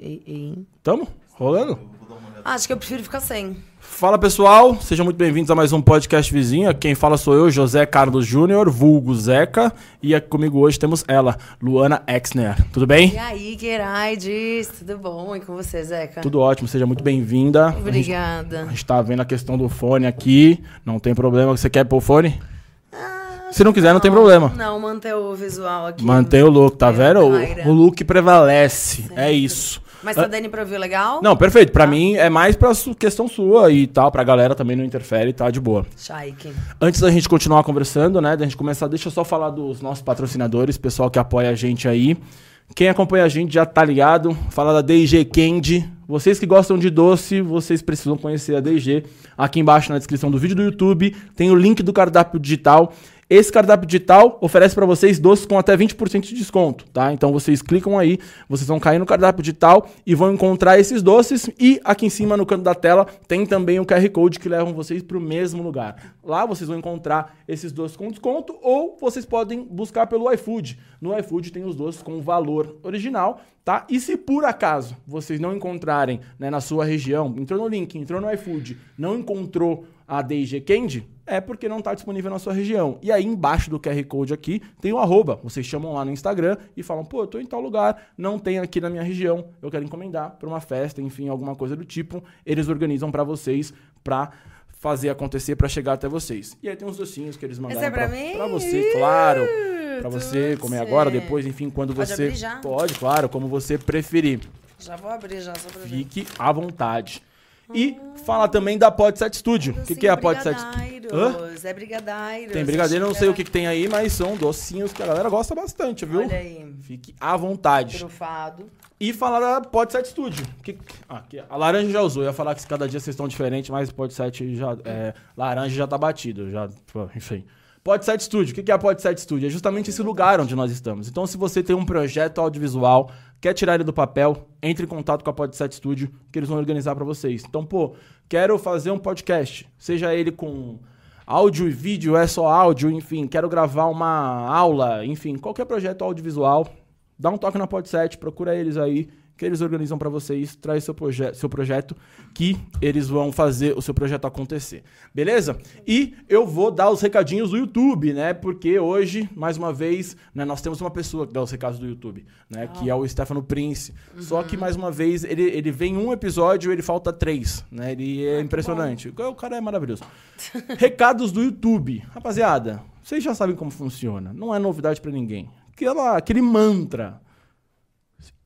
ei, ei. Tamo? Rolando? Ah, acho que eu prefiro ficar sem. Fala pessoal, sejam muito bem-vindos a mais um podcast vizinho. Quem fala sou eu, José Carlos Júnior, vulgo Zeca. E aqui comigo hoje temos ela, Luana Exner. Tudo bem? E aí, Geraides? Tudo bom? E com você, Zeca? Tudo ótimo, seja muito bem-vinda. Obrigada. A gente tá vendo a questão do fone aqui, não tem problema. Você quer pôr o fone? Se não quiser, não, tem problema. Não, manter o visual aqui. Mantém o look, tá É, vendo? O, o look prevalece, é isso. Mas tá dando pra ouvir legal? Não, perfeito. Pra mim é mais pra questão sua e tal, pra galera também não interfere, tá de boa. Shike. Antes da gente continuar conversando, né, da gente começar, deixa eu só falar dos nossos patrocinadores, pessoal que apoia a gente aí. Quem acompanha a gente já tá ligado, fala da DG Candy. Vocês que gostam de doce, vocês precisam conhecer a DG. Aqui embaixo na descrição do vídeo do YouTube tem o link do cardápio digital. Esse cardápio digital oferece para vocês doces com até 20% de desconto, tá? Então vocês clicam aí, vocês vão cair no cardápio digital e vão encontrar esses doces e aqui em cima no canto da tela tem também o QR Code que levam vocês para o mesmo lugar. Lá vocês vão encontrar esses doces com desconto ou vocês podem buscar pelo iFood. No iFood tem os doces com valor original, tá? E se por acaso vocês não encontrarem né, na sua região, entrou no link, entrou no iFood, não encontrou a DG Candy, é porque não está disponível na sua região. E aí embaixo do QR Code aqui tem o arroba. Vocês chamam lá no Instagram e falam, pô, eu tô em tal lugar, não tem aqui na minha região, eu quero encomendar para uma festa, enfim, alguma coisa do tipo. Eles organizam para vocês para fazer acontecer para chegar até vocês. E aí tem uns docinhos que eles mandaram é pra você, claro. Tudo você comer agora, depois, enfim, quando Pode você pode, claro, como você preferir. Já vou abrir já, só pra ver. Fique à vontade. E fala também da Podset Studio. O que, que é a Podset Studio? Hã? Brigadeiros. É brigadeiro. Tem brigadeiro, eu não sei o que, que tem aí, mas são docinhos que a galera gosta bastante, viu? Olha aí. Fique à vontade. Trufado. E falar da Podset Studio. Que, ah, aqui, a laranja já usou. Eu ia falar que cada dia vocês estão diferentes, mas Podset já. É, laranja já tá batido. Já, enfim. Podset Studio. O que que é a Podset Studio? É justamente esse lugar onde nós estamos. Então, se você tem um projeto audiovisual, quer tirar ele do papel, entre em contato com a Podset Studio, que eles vão organizar para vocês. Então, pô, quero fazer um podcast, seja ele com áudio e vídeo, é só áudio, enfim, quero gravar uma aula, enfim, qualquer projeto audiovisual, dá um toque na Podset, procura eles aí, que eles organizam para vocês, traz seu, proje seu projeto, que eles vão fazer o seu projeto acontecer. Beleza? E eu vou dar os recadinhos do YouTube, né? Porque hoje, mais uma vez, né, nós temos uma pessoa que dá os recados do YouTube, né? Que é o Stefano Prince. Só que, mais uma vez, ele, ele vem um episódio ele falta três, né? Ele é impressionante. O cara é maravilhoso. Recados do YouTube. Rapaziada, vocês já sabem como funciona. Não é novidade para ninguém. Aquela, aquele mantra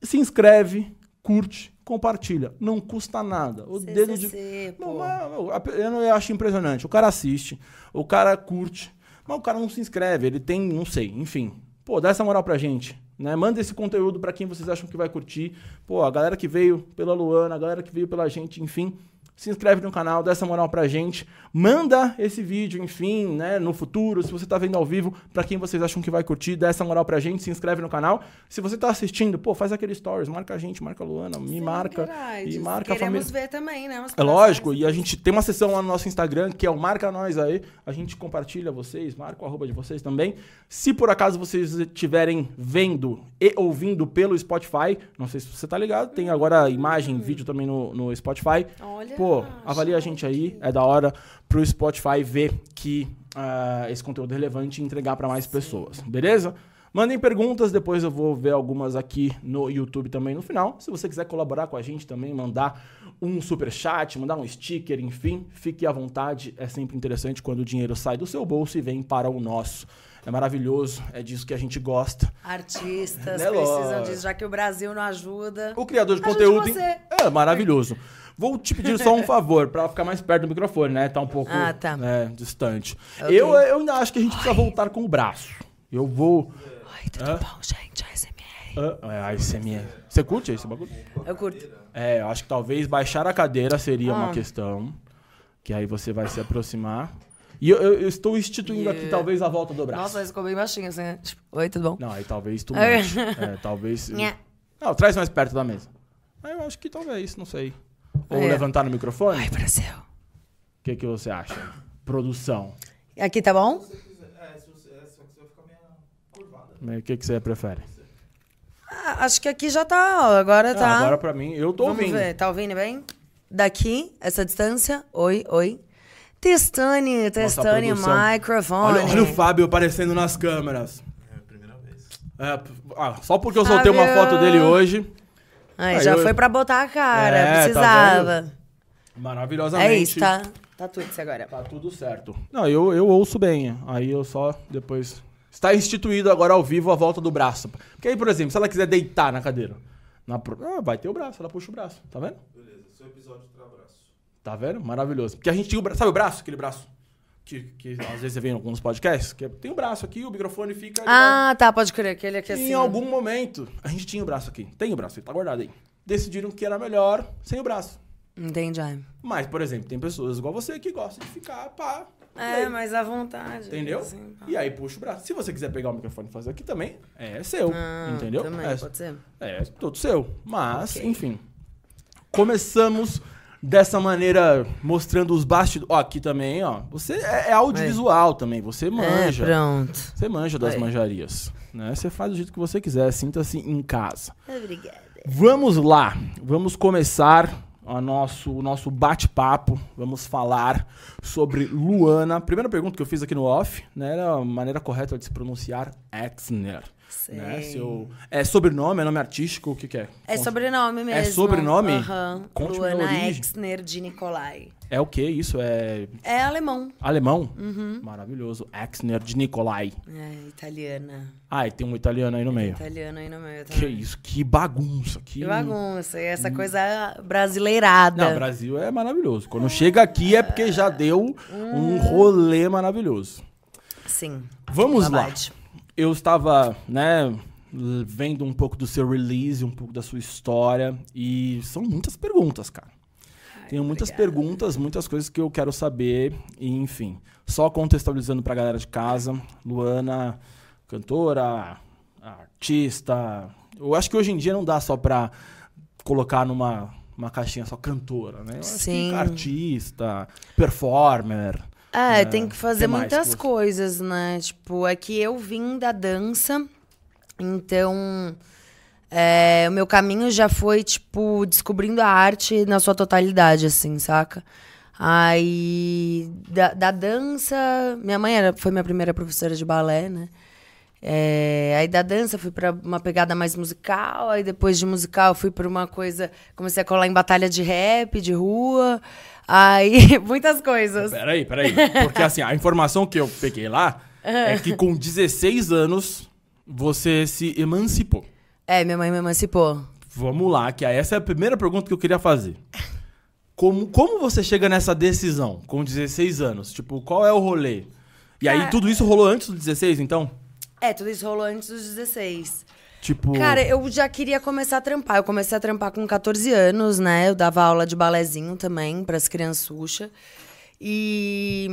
se inscreve, curte, compartilha. Não custa nada. O dedo de. CCC, Não, pô. mas eu, eu, acho impressionante. O cara assiste, o cara curte, mas o cara não se inscreve. Ele tem, não sei, enfim. Pô, dá essa moral pra gente. Né? Manda esse conteúdo pra quem vocês acham que vai curtir. Pô, a galera que veio pela Luana, a galera que veio pela gente, enfim. Se inscreve no canal, dá essa moral pra gente. Manda esse vídeo, enfim, né, no futuro, se você tá vendo ao vivo, pra quem vocês acham que vai curtir, dá essa moral pra gente, se inscreve no canal. Se você tá assistindo, pô, faz aquele stories, marca a gente, marca a Luana, me Sim, marca e marca a Queremos família. ver também, né? É lógico, e a gente tem uma sessão lá no nosso Instagram, que é o Marca Nós aí. A gente compartilha vocês, marca o arroba de vocês também. Se por acaso vocês estiverem vendo e ouvindo pelo Spotify, não sei se você tá ligado, tem agora imagem, vídeo também no, no Spotify. Olha, Pô, avalia a gente aí, é da hora pro Spotify ver que ah, esse conteúdo é relevante e entregar para mais pessoas, beleza? Mandem perguntas, depois eu vou ver algumas aqui no YouTube também no final. Se você quiser colaborar com a gente também, mandar um super chat, mandar um sticker, enfim, fique à vontade. É sempre interessante quando o dinheiro sai do seu bolso e vem para o nosso. É maravilhoso, é disso que a gente gosta. Artistas Né, precisam disso, já que o Brasil não ajuda. O criador de Ajude conteúdo você. é maravilhoso. Vou te pedir só um favor, pra ficar mais perto do microfone, né? Tá um pouco Ah, tá. né, distante. Ok. Eu, eu ainda acho que a gente precisa voltar com o braço. Eu vou. Oi, tudo Hã? bom, gente? ASMR. Ah, é, ASMR. Você curte esse bagulho? Eu curto. É, eu acho que talvez baixar a cadeira seria uma Ah. questão. Que aí você vai se aproximar. E eu, eu- eu estou instituindo aqui Yeah. talvez a volta do braço. Nossa, mas ficou bem baixinho assim, né? Tipo, oi, tudo bom? Não, aí talvez tu É. mente. É, talvez. Não, traz mais perto da mesa. Eu acho que talvez, não sei. Ou É. levantar no microfone? Oi, Brasil. O que, que você acha? Produção. Aqui tá bom? O que, que você prefere? Ah, acho que aqui já tá. Agora tá. Ah, agora pra mim, eu tô Vamos ouvindo. ver, tá ouvindo bem? Daqui, essa distância. Oi, oi. Testando, Nossa, testando a produção. microfone. Olha, olha o Fábio aparecendo nas câmeras. É a primeira vez. É, ah, só porque eu soltei uma Fábio. foto dele hoje, Aí, Aí já eu- foi pra botar a cara, É, tá precisava. maravilhosamente. é isso, tá? Tá tudo isso agora. Tá tudo certo. Não, eu, eu ouço bem. Aí eu só depois. Está instituído agora ao vivo a volta do braço. Porque aí, por exemplo, se ela quiser deitar na cadeira, na pro- ah, vai ter o braço, ela puxa o braço. Tá vendo? Beleza, seu episódio tra braço. Tá vendo? Maravilhoso. Porque a gente tinha o braço. Sabe o braço? Aquele braço? Que, às vezes você vê em alguns podcasts. Que tem o braço aqui, o microfone fica. Ah, tá, pode crer. Aquele aqui assim. Em algum momento, a gente tinha o braço aqui. Tem o braço, ele tá guardado aí. Decidiram que era melhor sem o braço. Entendi. Mas, por exemplo, tem pessoas igual você que gostam de ficar pá. É, mas à vontade. Entendeu? assim. E aí puxa o braço. Se você quiser pegar o microfone e fazer aqui também, é seu. Ah, entendeu? Também, é, pode ser. é todo seu. Mas, Ok. enfim. Começamos dessa maneira, mostrando os bastidores. Ó, aqui também, ó. Você é, é audiovisual também. Você manja. É, pronto. você manja das manjarias. Né? Você faz do jeito que você quiser. Sinta-se em casa. Obrigada. Vamos lá, vamos começar a nosso, o nosso bate-papo. Vamos falar sobre Luana. Primeira pergunta que eu fiz aqui no off, né, era a maneira correta de se pronunciar Exner. Sei. Né? Seu, é sobrenome, é nome artístico, o que, que é? É sobrenome mesmo. É sobrenome? Aham. Conte-me a Luana. Exner de Nicolai. É o que isso? É É alemão. alemão? Uhum. Maravilhoso. Exner de Nicolai. É, italiana. Ah, e tem um italiano aí no meio. Italiana aí no meio Que também. isso, que bagunça. Que, Que bagunça. E essa coisa brasileirada. Não, Brasil é maravilhoso. Quando chega aqui é porque já deu um rolê maravilhoso. Sim. Vamos lá. Eu estava, né, vendo um pouco do seu release, um pouco da sua história e são muitas perguntas, cara. Tenho muitas obrigada. perguntas, muitas coisas que eu quero saber e, enfim, só contextualizando pra galera de casa, Luana, cantora, artista. Eu acho que hoje em dia não dá só pra colocar numa uma caixinha só cantora, né? Eu Sim. artista, performer. É, É, tem que fazer muitas coisas, né? Tipo, é que eu vim da dança, então é, o meu caminho já foi, tipo, descobrindo a arte na sua totalidade, assim, saca? Aí, da, da dança, minha mãe era, foi minha primeira professora de balé, né? É, aí da dança fui pra uma pegada mais musical, aí depois de musical fui pra uma coisa, comecei a colar em batalha de rap, de rua, aí muitas coisas. Peraí, peraí. Porque assim, a informação que eu peguei lá é que com 16 anos você se emancipou. É, minha mãe me emancipou. Vamos lá, que essa é a primeira pergunta que eu queria fazer. Como, como você chega nessa decisão com 16 anos? Tipo, qual é o rolê? E aí, Cara- tudo isso rolou antes dos 16, então? É, tudo isso rolou antes dos 16. Tipo. Cara, eu já queria começar a trampar. Eu comecei a trampar com 14 anos, né? Eu dava aula de balézinho também pras criançuchas. E,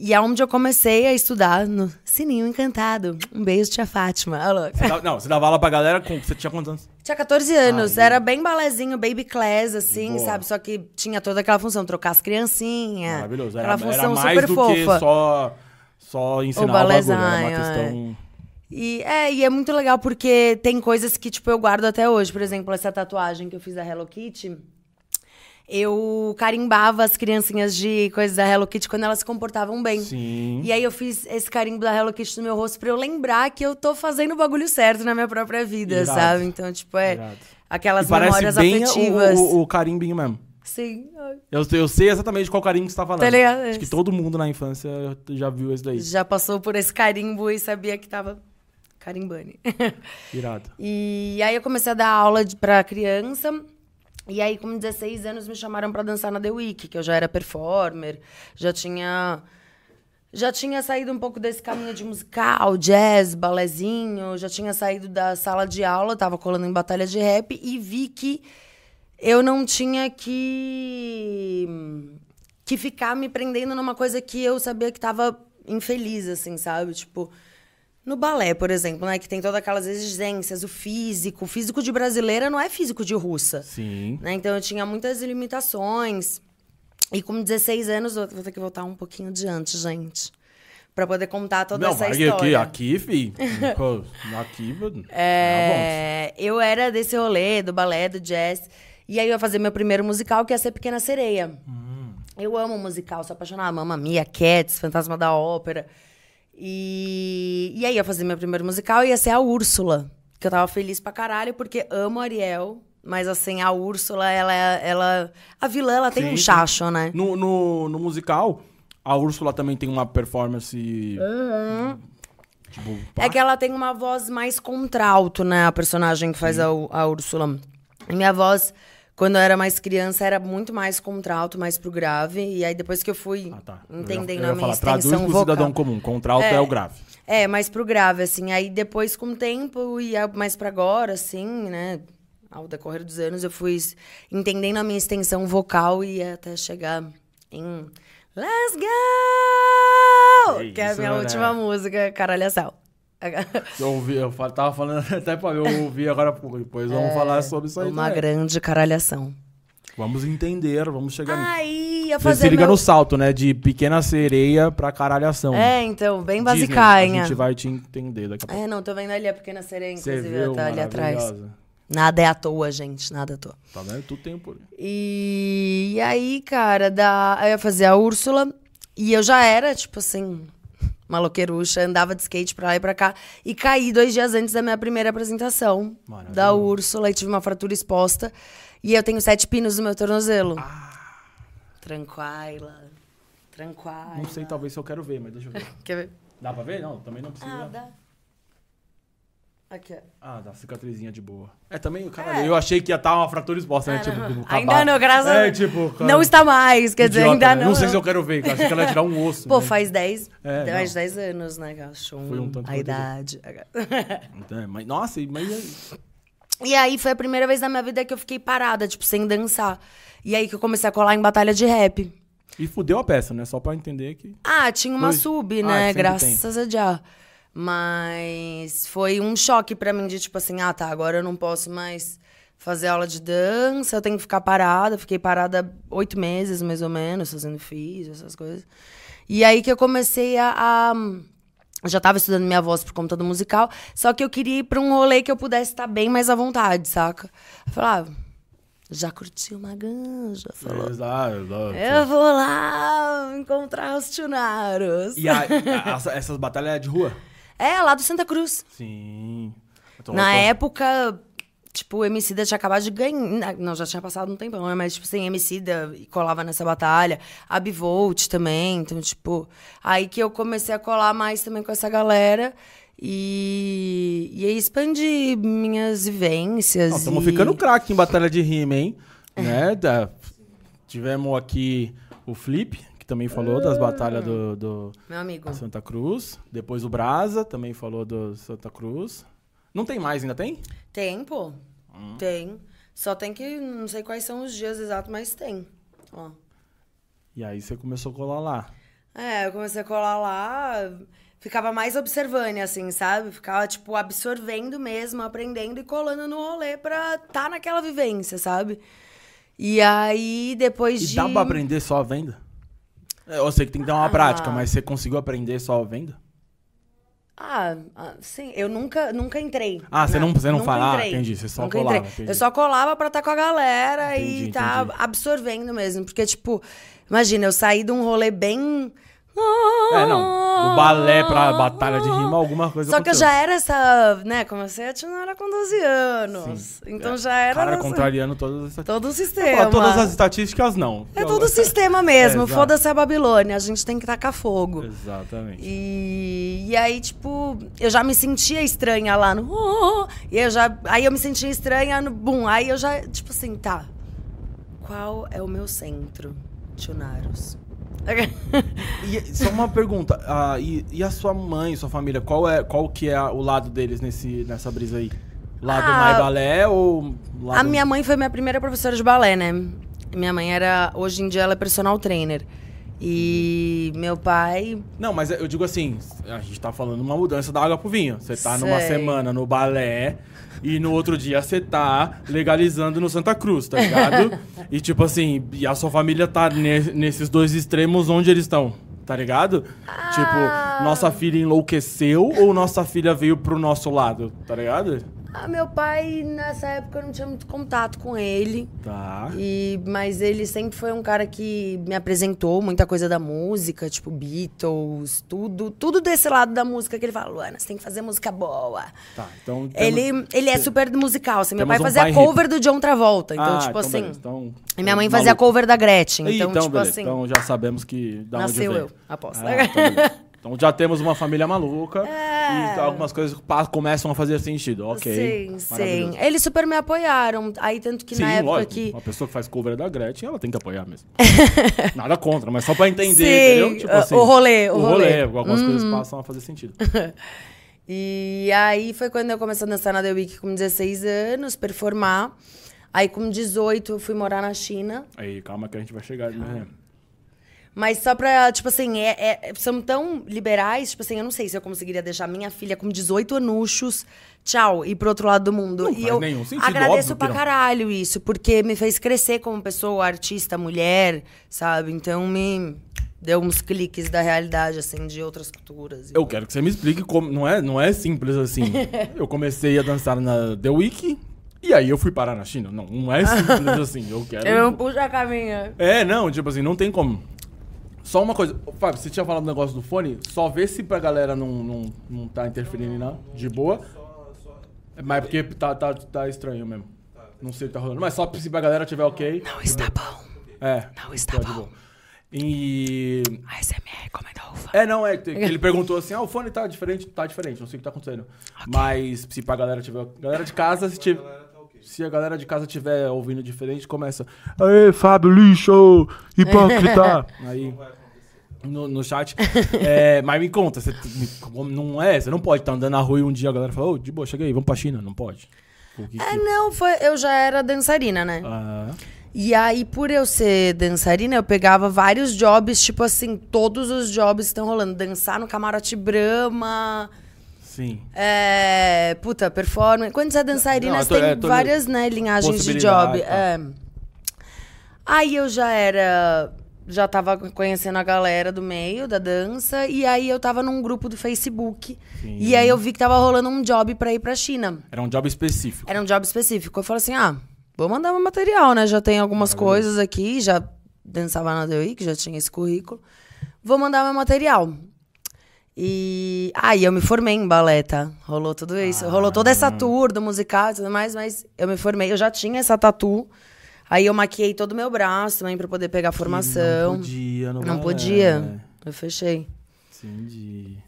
e é onde eu comecei a estudar no Sininho Encantado. Um beijo, tia Fátima. Louca. você dava- não, você dava aula pra galera com. Você tinha quantos anos? Tinha 14 anos, era bem balézinho, baby class, assim, Boa. sabe? Só que tinha toda aquela função, trocar as criancinhas. Maravilhoso. Era, Aquela era função mais super do fofa. que só, só ensinar o, bagulho. Era balézinho, uma é. E é, e é muito legal porque tem coisas que, tipo, eu guardo até hoje. Por exemplo, essa tatuagem que eu fiz da Hello Kitty. Eu carimbava as criancinhas de coisas da Hello Kitty quando elas se comportavam bem. Sim. E aí eu fiz esse carimbo da Hello Kitty no meu rosto pra eu lembrar que eu tô fazendo o bagulho certo na minha própria vida, Irado. sabe? Então, tipo, é Irado. aquelas E memórias bem o- afetivas. O, o, carimbinho mesmo. Sim. Eu, eu sei exatamente qual carimbo que você tá falando. Tá ligado? Acho que todo mundo na infância já viu esse daí. Já passou por esse carimbo e sabia que tava carimbane. Irado. E aí eu comecei a dar aula de, pra criança. E aí, com 16 anos, me chamaram pra dançar na The Week, que eu já era performer, já tinha. Já tinha saído um pouco desse caminho de musical, jazz, balezinho, já tinha saído da sala de aula, tava colando em batalha de rap e vi que eu não tinha que que ficar me prendendo numa coisa que eu sabia que tava infeliz, assim, sabe? Tipo, no balé, por exemplo, né? Que tem todas aquelas exigências, o físico. O físico de brasileira não é físico de russa. Sim. Né? Então eu tinha muitas limitações. E com 16 anos, eu vou ter que voltar um pouquinho adiante, gente. Pra poder contar toda Não, essa história. aqui, aqui, fi. Aqui, mano. É, eu era desse rolê, do balé, do jazz. E aí eu ia fazer meu primeiro musical, que ia ser Pequena Sereia. Eu amo musical, sou apaixonada. Mamma Mia, Cats, Fantasma da Ópera. E, e aí eu ia fazer meu primeiro musical e ia ser a Úrsula. Que eu tava feliz pra caralho, porque amo a Ariel. Mas assim, a Úrsula, ela... ela a vilã, ela tem Sim, um chacho, né? No, no, no musical, a Úrsula também tem uma performance. Tipo, pá. É que ela tem uma voz mais contralto, né? A personagem que faz a, a Úrsula. E minha voz, quando eu era mais criança, era muito mais contralto, mais pro grave. E aí depois que eu fui Ah, tá. Eu ia- entendendo eu ia a minha falar, traduz extensão pro vocal. cidadão comum. Contralto é, o grave. É, mais pro grave, assim. Aí depois, com o tempo, e mais pra agora, assim, né? Ao decorrer dos anos, eu fui entendendo a minha extensão vocal e até chegar em Let's Go! É que é a minha né? última música, Caralhação. Eu, ouvi, eu tava falando até pra eu ouvir agora pouco. Depois vamos falar sobre isso aí. É, Uma também. grande caralhação. Vamos entender, vamos chegar. Aí, ia Você fazer se liga meu... no salto, né? De pequena sereia pra caralhação. É, então, bem basicainha. A gente vai te entender daqui a pouco. É, não, tô vendo ali a pequena sereia, Você inclusive, viu, tá ali atrás. Nada é à toa, gente, nada é à toa. Tá vendo? Tudo tem por E, e aí, cara, da... eu ia fazer a Úrsula e eu já era, tipo assim, maloqueirucha, andava de skate pra lá e pra cá e caí dois dias antes da minha primeira apresentação Maravilhoso. da Úrsula e tive uma fratura exposta e eu tenho sete pinos no meu tornozelo. Ah. Tranquila, tranquila. Não sei, talvez se eu quero ver, mas deixa eu ver. Quer ver? Dá pra ver? Não, também não precisa. Ah, dá. Aqui, ó. Ah, dá cicatrizinha de boa. É, também, cara, É. eu achei que ia estar uma fratura exposta, né? Ah, Tipo, não. Ainda não, graças a É, Deus. tipo, cara, Não está mais, quer dizer, idiota, ainda né? não. sei se eu quero ver, cara. Achei que ela ia tirar um osso. Pô, né? faz 10, É, não. 10 anos, né, Gachum? Foi um tanto A idade. É, mas, nossa, mas... E aí foi a primeira vez na minha vida que eu fiquei parada, tipo, sem dançar. E aí que eu comecei a colar em batalha de rap. E fudeu a peça, né? Só pra entender que... Ah, tinha uma sub, Ah, né? sempre Graças a Deus. Mas foi um choque pra mim de tipo assim, ah, tá, agora eu não posso mais fazer aula de dança, eu tenho que ficar parada. Fiquei parada oito meses, mais ou menos, fazendo físio, essas coisas. E aí que eu comecei a. a- eu já tava estudando minha voz por conta do musical, só que eu queria ir pra um rolê que eu pudesse estar bem mais à vontade, saca? Eu falei, ah, já curti uma ganja, falou. Exato, exato. Eu vou lá encontrar os tunaros. E a- a- essa- essas batalhas é de rua? É, lá do Santa Cruz. Sim. Então, Na então- época, tipo, o Emicida tinha acabado de ganhar. Não, já tinha passado um tempão, né? Mas, tipo assim, Emicida colava nessa batalha. A Bivolt também. Então, tipo, aí que eu comecei a colar mais também com essa galera. E, e aí expandi minhas vivências. Estamos e... ficando craque em batalha de rima, hein? né? Da- Tivemos aqui o Flip, também falou das batalhas do, do Meu amigo. Santa Cruz. Depois o Brasa também falou do Santa Cruz. Não tem mais, ainda tem? Tem, pô. Hum. Tem. Só tem que. Não sei quais são os dias exatos, mas tem. Ó. E aí você começou a colar lá. É, eu comecei a colar lá, ficava mais observando, assim, sabe? Ficava, tipo, absorvendo mesmo, aprendendo e colando no rolê pra tá naquela vivência, sabe? E aí, depois E de. dá pra aprender só a venda? É, Eu sei que tem que dar uma Ah. prática, mas você conseguiu aprender só a venda? Ah, ah, sim, eu nunca, nunca entrei. Ah, você não- você não nunca fala? Ah, entendi, você só nunca colava. Eu só colava pra estar com a galera Entendi, e tá entendi. absorvendo mesmo. Porque, tipo, imagina, eu saí de um rolê bem. É, não. Do balé pra batalha de rima, alguma coisa Só que eu já era essa, né? Comecei a titular com 12 anos. Sim. Então É, já era. Cara nessa- contrariando todas essas... Todo o Fala, sistema. todas as estatísticas, não. É todo o sistema mesmo. É. Foda-se a Babilônia. A gente tem que tacar fogo. Exatamente. E, e aí, tipo, eu já me sentia estranha lá no. E eu já. Aí eu me sentia estranha no. Bum. Aí eu já, tipo assim, tá. Qual é o meu centro? Tunaros. E só uma pergunta, ah, e, e a sua mãe, sua família, qual é qual que é o lado deles nesse, nessa brisa aí? Lado Ah, mais balé ou lado... A minha mãe foi minha primeira professora de balé, né? Minha mãe era. Hoje em dia ela é personal trainer. E meu pai. Não, mas eu digo assim, a gente tá falando uma mudança da água pro vinho. Você tá numa Sei. semana no balé e no outro dia você tá legalizando no Santa Cruz, tá ligado? e tipo assim, e a sua família tá ne- nesses dois extremos onde eles estão? Tá ligado? Ah. Tipo, nossa filha enlouqueceu ou nossa filha veio pro nosso lado, tá ligado? Ah, meu pai, nessa época, eu não tinha muito contato com ele. Tá. E, mas ele sempre foi um cara que me apresentou muita coisa da música, tipo Beatles, tudo, tudo desse lado da música que ele fala, Luana, você tem que fazer música boa. Tá, então. temos- Ele, ele é super musical, assim. Meu pai um fazia pai cover do John Travolta. Então, Ah, tipo então assim. beleza, então- e minha mãe maluco. fazia cover da Gretchen. Ih, Então, tipo beleza. assim. Então já sabemos que da onde Nasceu eu, aposto. Ah, então. Então já temos uma família maluca É. e algumas coisas começam a fazer sentido. Ok. Sim, sim. Eles super me apoiaram. Aí, tanto que Sim, na época lógico. que. Uma pessoa que faz cover da Gretchen, ela tem que apoiar mesmo. Nada contra, mas só pra entender, Sim, entendeu? Tipo assim, o rolê, o o rolê. Algumas coisas passam a fazer sentido. E aí foi quando eu comecei a dançar na The Week com 16 anos, performar. Aí com 18 eu fui morar na China. Aí, calma que a gente vai chegar. Né? Mas só pra, tipo assim, é, é- são tão liberais, tipo assim, eu não sei se eu conseguiria deixar minha filha com 18 anuchos, tchau, ir pro outro lado do mundo. Não e faz eu nenhum sentido, agradeço óbvio pra caralho isso, porque me fez crescer como pessoa, artista, mulher, sabe? Então me deu uns cliques da realidade, assim, de outras culturas. Eu quero que você me explique como. Não é, não é simples assim. eu comecei a dançar na The Week e aí eu fui parar na China. Não, não é simples assim. Eu quero. Eu não puxo a caminha. É, não, tipo assim, não tem como. Só uma coisa, Fábio, você tinha falado do negócio do fone, só vê se pra galera não, não, não tá interferindo não, de boa. Só. É, Mas porque tá, tá, tá estranho mesmo. Não sei o que tá rolando. Mas só se pra galera tiver ok. Não está bom. É. Não está tá bom. E. ASMR, comenta ufa. É, não, é. que Ele perguntou assim: ah, o fone tá diferente, tá diferente, não sei o que tá acontecendo. Mas se pra galera tiver. Galera de casa, se A tiver. Tá. Se a galera de casa tiver ouvindo diferente, começa. Aê, Fábio, lixo! Hipócrita! Aí. No, no chat. É, mas me conta, você, não é? Você não pode estar andando na rua e um dia a galera fala, ô, de boa, chega aí, vamos pra China. Não pode. Que É, que- não, foi, eu já era dançarina, né? Ah, E aí, por eu ser dançarina, eu pegava vários jobs, tipo assim, todos os jobs estão rolando. Dançar no camarote Brahma, sim. é, puta, performance. Quando você é dançarina, Não, você tem é, várias, né, linhagens de job. tá. É. Aí eu já era... Já tava conhecendo a galera do meio da dança. E aí eu tava num grupo do Facebook. Sim. E aí eu vi que tava rolando um job pra ir pra China. Era um job específico. Era um job específico. Eu falei assim, ah, vou mandar meu material, né? Já tem algumas coisas aqui, já dançava na The Week, já tinha esse currículo. Vou mandar meu material. E aí eu me formei em balé, tá? Rolou tudo isso. Rolou toda essa tour do musical e tudo mais, mas eu me formei, eu já tinha essa tatu. Aí eu maquiei todo o meu braço também pra poder pegar a formação. Não podia, não Não podia. Eu fechei. Entendi.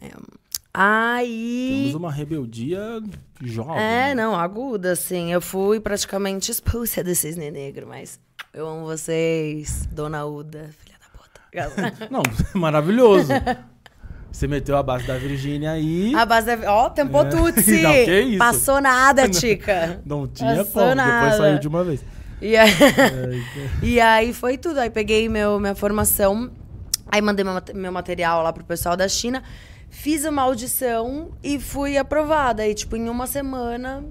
Aí. Temos uma rebeldia jovem. É, não, aguda, assim. Eu fui praticamente expulsa do Cisne Negro, mas eu amo vocês, Dona Uda, filha da puta. Não, maravilhoso. Você meteu a base da Virgínia aí. A base da... Ó, tampou É. Tutsi! Não, que isso? Passou nada, tica. Não tinha Passou como, nada. depois saiu de uma vez. E aí... e aí foi tudo. Aí peguei meu, minha formação, aí mandei meu, meu material lá pro pessoal da China, fiz uma audição e fui aprovada. Aí, tipo, em uma semana...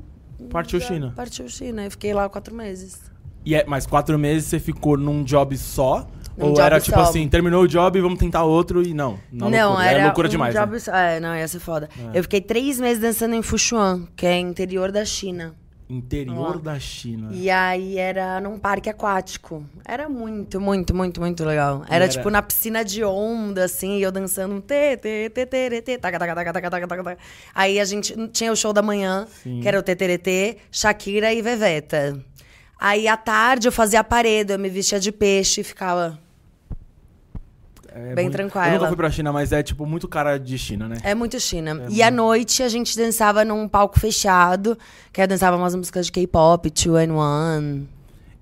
Partiu já China. Partiu China. E fiquei lá quatro meses. E é, mas quatro meses você ficou num job só? Num ou era tipo só. assim, terminou o job, vamos tentar outro e não? Na não, loucura. era é loucura um demais. job né? É, não, ia ser foda. Eu fiquei três meses dançando em Fuchuan, que é interior da China. Interior da China. E aí era num parque aquático. Era muito, muito, muito, muito legal. Era, era? tipo na piscina de onda, assim, e eu dançando um tê, tê, tê, tê, tê, taca, taca, taca, taca, taca, taca, taca. Aí a gente tinha o show da manhã, Sim. que era o TTRT, Shakira e Veveta. Aí à tarde eu fazia parede, eu me vestia de peixe e ficava. É bem muito- tranquila. Eu nunca fui pra China, mas é tipo muito cara de China, né? É muito China. e à noite a gente dançava num palco fechado, que aí dançava umas músicas de K-pop, Two and One.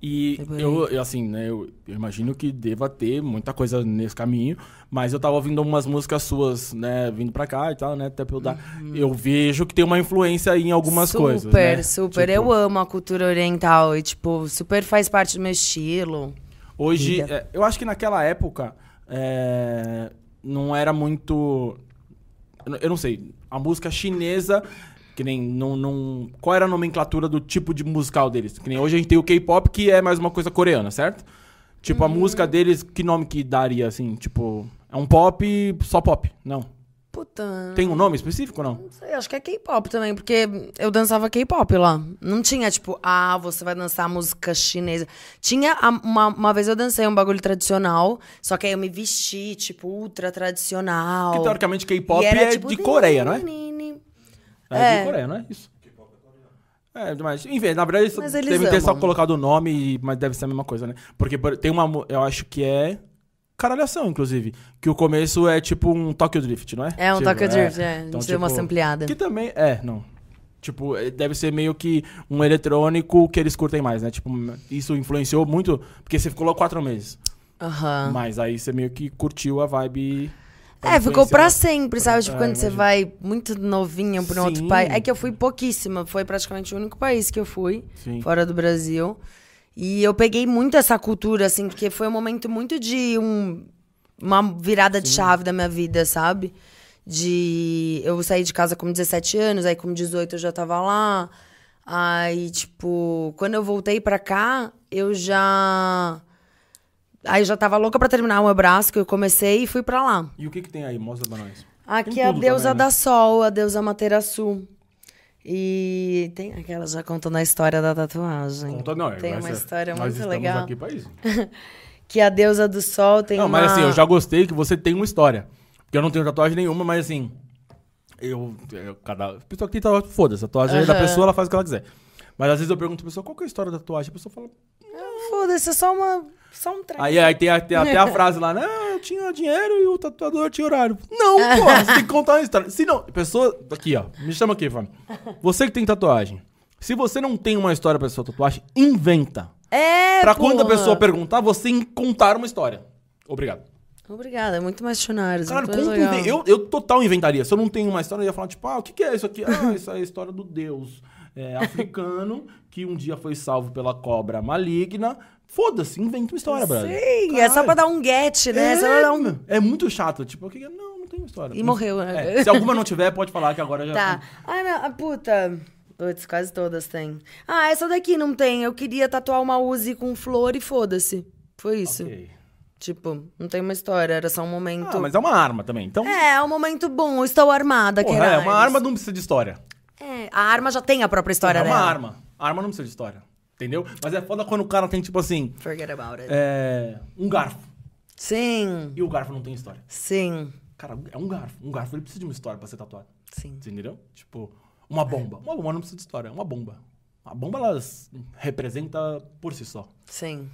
E eu, eu, assim, né, eu, eu imagino que deva ter muita coisa nesse caminho, mas eu tava ouvindo umas músicas suas, né, vindo pra cá e tal, né, até pra eu dar. Eu vejo que tem uma influência aí em algumas super, coisas, né? super. Tipo, Eu amo a cultura oriental e, tipo, super faz parte do meu estilo. Hoje, é, eu acho que naquela época é, não era muito. Eu não sei. A música chinesa, que nem. Não, não, qual era a nomenclatura do tipo de musical deles? Que nem hoje a gente tem o K-pop, que é mais uma coisa coreana, certo? Tipo, a música deles, que nome que daria, assim? Tipo, é um pop, só pop? Não. Puta. Tem um nome específico ou não? Não sei, acho que é K-pop também, porque eu dançava K-pop lá. Não tinha, tipo, ah, você vai dançar música chinesa. Tinha, a- uma, uma vez eu dancei um bagulho tradicional, só que aí eu me vesti, tipo, ultra tradicional. Porque teoricamente K-pop é tipo, de Coreia, não é? É, É. de Coreia, não é isso? É, mas, enfim, na verdade, eles devem ter só amam. colocado o nome, mas deve ser a mesma coisa, né? Porque por- tem uma, eu acho que é caralhação, inclusive, que o começo é tipo um Tokyo Drift, não é? É um Tipo, Tokyo Drift, é. A gente Então, deu uma tipo, sampleada. Que também, é, não. Tipo, é, deve ser meio que um eletrônico que eles curtem mais, né? Tipo, isso influenciou muito, porque você ficou lá quatro meses. Aham. Mas aí você meio que curtiu a vibe... É, ficou pra sempre, sabe? Tipo, É, quando você imagino. vai muito novinha pra um outro Sim. país. É que eu fui pouquíssima, foi praticamente o único país que eu fui, Sim. fora do Brasil. E eu peguei muito essa cultura, assim, porque foi um momento muito de um, uma virada de chave da minha vida, sabe? De. Eu saí de casa com 17 anos, aí com 18 eu já tava lá. Aí, tipo, quando eu voltei pra cá, eu já. Aí eu já tava louca pra terminar o meu braço, que eu comecei e fui pra lá. E o que que tem aí? Mostra pra nós. Aqui é a deusa também, né? da sol, a deusa Materaçu. E tem aquela já contando a história da tatuagem. Conta não, Tem uma ser- história nós muito legal. aqui pra isso. Que a deusa do sol tem Não, uma... mas assim, eu já gostei que você tem uma história. Porque eu não tenho tatuagem nenhuma, mas assim. Eu. eu cada. Pessoa que tem tatuagem, foda-se. A tatuagem é da pessoa, ela faz o que ela quiser. Mas às vezes eu pergunto pra pessoa qual que é a história da tatuagem. A pessoa fala. Foda-se, é só uma... Só um. Aí, aí tem, a- tem até a frase lá, né? Ah, eu tinha dinheiro e o tatuador tinha horário. Não, pô, você tem que contar uma história. Se não, pessoa. Aqui, ó. Me chama aqui, Fábio. Você que tem tatuagem. Se você não tem uma história pra sua tatuagem, inventa. É, Pra quando a porra. pessoa perguntar, você contar uma história. Obrigado. Obrigada, é muito mais dicionário. Caralho, muito mais conta um legal. inven- eu, eu total inventaria. Se eu não tenho uma história, eu ia falar, tipo, ah, o que, que é isso aqui? Ah, isso é a história do deus é, africano que um dia foi salvo pela cobra maligna. Foda-se, inventa uma história, brother. Sim, é só pra dar um get, né? É, só pra dar um... é muito chato. Tipo, o que que é? Não, não tem história. E morreu, né? É, se alguma não tiver, pode falar que agora já. Tá. Ah, não, ah, puta. Putz, quase todas têm. Ah, essa daqui não tem. Eu queria tatuar uma Uzi com flor e foda-se. Foi isso. Ok. Tipo, não tem uma história, era só um momento. Ah, mas é uma arma também. Então, É, é um momento bom. Estou armada, porra, Queiroz. é, uma arma não precisa de história. É, a arma já tem a própria história é uma arma. A arma não precisa de história. Entendeu? Mas é foda quando o cara tem, tipo assim, Forget about it. é, um garfo. Sim, E o garfo não tem história. sim, Cara, é um garfo. Um garfo ele precisa de uma história pra ser tatuado. sim. Você entendeu? Tipo, uma bomba. Uma bomba não precisa de história, é uma bomba. A bomba, ela representa por si só. Sim.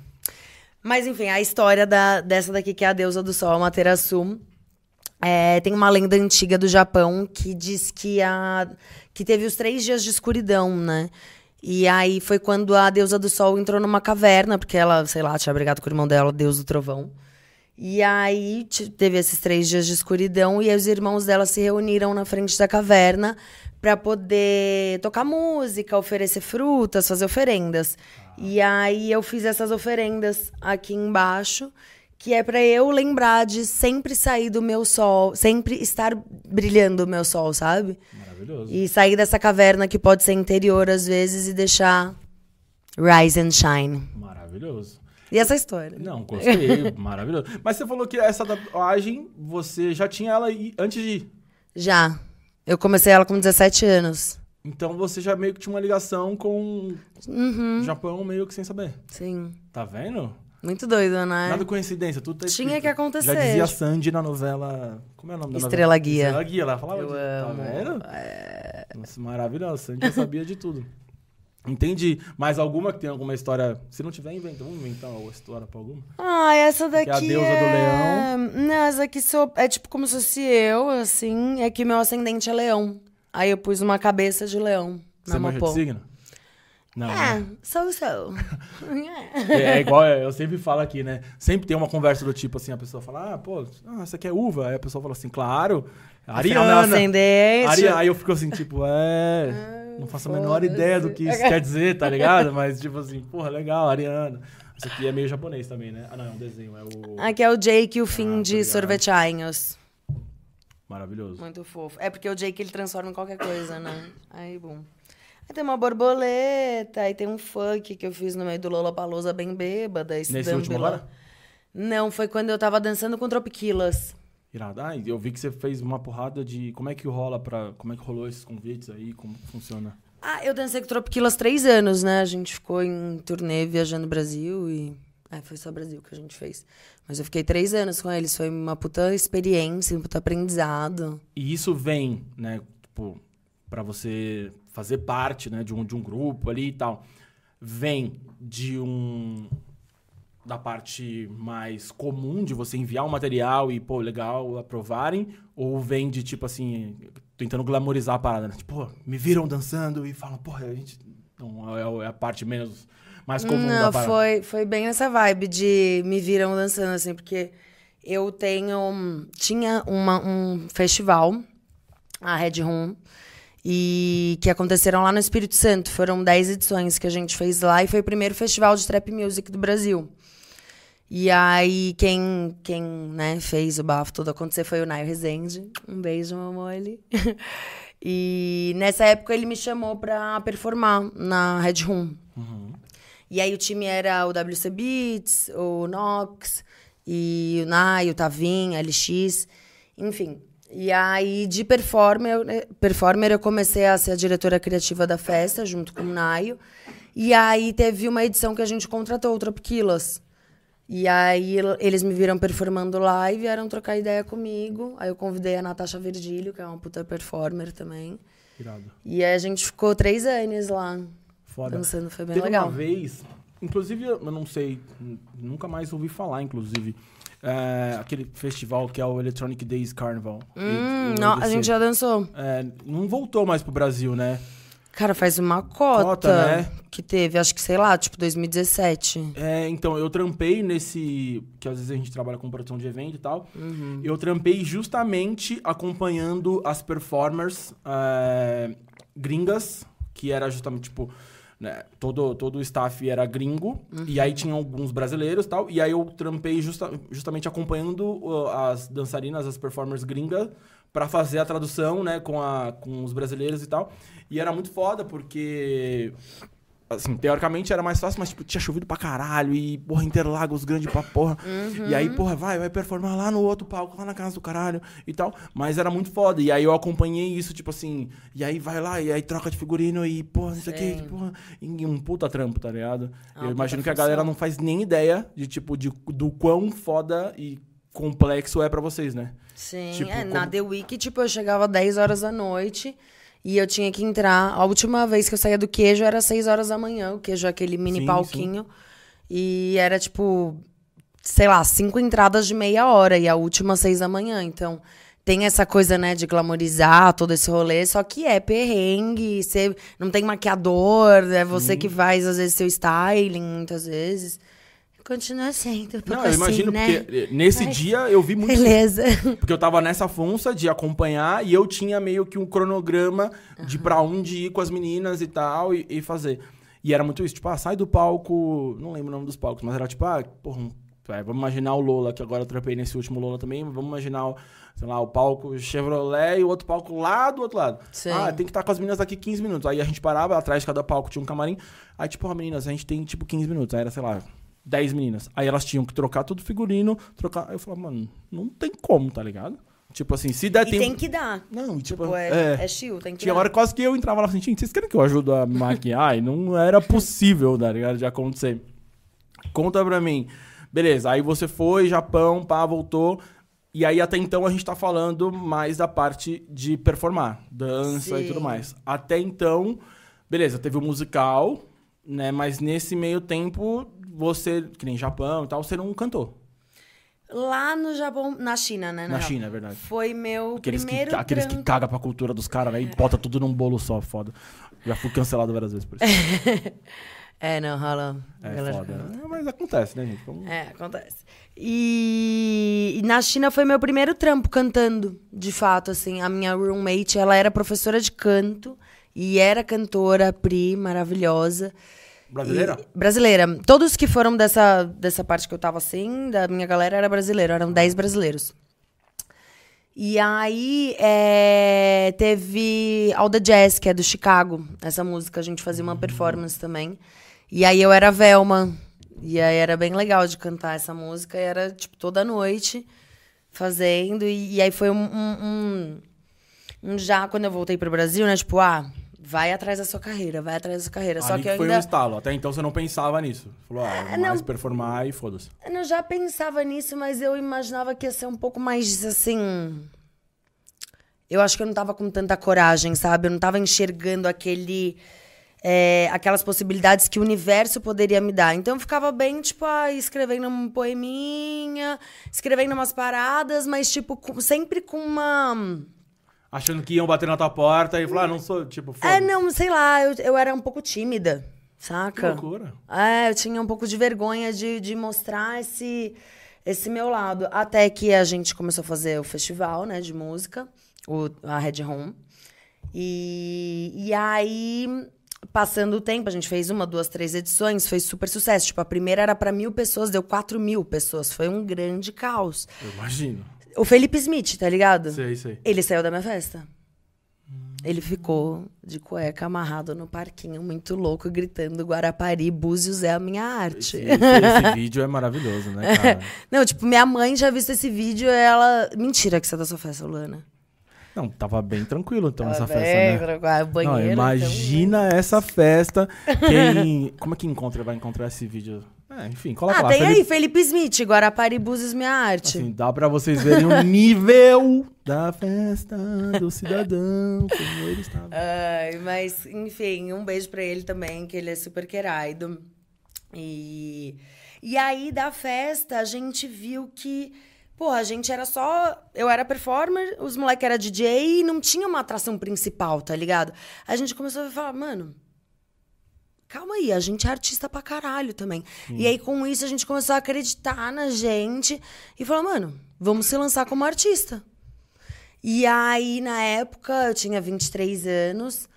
Mas enfim, a história da, dessa daqui, que é a deusa do sol, a Materaçu. É, tem uma lenda antiga do Japão que diz que, a, que teve os três dias de escuridão, né? E aí foi quando a deusa do sol entrou numa caverna, porque ela, sei lá, tinha brigado com o irmão dela, deus do trovão. E aí te- teve esses três dias de escuridão e aí os irmãos dela se reuniram na frente da caverna para poder tocar música, oferecer frutas, fazer oferendas. E aí eu fiz essas oferendas aqui embaixo, que é para eu lembrar de sempre sair do meu sol, sempre estar brilhando o meu sol, sabe? Maravilhoso. E sair dessa caverna que pode ser interior às vezes e deixar rise and shine. Maravilhoso. E essa história. Não, gostei. maravilhoso. Mas você falou que essa tatuagem, você já tinha ela antes de ir. Já. Eu comecei ela com 17 anos. Então você já meio que tinha uma ligação com Uhum. o Japão, meio que sem saber. Sim. Tá vendo? Muito doido, né? Nada coincidência, tudo tá Tinha que acontecer. Já dizia Sandy na novela. Como é o nome da Estrela novela? Guia. Estrela Guia, ela falava Eu disso. amo. Tá vendo? Nossa, maravilhoso. Sandy sabia de tudo. Entendi. Mais alguma que tem alguma história? Se não tiver, inventa. Vamos inventar uma história pra alguma? Ah, essa daqui Que é a deusa do é... Não, essa aqui sou... é tipo como se fosse eu, assim. É que meu ascendente é leão. Aí eu pus uma cabeça de leão Você manja de signo? Não. É, né? sou, sou. É, é igual eu sempre falo aqui, né? Sempre tem uma conversa do tipo assim, a pessoa fala, ah, pô, ah, essa aqui é uva. Aí a pessoa fala assim, claro, Ariana. ascendente... Ari- Aí eu fico assim, tipo, é. Não faço a menor ideia do que isso quer dizer, tá ligado? Mas, tipo assim, porra, legal, Ariana. Isso aqui é meio japonês também, né? Ah, não, é um desenho, é o. Aqui é o Jake e o Ah, fim tô de sorvetinhos. Maravilhoso. Muito fofo. É porque o Jake ele transforma em qualquer coisa, né? Aí, bom. Aí tem uma borboleta, aí tem um funk que eu fiz no meio do Lollapalooza bem bêbada. Nesse último agora? Não, foi quando eu tava dançando com Tropiquilas. Irado. Ah, eu vi que você fez uma porrada de. Como é que rola para Como é que rolou esses convites aí? Como funciona? Ah, eu dancei com Tropiquilas três anos, né? A gente ficou em turnê viajando o Brasil e. É, foi só Brasil que a gente fez. Mas eu fiquei três anos com eles. Foi uma puta experiência, um puta aprendizado. E isso vem, né, tipo, para você fazer parte, né, de um, de um grupo ali e tal. Vem de um da parte mais comum de você enviar um material e, pô, legal, aprovarem, ou vem de tipo assim, tentando glamorizar a parada, né? Tipo, pô, me viram dançando e falam, porra, a gente não é é a parte menos mais comum da Não, parada. foi, foi bem essa vibe de me viram dançando, assim, porque eu tenho. Tinha uma, um festival, a Red Room, e que aconteceram lá no Espírito Santo. Foram 10 edições que a gente fez lá e foi o primeiro festival de trap music do Brasil. E aí, quem, quem né, fez o bafo todo acontecer foi o Nairo Rezende. Um beijo, meu amor. e nessa época ele me chamou pra performar na Red Room. E aí o time era o WC Beats, o Nox, e o Nai, o Tavim, a LX, enfim. E aí, de performer, performer, eu comecei a ser a diretora criativa da festa, junto com o Naio. E aí teve uma edição que a gente contratou o Tropiquilas. E aí el- eles me viram performando lá e vieram trocar ideia comigo. Aí eu convidei a Natasha Virgílio, que é uma puta performer também. Irado. E aí a gente ficou três anos lá Foda. dançando, foi bem Teve legal. uma vez, inclusive, eu não sei, nunca mais ouvi falar, inclusive, é, aquele festival que é o Electronic Days Carnival. E- Hum, o não, a gente já dançou. É, não voltou mais pro Brasil, né? Cara, faz uma cota, Cota, né? que teve, acho que, sei lá, tipo 2017. É, então, eu trampei nesse. Que às vezes a gente trabalha com produção de evento e tal. Uhum. Eu trampei justamente acompanhando as performers é, gringas, que era justamente, tipo. Né, todo, todo o staff era gringo, e aí tinha alguns brasileiros e tal. E aí eu trampei justa, justamente acompanhando uh, as dançarinas, as performers gringas, pra fazer a tradução, né, com, a, com os brasileiros e tal. E era muito foda, porque assim, teoricamente era mais fácil, mas, tipo, tinha chovido pra caralho e, porra, Interlagos grande pra porra. E aí, porra, vai, vai performar lá no outro palco, lá na casa do caralho e tal. Mas era muito foda. E aí eu acompanhei isso, tipo assim, e aí vai lá, e aí troca de figurino e, porra, não sei o que, Sim. porra, e um puta trampo, tá ligado? Ah, eu imagino que a galera não faz nem ideia de, tipo, de, do quão foda e complexo é pra vocês, né? Sim, Tipo, é, na como- The Week, tipo, eu chegava 10 horas da noite e eu tinha que entrar. A última vez que eu saía do queijo era 6 horas da manhã. O queijo é aquele mini Sim, palquinho. E era, tipo, sei lá, cinco entradas de meia hora e a última seis da manhã. Então, tem essa coisa, né, de glamorizar todo esse rolê, só que é perrengue, você não tem maquiador, é você que faz, às vezes, seu styling, muitas vezes. Continua sendo um Não, eu imagino, assim, né? porque eh, nesse Mas- dia eu vi muito Beleza. Porque eu tava nessa funça de acompanhar e eu tinha meio que um cronograma de pra onde ir com as meninas e tal e, e fazer. E era muito isso, tipo, ah, sai do palco. Não lembro o nome dos palcos, mas era tipo, ah, porra, um- é, vamos imaginar o Lola, que agora eu trapei nesse último Lola também. Vamos imaginar, o, sei lá, o palco Chevrolet e o outro palco lá do outro lado. Sim. Ah, tem que estar com as meninas daqui 15 minutos. Aí a gente parava, atrás de cada palco tinha um camarim. Aí, tipo, ah, meninas, a gente tem tipo 15 minutos. Aí era, sei lá, 10 meninas. Aí elas tinham que trocar tudo figurino, trocar. Aí eu falava, mano, não tem como, tá ligado? Tipo assim, se der E tempo. tem que dar. Não, tipo, Tipo, é, é. é chill, tem que Tinha dar. hora quase que eu entrava lá assim, gente, vocês querem que eu ajude a maquiar? E não era possível, tá ligado? De acontecer. Conta pra mim. Beleza, aí você foi, Japão, pá, voltou. E aí até então a gente tá falando mais da parte de performar, dança e Sim. tudo mais. Até então, beleza, teve o musical, né? Mas nesse meio tempo, você, que nem Japão e tal, você não cantou. Lá no Japão, na China, né? Na real. China, é verdade. Foi meu Aqueles, primeiro que, aqueles que cagam pra cultura dos caras, né? E bota tudo num bolo só, foda. Já fui cancelado várias vezes por isso. É, não, rola. É Galera- foda. né? Mas acontece, né, gente? Vamos- É, acontece. E... e na China foi meu primeiro trampo cantando, de fato, assim. A minha roommate, ela era professora de canto e era cantora, Pri, maravilhosa. Brasileira? E- brasileira. Todos que foram dessa, dessa parte que eu tava assim, da minha galera, era brasileiro. Eram 10 brasileiros. E aí é, teve All the Jazz, que é do Chicago. Essa música a gente fazia uma performance também. E aí eu era Velma. E aí era bem legal de cantar essa música. E era, tipo, toda noite fazendo. E, e aí foi um, um, um- um já, quando eu voltei pro Brasil, né? Tipo, ah, vai atrás da sua carreira, vai atrás da sua carreira. Só Ali que eu foi ainda... um estalo. Até então você não pensava nisso. Falou, ah, É, não. mais performar e foda-se. Eu já pensava nisso, mas eu imaginava que ia ser um pouco mais assim. Eu acho que eu não tava com tanta coragem, sabe? Eu não tava enxergando aquele. é, aquelas possibilidades que o universo poderia me dar. Então eu ficava bem, tipo, ah, escrevendo um poeminha, escrevendo umas paradas, mas, tipo, com- sempre com uma. Achando que iam bater na tua porta e falar, ah, não sou, tipo, foda É, não, sei lá, eu, eu era um pouco tímida, Que saca? loucura. É, eu tinha um pouco de vergonha de, de mostrar esse, esse meu lado. Até que a gente começou a fazer o festival, né, de música, o, a Red Home. E, e aí, passando o tempo, a gente fez uma, duas, três edições, foi super sucesso. Tipo, a primeira era para mil pessoas, deu quatro mil pessoas. Foi um grande caos. Eu imagino. O Felipe Smith, tá ligado? Sei, sei. Ele saiu da minha festa. Ele ficou de cueca amarrado no parquinho, muito louco, gritando Guarapari, Búzios é a minha arte. Esse, esse- esse vídeo é maravilhoso, né, cara? Não, tipo, minha mãe já visto esse vídeo ela... Mentira que você é da sua festa, Luana. Não, tava bem tranquilo então essa Ela festa, né? trocar o Não, banheiro. imagina essa festa. Quem. Como é que encontra? Vai encontrar esse vídeo? É, enfim, coloca Ah, lá. tem Felipe- aí, Felipe Smith, Guarapari, Búzios, minha arte. Assim, dá pra vocês verem o nível da festa do cidadão, como ele estava. Ai, mas, enfim, um beijo pra ele também, que ele é super querido. E, e aí, da festa, a gente viu que, pô, a gente era só. Eu era performer, os moleques eram DJ e não tinha uma atração principal, tá ligado? A gente começou a falar, mano. Calma aí, a gente é artista pra caralho também. E aí, com isso, a gente começou a acreditar na gente e falou, mano, vamos se lançar como artista. E aí, na época, eu tinha 23 anos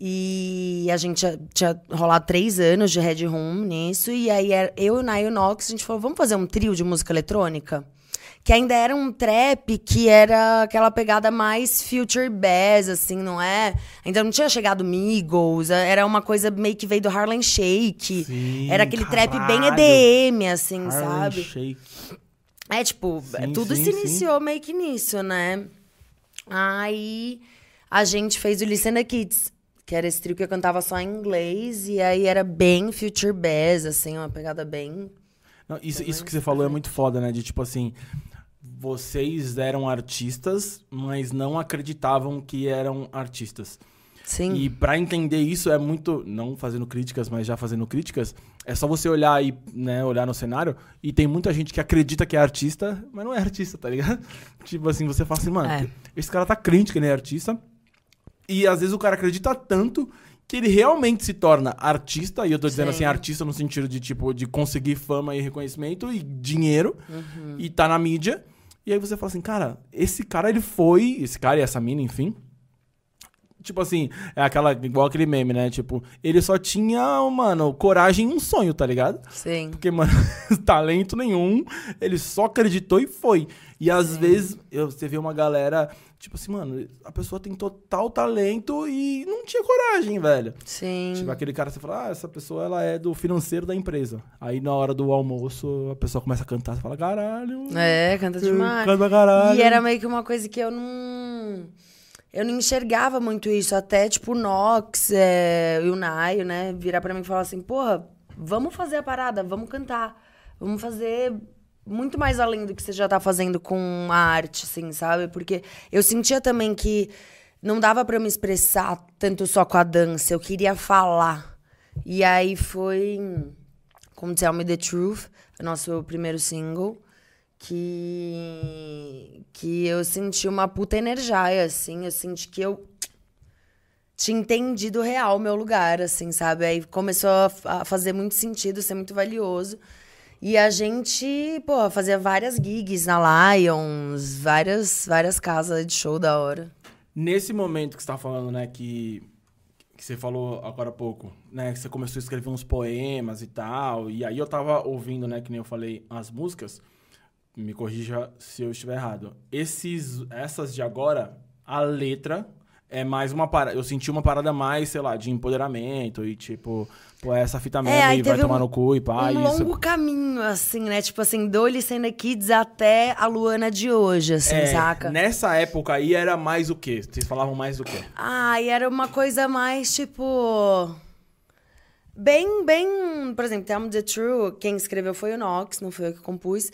e a gente já- tinha rolado três anos de Red Room nisso. E aí, era- eu e o Nayo Nox, a gente falou, vamos fazer um trio de música eletrônica? Que ainda era um trap que era aquela pegada mais future bass, assim, não é? Ainda não tinha chegado Migos, era uma coisa meio que veio do Harlem Shake. Sim, era aquele trap bem caralho. EDM, assim, Harlem sabe? Shake. É, tipo, Sim, tudo sim, se iniciou meio que nisso, né? Aí a gente fez o Listen the Kids, que era esse trio que eu cantava só em inglês, e aí era bem future bass, assim, uma pegada bem. Não, isso, isso que você falou é muito foda, né? De tipo assim, vocês eram artistas, mas não acreditavam que eram artistas. Sim. E pra entender isso é muito, não fazendo críticas, mas já fazendo críticas, é só você olhar aí, né, olhar no cenário e tem muita gente que acredita que é artista, mas não é artista, tá ligado? Tipo assim, você fala assim, mano, É. esse cara tá crente que ele é artista. E às vezes o cara acredita tanto que ele realmente se torna artista, e eu tô dizendo Sim. assim, artista no sentido de tipo de conseguir fama e reconhecimento e dinheiro Uhum. e tá na mídia. E aí você fala assim, cara, esse cara ele foi, esse cara e essa mina, enfim, Tipo assim, é aquela, igual aquele meme, né? Tipo, ele só tinha, mano, coragem e um sonho, tá ligado? Sim. Porque, mano, talento nenhum, ele só acreditou e foi. E às vezes eu- você vê uma galera, tipo assim, mano, a pessoa tem total talento e não tinha coragem, velho. Sim. Tipo, aquele cara, você fala, ah, essa pessoa ela é do financeiro da empresa. Aí na hora do almoço, a pessoa começa a cantar, você fala, caralho. É, canta demais. Canta caralho. E era meio que uma coisa que eu não. Eu não enxergava muito isso. Até, tipo, o Nox é, e o Naio, né? Virar pra mim e falar assim: porra, vamos fazer a parada, vamos cantar. Vamos fazer muito mais além do que você já tá fazendo com a arte, assim, sabe? Porque eu sentia também que não dava eu me expressar tanto só com a dança. Eu queria falar. E aí foi. Como Tell Me the Truth, nosso primeiro single que que eu senti uma puta energia, assim, eu senti que eu tinha entendido real o meu lugar, assim, sabe? Aí começou a fazer muito sentido, ser muito valioso. E a gente, pô, fazia várias gigs na Lions, várias, várias casas de show da hora. Nesse momento que você tá falando, né, que, que você falou agora há pouco, né, que você começou a escrever uns poemas e tal, e aí eu tava ouvindo, né, que nem eu falei, as músicas, me corrija se eu estiver errado. Esses, essas de agora, a letra é mais uma parada. Eu senti uma parada mais, sei lá, de empoderamento e tipo, pô, essa fita mesmo É, aí e vai teve tomar um- no cu e pá, um isso. longo caminho, assim, né? Tipo assim, do Licenda Kids até a Luana de hoje, assim, É, saca? Nessa época aí era mais o quê? Vocês falavam mais do quê? Ah, e era uma coisa mais, tipo... Bem, bem... Por exemplo, Tell Me The True, quem escreveu foi o Nox, não foi eu que compus.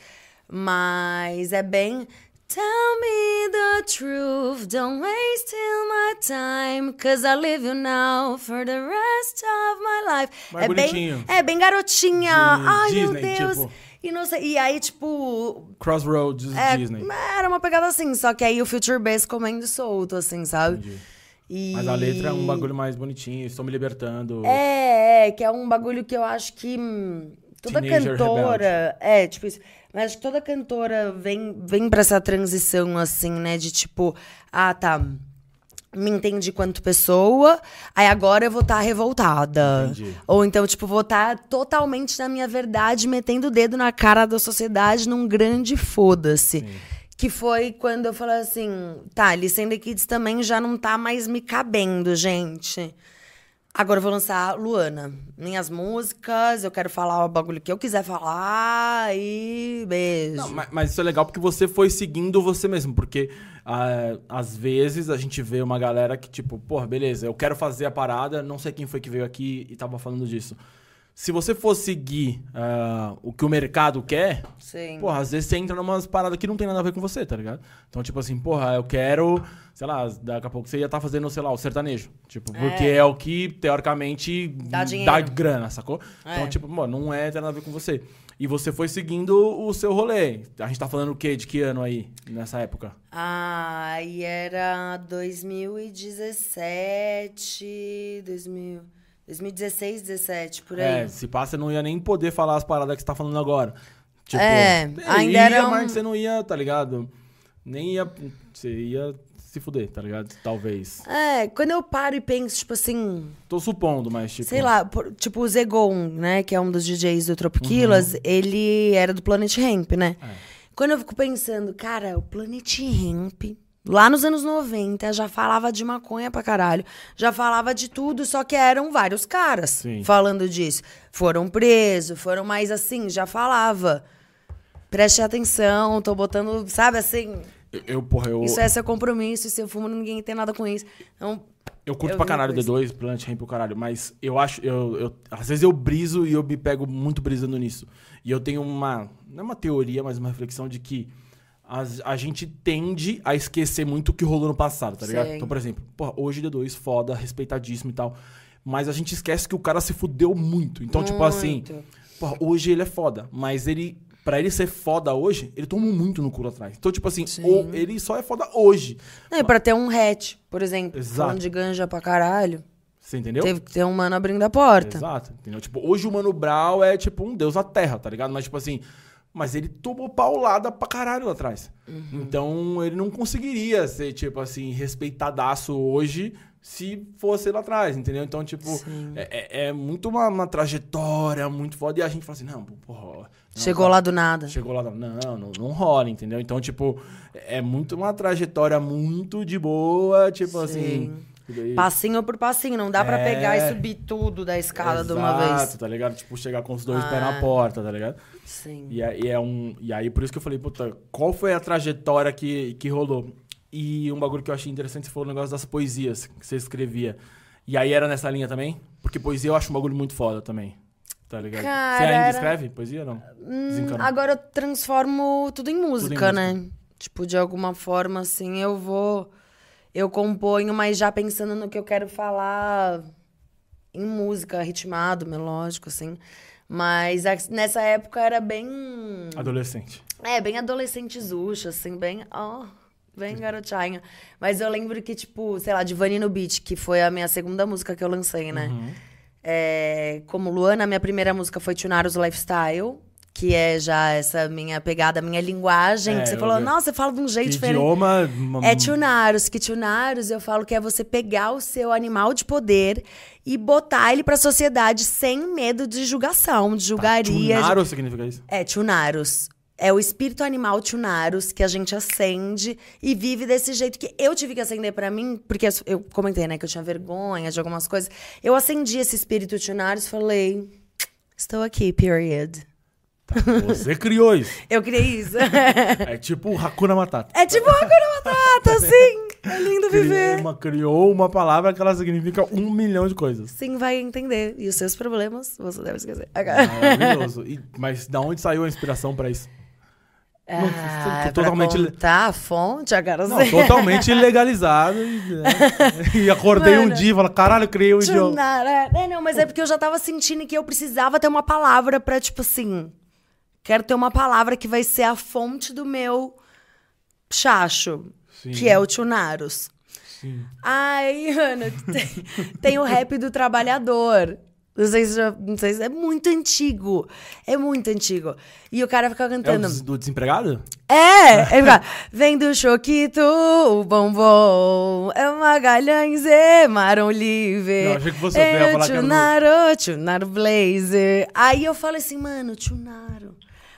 Mas é bem... Tell me the truth, don't waste my time, cause I live you now for the rest of my life. Mais é bonitinho. bem, é bem garotinha. De Ai, Disney, meu Deus. tipo. E, não sei, e aí, tipo, Crossroads é, Disney. Era uma pegada assim, só que aí o Future Bass comendo solto, assim, sabe? Entendi. E... Mas a letra é um bagulho mais bonitinho, estou me libertando. É, é, que é um bagulho que eu acho que hum, toda Teenager cantora. É, tipo isso. Mas acho que toda cantora vem, vem pra essa transição, assim, né? De tipo, ah, tá. Me entendi quanto pessoa, aí agora eu vou estar revoltada. Entendi. Ou então, tipo, vou estar totalmente na minha verdade, metendo o dedo na cara da sociedade num grande foda-se. Que foi quando eu falei assim, tá, Licenda Kids também já não tá mais me cabendo, gente. Agora eu vou lançar Luana. Minhas músicas, eu quero falar o bagulho que eu quiser falar e beijo. Não, mas, mas isso é legal porque você foi seguindo você mesmo. Porque ah, às vezes a gente vê uma galera que, tipo, porra, beleza, eu quero fazer a parada, não sei quem foi que veio aqui e tava falando disso. Se você for seguir ah, o que o mercado quer, Sim. porra, às vezes você entra numas paradas que não tem nada a ver com você, tá ligado? Então, tipo assim, porra, eu quero, sei lá, daqui a pouco você ia estar fazendo, sei lá, o sertanejo. Tipo, porque é, o que, teoricamente, Dá dinheiro. grana, sacou? Então, É. tipo, mano, não é tem nada a ver com você. E você foi seguindo o seu rolê. A gente tá falando o quê? De que ano aí, nessa época? Ah, e era 2017, 2000, 2016, 17, por aí. É, se passa, você não ia nem poder falar as paradas que você tá falando agora. Tipo, É, ainda ia, era um- mas você não ia, tá ligado? Nem ia. Você ia se fuder, tá ligado? Talvez. É, quando eu paro e penso, tipo assim, Tô supondo, mas tipo. sei lá, por- tipo o Zegon, né, que é um dos DJs do Tropiquilas, ele era do Planet Hemp, né? É. Quando eu fico pensando, cara, o Planet Hemp, lá nos anos 90, já falava de maconha pra caralho, já falava de tudo, só que eram vários caras Sim. falando disso. Foram presos, foram mais assim, já falava. Preste atenção, tô botando, sabe assim, Eu, eu, porra, eu. isso é seu compromisso, se eu fumo, ninguém tem nada com isso. Então, Eu curto Eu pra caralho coisa. D2, Plant Ramp pro caralho, mas eu acho. Eu, eu, às vezes eu briso e eu me pego muito brisando nisso. E eu tenho uma. Não é uma teoria, mas uma reflexão de que as- a gente tende a esquecer muito o que rolou no passado, tá ligado? Sim. Então, por exemplo, porra, hoje D2, foda, respeitadíssimo e tal. Mas a gente esquece que o cara se fudeu muito. Então, tipo assim, Muito. porra, hoje ele é foda, mas ele. Pra ele ser foda hoje, ele tomou muito no culo atrás. Então, tipo assim, Sim. ou ele só é foda hoje. Não, e pra ter um hatch, por exemplo, Exato. falando de ganja pra caralho, Você entendeu? teve que ter um mano abrindo a porta. Exato, entendeu? Tipo, hoje o Mano Brown é tipo um deus da terra, tá ligado? Mas tipo assim, mas ele tomou paulada pra caralho lá atrás. Uhum. Então ele não conseguiria ser, tipo assim, respeitadaço hoje se fosse lá atrás, entendeu? Então, tipo, Sim. é, é- é muito uma, uma trajetória muito foda. E a gente fala assim, não, porra. não, Chegou lá do nada. Chegou lá, não, não, não rola, entendeu? Então, tipo, é muito uma trajetória muito de boa, tipo assim. e- Passinho por passinho, não dá pra É. pegar e subir tudo da escada de uma vez. Exato, tá ligado? Tipo, chegar com os dois pés Ah. na porta, tá ligado? Sim. E, aí é um, e aí, por isso que eu falei, puta, qual foi a trajetória que, que rolou? E um bagulho que eu achei interessante foi o negócio das poesias que você escrevia. E aí era nessa linha também? Porque poesia eu acho um bagulho muito foda também. Tá ligado? Cara, você ainda escreve poesia ou não? Hum, agora eu transformo tudo em música, música. né? Tipo, de alguma forma, assim, eu vou. Eu componho, mas já pensando no que eu quero falar em música, ritmado, melódico, assim. Mas a- nessa época era bem. Adolescente. É, bem adolescente zuxa, assim, bem. Ó, bem garotinha. Mas eu lembro que, tipo, sei lá, Divani no Beat, que foi a minha segunda música que eu lancei, né? Uhum. É, como Luana, minha primeira música foi Tunaros Lifestyle, que é já essa minha pegada, minha linguagem. É, que você falou, nossa, você fala de um jeito Que diferente. idioma... É tunaros, que tunaros eu falo que é você pegar o seu animal de poder e botar ele pra sociedade sem medo de julgação, de julgaria. de- Tunaro significa isso? É, tunaros. É o espírito animal Tunaros que a gente acende e vive desse jeito que eu tive que acender pra mim, porque eu comentei, né, que eu tinha vergonha de algumas coisas. Eu acendi esse espírito Tunaros e falei: estou aqui, period. Você criou isso. Eu criei isso. É tipo o Hakuna Matata. É tipo Hakuna Matata, sim. É lindo viver. Uma, criou uma palavra que ela significa um milhão de coisas. Sim, vai entender. E os seus problemas, você deve esquecer. Maravilhoso. E, mas da onde saiu a inspiração pra isso? Ah, totalmente contar a fonte, agora não, totalmente legalizado e, né? e acordei Mano, um dia e falei, caralho, criei um idioma. É, não, mas é porque eu já tava sentindo que eu precisava ter uma palavra pra, tipo assim, Quero ter uma palavra que vai ser a fonte do meu chacho, Sim. que é o Tunaros. Sim. Ai, Ana, tem, tem o rap do trabalhador. Não sei, se já, não sei se é muito antigo. É muito antigo. E o cara fica cantando. É o do desempregado? É! Ele fica, vem do Choquito, o bombom, é Magalhães e Marão Livre. Não, achei que você ia falar Tunaro, que era Tunaro Blazer. Aí eu falo assim, mano, Tunaro.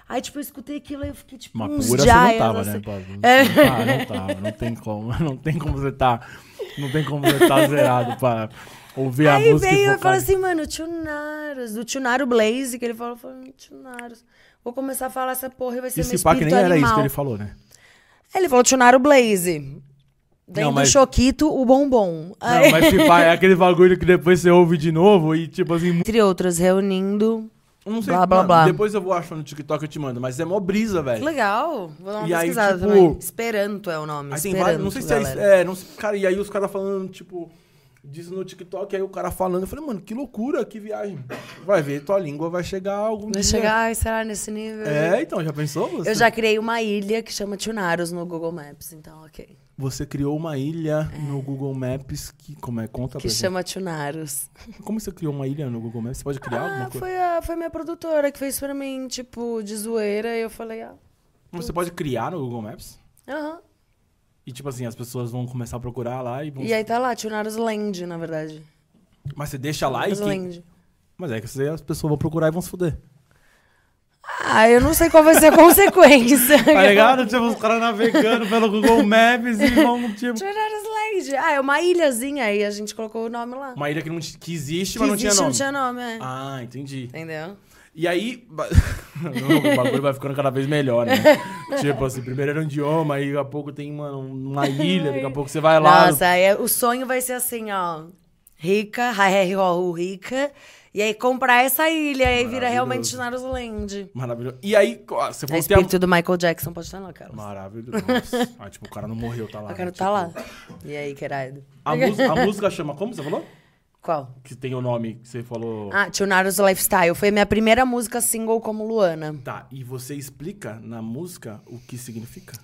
Aí, tipo, eu escutei aquilo e eu fiquei, tipo, Uma pura você não tava, né? Pô, não, é. não, não tava, não tem como. Não tem como você tá... Não tem como você tá zerado pra ouvir Aí a música Aí veio e falou assim, mano, Tunaros, do Tunaro Blaze, que ele falou, falou, Tunaros. Vou começar a falar essa porra e vai ser Esse meu espírito nem animal. era isso que ele falou, né? Ele falou Tunaro Blaze. Daí não, mas... do Choquito, o bombom. Não, mas pá, é aquele bagulho que depois você ouve de novo e tipo assim... Entre outros, reunindo não sei, blá, blá, blá. Depois eu vou achar no TikTok e te mando, mas é mó brisa, velho. Legal. Vou dar uma e pesquisada aí, tipo, também. Esperanto é o nome. Aí Esperanto, não sei se é, é não sei, cara, e aí os caras falando, tipo, disso no TikTok, aí o cara falando, eu falei, mano, que loucura, que viagem. Vai ver, tua língua vai chegar algum vai dia. Vai chegar, será nesse nível? É, então, já pensou você? Eu já criei uma ilha que chama Tunaros no Google Maps, então, ok. Você criou uma ilha é. no Google Maps que, como é, conta Que chama Tunaros. Como você criou uma ilha no Google Maps? Você pode criar ah, alguma coisa? Foi a, foi minha produtora que fez pra mim, tipo, de zoeira, e eu falei, ah... Você pode criar no Google Maps? Aham. Uhum. E, tipo assim, as pessoas vão começar a procurar lá e vão... E aí tá lá, Tunaros Land, na verdade. Mas você deixa lá Tunaros e quem... Land. Mas é que as pessoas vão procurar e vão se fuder. Ah, eu não sei qual vai ser a consequência. tá ligado? Tipo, os caras navegando pelo Google Maps e vão, tipo... Lady. Ah, é uma ilhazinha aí, a gente colocou o nome lá. Uma ilha que, não, que existe, que mas não existe, tinha nome. não tinha nome, é. Ah, entendi. Entendeu? E aí, o bagulho vai ficando cada vez melhor, né? tipo assim, primeiro era um idioma, aí daqui a pouco tem uma, uma ilha, daqui a pouco você vai lá. Nossa, aí é, o sonho vai ser assim, ó. Rica, rica, e aí comprar essa ilha, e aí vira realmente Naros Land. Maravilhoso. E aí, você falou... É espírito a... do Michael Jackson pode estar lá, cara. Maravilhoso. ah, tipo, o cara não morreu, tá lá. O cara né? tá tipo... lá. E aí, querido? A, a música chama como, você falou? Qual? Que tem o nome que você falou. Ah, Tunaros Lifestyle. Foi minha primeira música single como Luana. Tá, e você explica na música o que significa?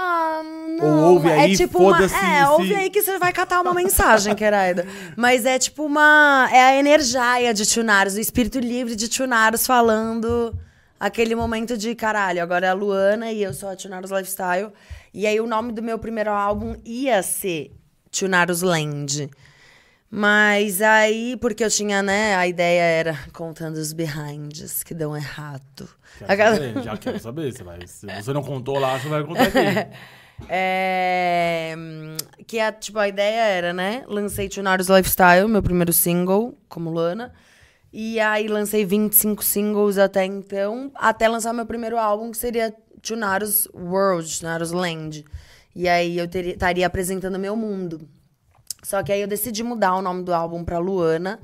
Ah, não. Ou ouve é aí, é tipo uma, É, se... ouve aí que você vai catar uma mensagem, querida. Mas é tipo uma... É a energia de Tunaros, o espírito livre de Tunaros falando aquele momento de caralho, agora é a Luana e eu sou a Tunaros Lifestyle. E aí o nome do meu primeiro álbum ia ser Tunaros Land. Mas aí, porque eu tinha, né, a ideia era contando os behinds que dão errado. Quero saber, já quero saber. Você vai, se você não contou lá, você vai contar aqui. É, que a, tipo, a ideia era, né? Lancei Tunaros Lifestyle, meu primeiro single, como Lana. E aí lancei 25 singles até então, até lançar meu primeiro álbum, que seria Tunaros World, Tunaros Land. E aí eu teria, estaria apresentando meu mundo. Só que aí eu decidi mudar o nome do álbum pra Luana.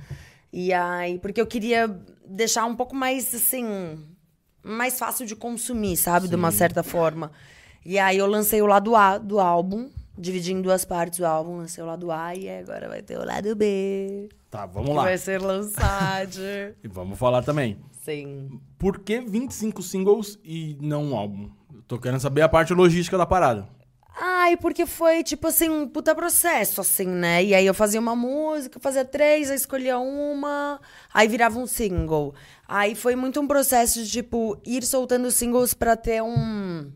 E aí, porque eu queria deixar um pouco mais, assim, mais fácil de consumir, sabe? Sim. De uma certa forma. E aí eu lancei o lado A do álbum, dividi em duas partes o álbum, lancei o lado A e agora vai ter o lado B. Tá, vamos lá. Vai ser lançado. e vamos falar também. Sim. Por que 25 singles e não um álbum? tô querendo saber a parte logística da parada. Ai, porque foi, tipo assim, um puta processo, assim, né? E aí eu fazia uma música, fazia três, aí escolhia uma, aí virava um single. Aí foi muito um processo de, tipo, ir soltando singles pra ter um.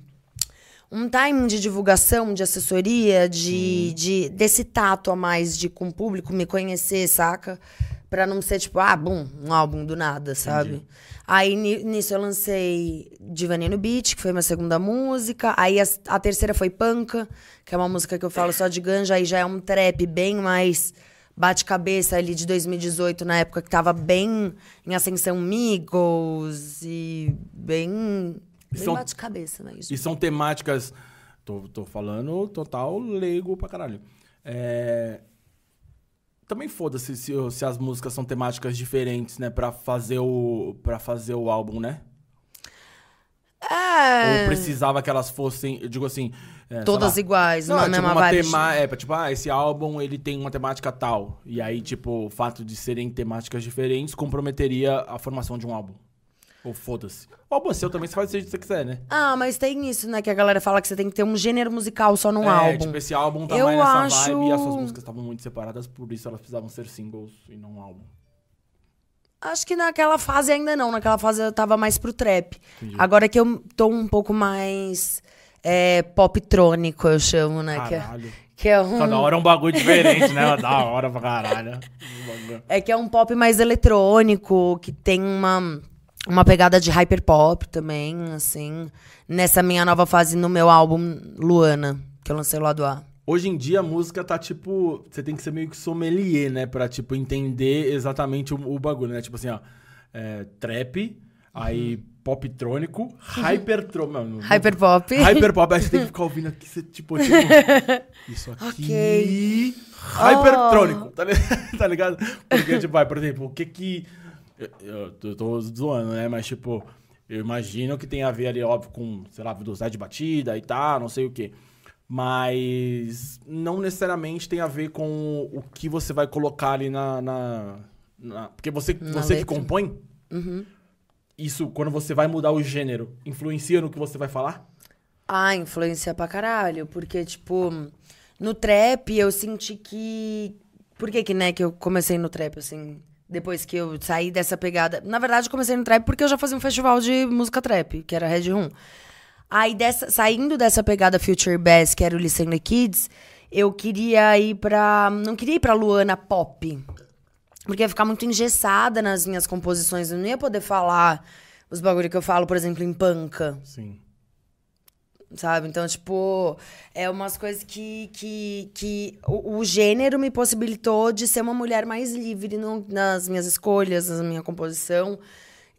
Um timing de divulgação, de assessoria, de, de desse tato a mais de com o público me conhecer, saca? Pra não ser tipo, ah, bum, um álbum do nada, sabe? Aí ni- nisso eu lancei Divani no Beat, que foi minha segunda música. Aí a, a terceira foi Panca, que é uma música que eu falo só de ganja. Aí já é um trap bem mais bate-cabeça ali de 2018, na época que tava bem em ascensão Migos e bem, bem são- bate-cabeça mesmo. E são temáticas. Tô, tô falando total leigo pra caralho. É, Também foda-se se, se as músicas são temáticas diferentes, né? Pra fazer o, pra fazer o álbum, né? É, Ou precisava que elas fossem, eu digo assim. é, todas lá. iguais, Não, uma é, tipo, mesma uma vibe. tema, é, tipo, ah, esse álbum ele tem uma temática tal. E aí, tipo, o fato de serem temáticas diferentes comprometeria a formação de um álbum. Ou foda-se. O é seu também, você faz do jeito que você quiser, né? Ah, mas tem isso, né? Que a galera fala que você tem que ter um gênero musical só num é, álbum. tipo, esse álbum tá Eu mais nessa acho- vibe e as suas músicas estavam muito separadas, por isso elas precisavam ser singles e não um álbum. Acho que naquela fase ainda não. Naquela fase eu tava mais pro trap. Agora que eu tô um pouco mais é, pop-trônico, eu chamo, né? É, Caralho. que é um, Cada hora é um bagulho diferente, né? Da hora pra caralho. é que é um pop mais eletrônico, que tem uma, uma pegada de hyperpop também, assim. Nessa minha nova fase no meu álbum Luana, que eu lancei lá do A. Hoje em dia a música tá tipo. Você tem que ser meio que sommelier, né? Pra, tipo, entender exatamente o, o bagulho, né? Tipo assim, ó. é, trap, aí poptrônico, hypertrônico. Hyperpop. Hyperpop, aí você tem que ficar ouvindo aqui, você, tipo, tipo. Isso aqui. Ok. Hypertrônico, tá, li- tá ligado? Porque, tipo, vai, por exemplo, o que que. Eu, eu tô- zoando, né? Mas, tipo, eu imagino que tem a ver ali, óbvio, com, sei lá, velocidade de batida e tal, não sei o quê. Mas não necessariamente tem a ver com o que você vai colocar ali na. na- na- porque você, Na você que compõe, isso, quando você vai mudar o gênero, influencia no que você vai falar? Ah, influencia pra caralho. Porque, tipo, no trap eu senti que. Por que que, né, que eu comecei no trap, assim? Depois que eu saí dessa pegada. Na verdade, eu comecei no trap porque eu já fazia um festival de música trap, que era Red Room. Aí, dessa, saindo dessa pegada Future Bass, que era o Listen the Kids, eu queria ir pra. Não queria ir pra Luana Pop. Porque ia ficar muito engessada nas minhas composições. Eu não ia poder falar os bagulho que eu falo, por exemplo, em panca Sim. Sabe? Então, tipo, é umas coisas que, que, que o, o gênero me possibilitou de ser uma mulher mais livre no- nas minhas escolhas, na minha composição.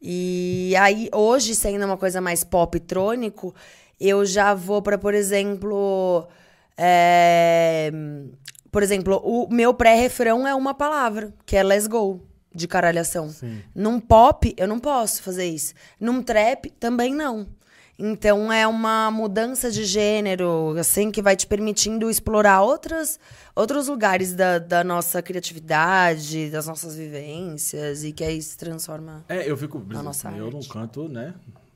E aí, hoje, sendo uma coisa mais pop trônico, eu já vou pra, por exemplo. é, Por exemplo, o meu pré-refrão é uma palavra, que é let's go, de caralhação. Sim. Num pop, eu não posso fazer isso. Num trap, também não. Então é uma mudança de gênero, assim, que vai te permitindo explorar outras, outros lugares da, da nossa criatividade, das nossas vivências, e que aí se transforma. É, eu fico brisando. nossa eu não arte. canto, né?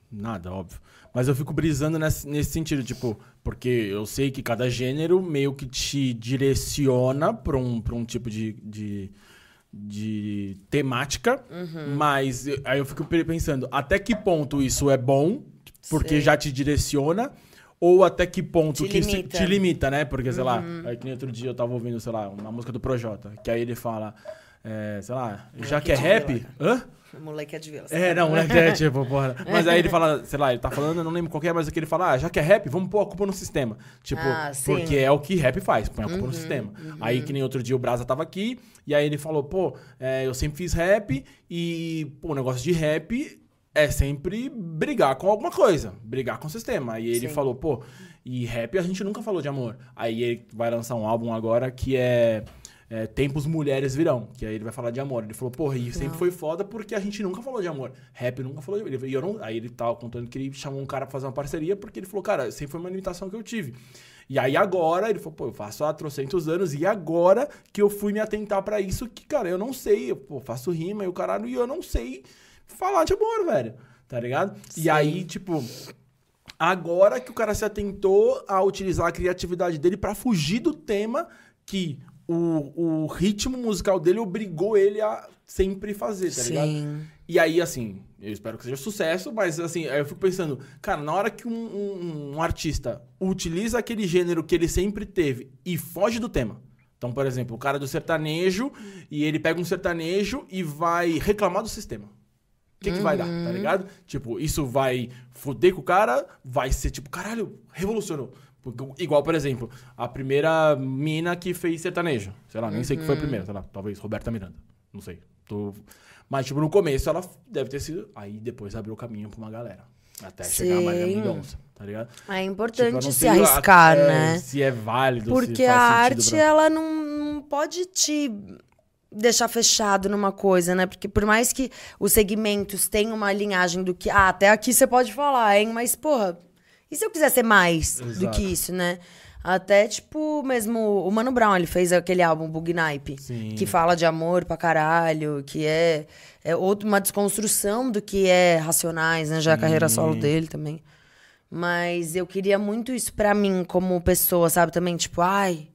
Nada, óbvio. Mas eu fico brisando nesse, nesse sentido, tipo, porque eu sei que cada gênero meio que te direciona pra um, pra um tipo de, de, de temática. Uhum. Mas aí eu fico pe- pensando, até que ponto isso é bom, porque Sei. já te direciona, ou até que ponto Te que limita. te limita, né? Porque, sei lá, Uhum. aí que nem outro dia eu tava ouvindo, sei lá, uma música do Projota, que aí ele fala, é, sei lá, já Moleque que é de rap. vila. Hã? O moleque é de vila. É, não, moleque é tipo, porra. Mas aí ele fala, sei lá, ele tá falando, eu não lembro qual que é, mas aqui ele fala, ah, já que é rap, vamos pôr a culpa no sistema. Tipo, Ah. Uhum, porque é o que rap faz, põe a culpa no sistema. Aí que nem outro dia o Brasa tava aqui, e aí ele falou, pô, é, eu sempre fiz rap, e, pô, o negócio de rap é sempre brigar com alguma coisa, brigar com o sistema. Aí ele Sim. falou, pô, e rap a gente nunca falou de amor. Aí ele vai lançar um álbum agora que é. é, Tempos Mulheres Virão, que aí ele vai falar de amor. Ele falou, porra, e sempre Não. foi foda porque a gente nunca falou de amor. Rap nunca falou de amor. E eu não, aí ele tava contando que ele chamou um cara pra fazer uma parceria porque ele falou, cara, sempre foi uma limitação que eu tive. E aí agora, ele falou, pô, eu faço há trocentos anos e agora que eu fui me atentar pra isso que, cara, eu não sei, eu pô, faço rima e o caralho, e eu não sei falar de amor, velho. Tá ligado? E Sim. aí, tipo, agora que o cara se atentou a utilizar a criatividade dele pra fugir do tema que o, o ritmo musical dele obrigou ele a sempre fazer, tá ligado? Sim. E aí, assim, eu espero que seja sucesso, mas assim, aí eu fico pensando, cara, na hora que um, um- um artista utiliza aquele gênero que ele sempre teve e foge do tema, Então, por exemplo, o cara do sertanejo e ele pega um sertanejo e vai reclamar do sistema. O que, que vai dar, tá ligado? Tipo, isso vai foder com o cara, vai ser tipo, caralho, revolucionou. Igual, por exemplo, a primeira mina que fez sertanejo. Sei lá, nem sei que foi a primeira, sei lá, talvez Roberta Miranda. Não sei. Tô... Mas, tipo, no começo ela deve ter sido. Aí depois abriu o caminho pra uma galera. Até chegar a Maria Sim. Mendonça, tá ligado? É Tipo, importante não se sei a- arriscar, é, né? Se é válido, Porque se a faz sentido arte, pra- ela não pode te deixar fechado numa coisa, né? Porque por mais que os segmentos tenham uma linhagem do que, ah, até aqui você pode falar, hein? Mas, porra, e se eu quiser ser mais do Exato. que isso, né? Até, tipo, mesmo o Mano Brown, ele fez aquele álbum Bug Nipe, Sim. que fala de amor pra caralho, que é, é outra, uma desconstrução do que é Racionais, né? Já é a carreira solo dele também. Mas eu queria muito isso pra mim como pessoa, sabe? Também, tipo, ai,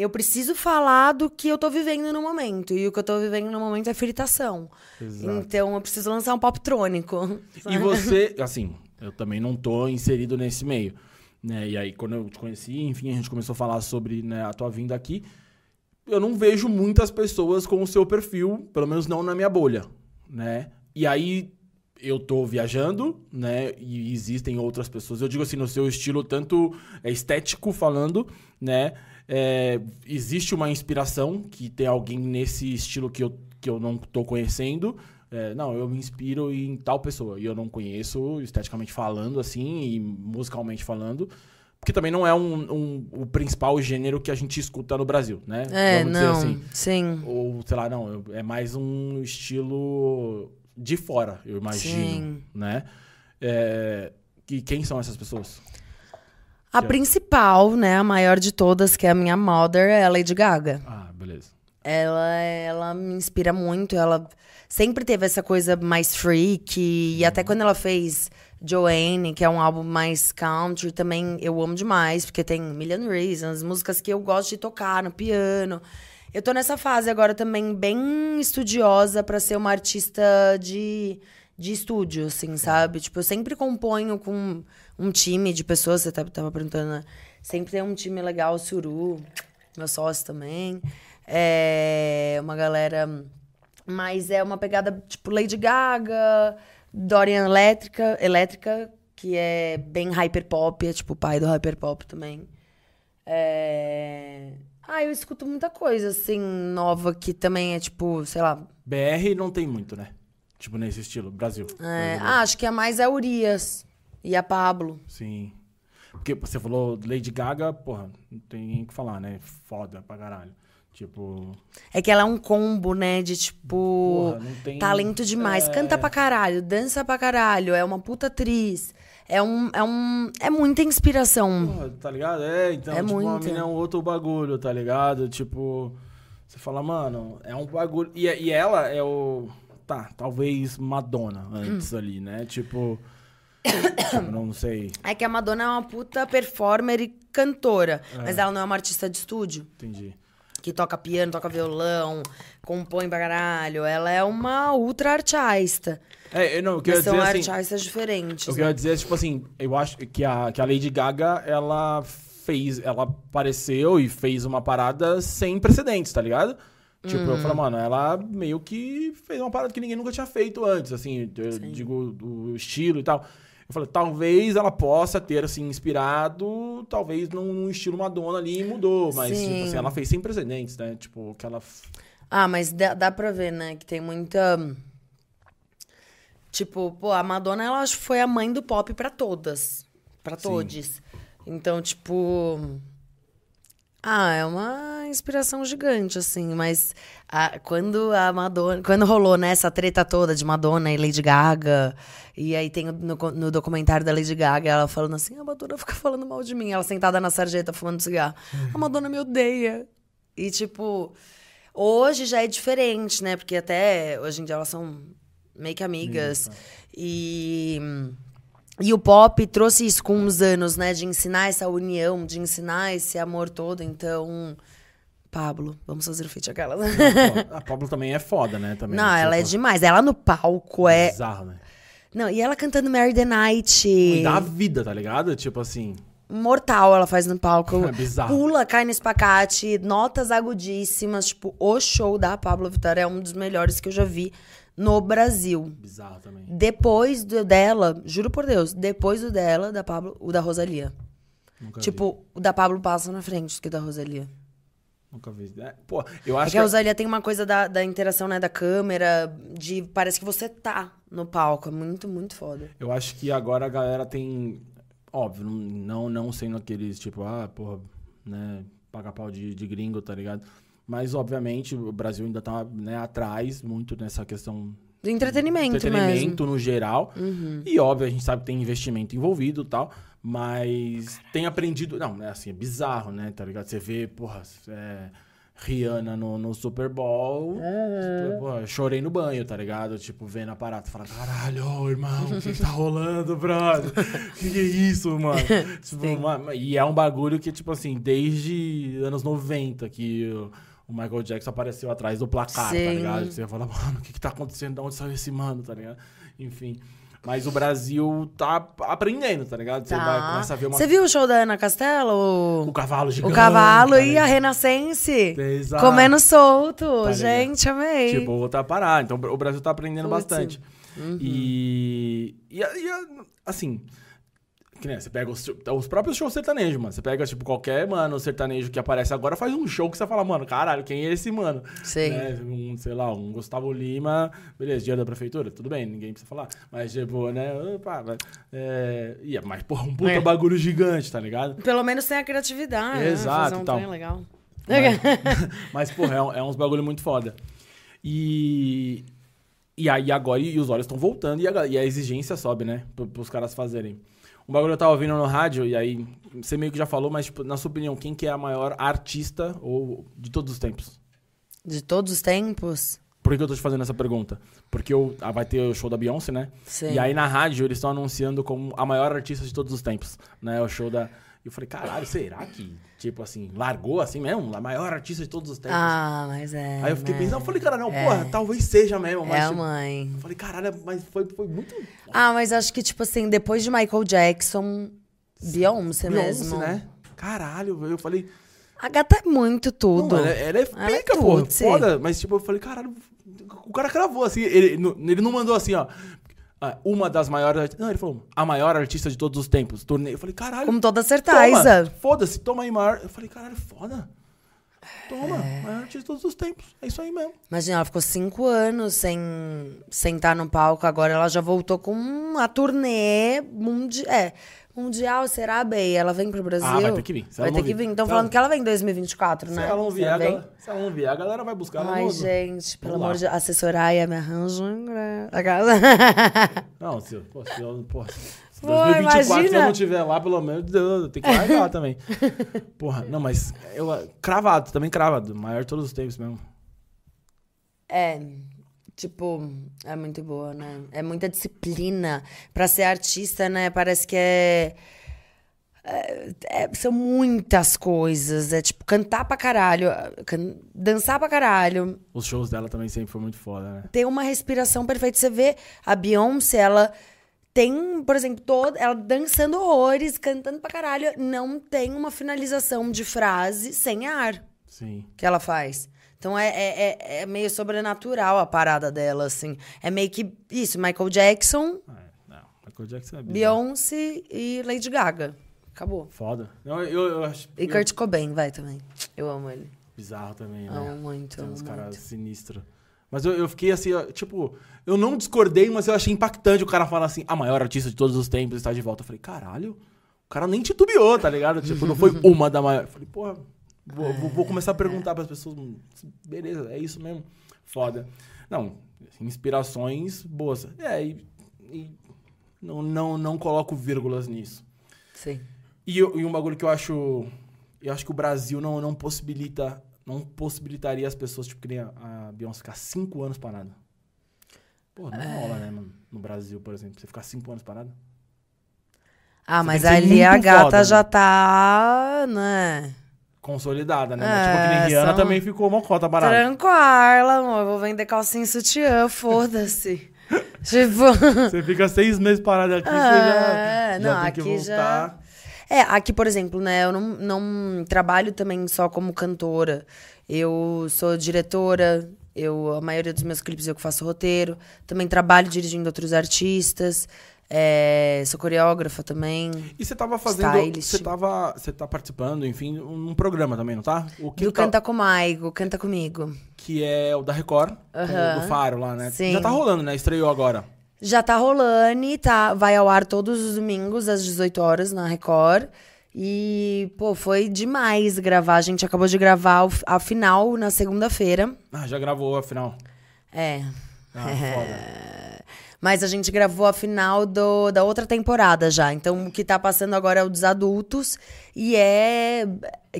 eu preciso falar do que eu tô vivendo no momento. E o que eu tô vivendo no momento é fritação. Exato. Então eu preciso lançar um pop trônico. E você, assim, eu também não tô inserido nesse meio. Né? E aí, quando eu te conheci, enfim, a gente começou a falar sobre né, a tua vinda aqui. Eu não vejo muitas pessoas com o seu perfil, pelo menos não na minha bolha, né? E aí, eu tô viajando, né? E existem outras pessoas. Eu digo assim, no seu estilo, tanto é, estético falando, né? É, existe uma inspiração que tem alguém nesse estilo que eu, que eu não tô conhecendo. É, não, eu me inspiro em tal pessoa. E eu não conheço, esteticamente falando, assim, e musicalmente falando. Porque também não é um, um- o principal gênero que a gente escuta no Brasil, né? É, Vamos não. dizer assim. Sim. Ou, sei lá, não, é mais um estilo de fora, eu imagino, Sim. né? É, e quem são essas pessoas? A principal, né, a maior de todas, que é a minha mother, é a Lady Gaga. Ah, beleza. Ela, ela me inspira muito. Ela sempre teve essa coisa mais freak. E até quando ela fez Joanne, que é um álbum mais country, também eu amo demais, porque tem Million Reasons, músicas que eu gosto de tocar no piano. Eu tô nessa fase agora também bem estudiosa pra ser uma artista de, de estúdio, assim, sabe? Tipo, eu sempre componho com um time de pessoas, você tava tava perguntando, né? Sempre tem um time legal, o Suru, meu sócio também. É uma galera. Mas é uma pegada tipo Lady Gaga, Dorian Elétrica, Elétrica que é bem hyperpop, é tipo o pai do hyperpop também. É... Ah, eu escuto muita coisa, assim, nova, que também é tipo, sei lá. BR não tem muito, né? Tipo, nesse estilo, Brasil. é, Ah, acho que a mais é a Urias e a Pablo. Sim. Porque você falou Lady Gaga, porra, não tem nem o que falar, né? Foda pra caralho. Tipo, É que ela é um combo, né? De tipo. Porra, tem- Talento demais. É. Canta pra caralho, dança pra caralho, é uma puta atriz. É um. É, um, é muita inspiração. porra, tá ligado? É, então, É tipo, uma muito. mina é um outro bagulho, tá ligado? Tipo, você fala, mano, é um bagulho. E, e ela é o. Tá, talvez Madonna antes ali, né? Tipo. tipo, não sei. É que a Madonna é uma puta performer e cantora. É. Mas ela não é uma artista de estúdio. Entendi. Que toca piano, toca violão, compõe pra caralho. Ela é uma ultra artista. É, eu não, eu queria Mas são dizer assim. artistas diferentes. Eu né? queria dizer, tipo assim, eu acho que a, que a Lady Gaga, ela fez, ela apareceu e fez uma parada sem precedentes, tá ligado? Tipo, eu Uhum. falei, mano, ela meio que fez uma parada que ninguém nunca tinha feito antes, assim, eu digo, o estilo e tal. Eu falei, talvez ela possa ter, assim, inspirado, talvez num, num estilo Madonna ali e mudou, mas, tipo Sim. assim, ela fez sem precedentes, né? Tipo, que ela... Ah, mas dá, dá pra ver, né? Que tem muita. Tipo, pô, a Madonna, ela foi a mãe do pop pra todas. Pra Sim. todes. Então, tipo. Ah, é uma inspiração gigante, assim. Mas a- quando a Madonna. Quando rolou, né, essa treta toda de Madonna e Lady Gaga. E aí tem no, no documentário da Lady Gaga ela falando assim: a Madonna fica falando mal de mim. Ela sentada na sarjeta fumando cigarro. A Madonna me odeia. E, tipo. Hoje já é diferente, né? Porque até hoje em dia elas são meio que amigas. E, e o pop trouxe isso com uns anos, né? De ensinar essa união, de ensinar esse amor todo. Então, Pablo, vamos fazer o feat aquela. A Pablo também é foda, né? Também, Não, ela é tipo, demais. Ela no palco é. Bizarro, né? Não, e ela cantando Mary the Night. E dá vida, tá ligado? Tipo assim. mortal ela faz no palco. É bizarro. Pula, cai no espacate, notas agudíssimas. Tipo, o show da Pablo Vittar é um dos melhores que eu já vi no Brasil. Bizarro também. Depois do dela, juro por Deus, depois do dela, da Pablo, o da Rosalia. Nunca vi. Tipo, o da Pablo passa na frente que o da Rosalia. Nunca vi. É, pô, eu É acho que a Rosalia tem uma coisa da, da interação, né, da câmera, de parece que você tá no palco. É muito, muito foda. Eu acho que agora a galera tem. Óbvio, não, não sendo aqueles tipo, ah, porra, né, paga pau de, de gringo, tá ligado? Mas, obviamente, o Brasil ainda tá né, atrás muito nessa questão Do entretenimento, entretenimento mesmo. no geral. E, óbvio, a gente sabe que tem investimento envolvido e tal. Mas tem aprendido. Não, é assim, é bizarro, né? Tá ligado? Você vê, porra, é, Rihanna no, no Super Bowl. tipo, porra, eu chorei no banho, tá ligado? Tipo, vendo a parada. Fala, caralho, irmão, o que, tá rolando, brother? Que que é isso, mano? Tipo, uma- e é um bagulho que, tipo assim, desde anos 90 que o, o Michael Jackson apareceu atrás do placar, tá Sim. ligado? Você fala, mano, o que, que tá acontecendo? De onde saiu esse mano, tá ligado? Enfim. Mas o Brasil tá aprendendo, tá ligado? Você vai começa a ver uma, Você viu o show da Ana Castelo? o cavalo O, gigante. o cavalo tá e a? Renascense. Exato. Comendo solto. ligado? Gente, amei. Tipo, voltar a parar. Então o Brasil tá aprendendo Putz. bastante. E, e, e, assim, que nem, você pega os, os próprios shows sertanejos, mano. Você pega, tipo, qualquer, mano, sertanejo que aparece agora, faz um show que você fala, mano, caralho, quem é esse, mano? Sim. Né? Um, sei lá, um Gustavo Lima, beleza, dia da prefeitura, tudo bem, ninguém precisa falar. Mas, tipo, né, opa, vai, é, mas, porra, um puta É. bagulho gigante, tá ligado? Pelo menos tem a criatividade. né? Exato, Fazer um então. trem legal. Mas, porra, é, é uns bagulho muito foda. E. E aí agora e os olhos estão voltando e a, e a exigência sobe, né? Para os caras fazerem. Um bagulho eu tava ouvindo no rádio, e aí você meio que já falou, mas, tipo, na sua opinião, quem que é a maior artista ou de todos os tempos? De todos os tempos? Por que eu tô te fazendo essa pergunta? Porque eu, ah, vai ter o show da Beyoncé, né? Sim. E aí na rádio eles estão anunciando como a maior artista de todos os tempos, né? O show da. E eu falei, caralho, será que, tipo assim, largou assim mesmo? A maior artista de todos os tempos? Ah, mas é. Aí eu fiquei né? pensando, eu falei, cara, não, É. porra, talvez seja mesmo, mas. É tipo, mãe. eu falei, caralho, mas foi, foi muito. Ah, mas acho que, tipo assim, depois de Michael Jackson, Beyoncé, Beyoncé, mesmo. né? Caralho, eu falei. A gata é muito tudo. Não, ela, ela é Ela é pica, porra, tutsi. foda. Mas, tipo, eu falei, caralho, o cara cravou assim. Ele, ele não mandou assim, ó. Ah, Uma das maiores. Não, ele falou, a maior artista de todos os tempos. Torneio. Eu falei, caralho. Com toda certeza. Foda-se, toma aí maior. Eu falei, caralho, foda. Toma, É. maior artista de todos os tempos. É isso aí mesmo. Imagina, ela ficou cinco anos sem sentar no palco. Agora ela já voltou com uma turnê mundial. É, mundial, será, Bey? Ela vem pro Brasil? Ah, vai ter que vir. Se ela Vai ter que vir. vir. Estão Se falando ela- que ela vem em 2024, Se né? ela não vier, a Você vem? galera, se ela não vier, a galera vai buscar ela Ai, no- gente, pelo Vamos amor lá. de Deus. A Soraya me arranja um ingresso. A casa. Não, se, pô, se eu, pô, se Pô, 2024 se eu não tiver lá, pelo menos tenho que largar também. Porra, não, mas eu, cravado, também cravado. Maior de todos os tempos mesmo. É, tipo, é muito boa, né? É muita disciplina. Pra ser artista, né? Parece que é. é- é- são muitas coisas. É tipo, cantar pra caralho, can- dançar pra caralho, Os shows dela também sempre foi muito foda, né? ter uma respiração perfeita. Você vê a Beyoncé, ela tem, por exemplo, toda, ela dançando horrores, cantando pra caralho, não tem uma finalização de frase sem ar Sim. que ela faz. Então é, é, é- é meio sobrenatural a parada dela, assim. É meio que isso, Michael Jackson, é, não, Michael Jackson é. Beyoncé e Lady Gaga. Acabou. Foda. Não, eu, eu acho E eu- Kurt Cobain, vai também. Eu amo ele. bizarro também, né? Amo muito, Tem uns caras sinistros. Mas eu, eu fiquei assim, tipo, eu não discordei, mas eu achei impactante o cara falar assim, a maior artista de todos os tempos está de volta. Eu falei, caralho, o cara nem titubeou, tá ligado? Tipo, não foi uma da maior. Eu falei, porra, vou, vou- começar a perguntar pras pessoas, hum, beleza, é isso mesmo? Foda. Não, inspirações boas. É, e, e não, não, não coloco vírgulas nisso. Sim. E, eu- e um bagulho que eu acho. Eu acho que o Brasil não, não possibilita. Não possibilitaria as pessoas, tipo, que nem a, a Beyoncé ficar cinco anos parada. Porra, não É. rola, né, mano? No Brasil, por exemplo. Você ficar cinco anos parada? Ah, Você mas ali a gata foda, já né? tá, né? Consolidada, né? É, tipo, que nem Rihanna são- também ficou mocota parada. Tranquila, amor. Vou vender calcinha e sutiã, foda-se. tipo. Você fica seis meses parada aqui, você já, É, já não, tem que aqui voltar. É, aqui, por exemplo, né, eu não, não trabalho também só como cantora. Eu sou diretora, eu, a maioria dos meus clipes eu que faço roteiro. Também trabalho dirigindo outros artistas. É, sou coreógrafa também. E você tava fazendo. Stylist. Você tava. Você tá participando, enfim, num programa também, não tá? O que Do tá- Canta Comigo, Canta Comigo. Que é o da Record, o do Faro lá, né? Sim. Já tá rolando, né? Estreou agora. Já tá rolando, tá, vai ao ar todos os domingos às 18 horas na Record. E, pô, foi demais gravar. A gente acabou de gravar a final na segunda-feira. Ah, já gravou afinal. É. Ah, foda. Mas a gente gravou a final do, da outra temporada já. Então, o que tá passando agora é o dos adultos. E é.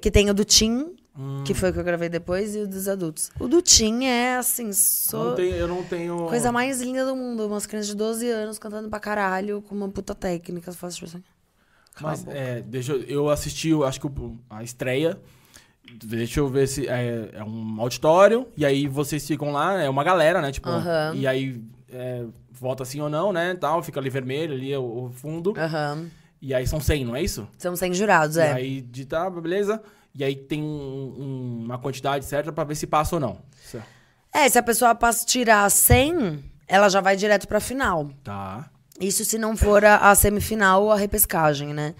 Que tem o do Tim, Hum. que foi o que eu gravei depois, e o dos adultos. O do Tim é assim. Não eu não tenho. Coisa mais linda do mundo. Umas crianças de 12 anos cantando pra caralho, com uma puta técnica. Eu faço tipo assim. Mas, é, deixa eu, eu assisti, eu acho que a estreia. Deixa eu ver se é, é um auditório, e aí vocês ficam lá, é uma galera, né? Tipo, Aham. e aí é, vota sim ou não, né? Tal, fica ali vermelho, ali é o, o fundo. Aham. E aí são 100, não é isso? São 100 jurados, E é. aí de tá, beleza. E aí tem um- um- uma quantidade certa pra ver se passa ou não. Certo. É, se a pessoa passa tirar 100, ela já vai direto pra final. Tá. Isso se não for a, a semifinal ou a repescagem, né?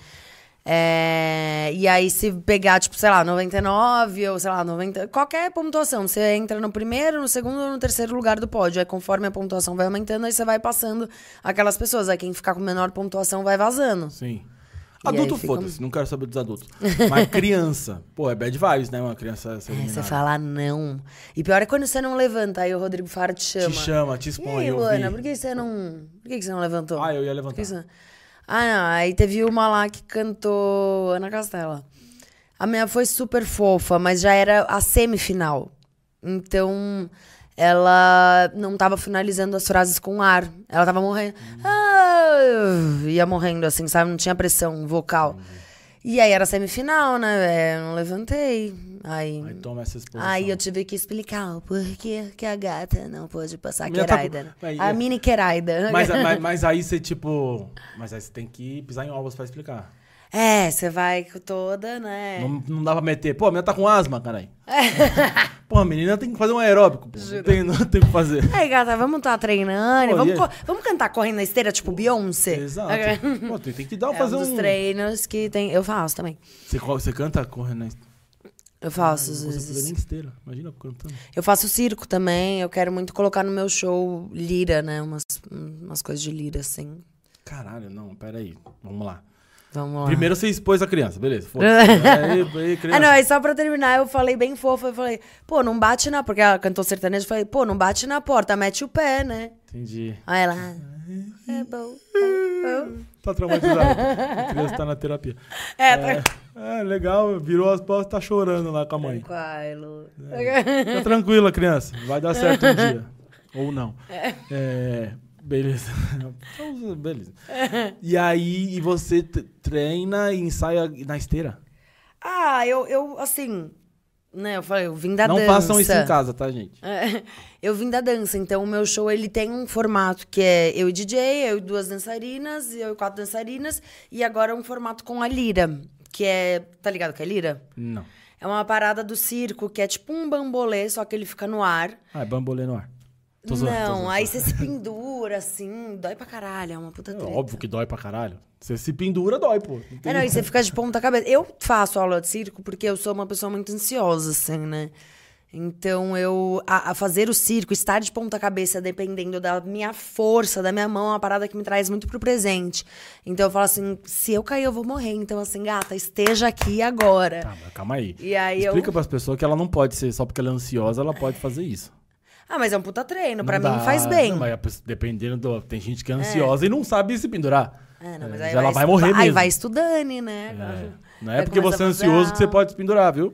É, e aí, se pegar, tipo, sei lá, 99 ou, sei lá, 90... Qualquer pontuação. Você entra no primeiro, no segundo ou no terceiro lugar do pódio. Aí, conforme a pontuação vai aumentando, aí você vai passando aquelas pessoas. Aí, quem ficar com menor pontuação vai vazando. Sim. E Adulto, aí fica- foda-se, não quero saber dos adultos. Mas criança, pô, é bad vibes, né? Uma criança É, você fala não. E pior é quando você não levanta, aí o Rodrigo Faro te chama. Te chama, te E expõe, aí, eu Luana, vi. por que você não. Por que você não levantou? Ah, eu ia Por levantar. Ah, não. Aí teve uma lá que cantou Ana Castela. A minha foi super fofa, mas já era a semifinal. Então, ela não tava finalizando as frases com ar. Ela tava morrendo. Ah, ia morrendo, assim, sabe? Não tinha pressão vocal. E aí era semifinal, né? Eu não levantei. Aí, Aí toma essa exposição. aí eu tive que explicar o porquê que a gata não pôde passar a Minha tá- queraida. Aí, a mini queraida. Mas, mas, mas aí você, tipo... Mas aí você tem que pisar em ovos pra explicar. É, você vai toda, né? Não, não dá pra meter. Pô, a menina tá com asma, caralho. Pô, a menina tem que fazer um aeróbico, pô. Não tem, não tem o que fazer. Aí, gata, vamos estar treinando. Pô, vamos, aí? co- vamos cantar correndo na esteira, tipo Beyoncé. Exato. Pô, tem, tem que dar, É fazer um dos um... treinos que tem. Eu faço também. Você, você canta correndo na esteira? Eu faço, às fazer vezes. nem esteira. Imagina cantando. Eu faço circo também. Eu quero muito colocar no meu show lira, né? Umas, umas coisas de lira, assim. Caralho, não, peraí. Vamos lá. Vamos lá. Primeiro você expôs a criança, beleza. Aí, aí, criança. Ah, não, aí só pra terminar, eu falei bem fofa, eu falei, pô, não bate na... Porque ela cantou sertanejo, eu falei, pô, não bate na porta, mete o pé, né? Entendi. Aí ela... É bom, é bom. Tá traumatizado. a criança tá na terapia. É, tá... É, legal, virou as costas, tá chorando lá com a mãe. Lu. Fica tranquila, criança. Vai dar certo um dia. Ou não. É, beleza. beleza. E aí, e você treina e ensaia na esteira? Ah, eu, eu, assim... Né, eu falei, eu vim da não dança. façam isso em casa, tá, gente? É, eu vim da dança, então o meu show ele tem um formato que é eu e DJ, eu e duas dançarinas, eu e quatro dançarinas, e agora um formato com a lira, que é. Tá ligado que é lira? Não. É uma parada do circo, que é tipo um bambolê, só que ele fica no ar. Ah, é bambolê no ar. Tô zoando, tô Não, zoando. aí você se pendura, assim, dói pra caralho, é uma puta É treta. óbvio que dói pra caralho. Você se pendura, dói, pô. Não tem- É, não, e você fica de ponta cabeça. Eu faço aula de circo porque eu sou uma pessoa muito ansiosa, assim, né? Então, eu... A, a fazer o circo, estar de ponta cabeça, dependendo da minha força, da minha mão, é uma parada que me traz muito pro presente. Então, eu falo assim, se eu cair, eu vou morrer. Então, assim, gata, esteja aqui agora. Tá, mas calma aí. E aí eu... Explica pras pessoas que ela não pode ser, só porque ela é ansiosa, ela pode fazer isso. Ah, mas é um puta treino. Pra Não mim, dá- faz bem. Não, mas pessoa- dependendo do. Tem gente que é ansiosa e não sabe se pendurar. É, não, mas É, aí ela vai estu- morrer Aí mesmo. vai estudando, né? É. Não é Vai porque você é ansioso que você pode se pendurar, viu?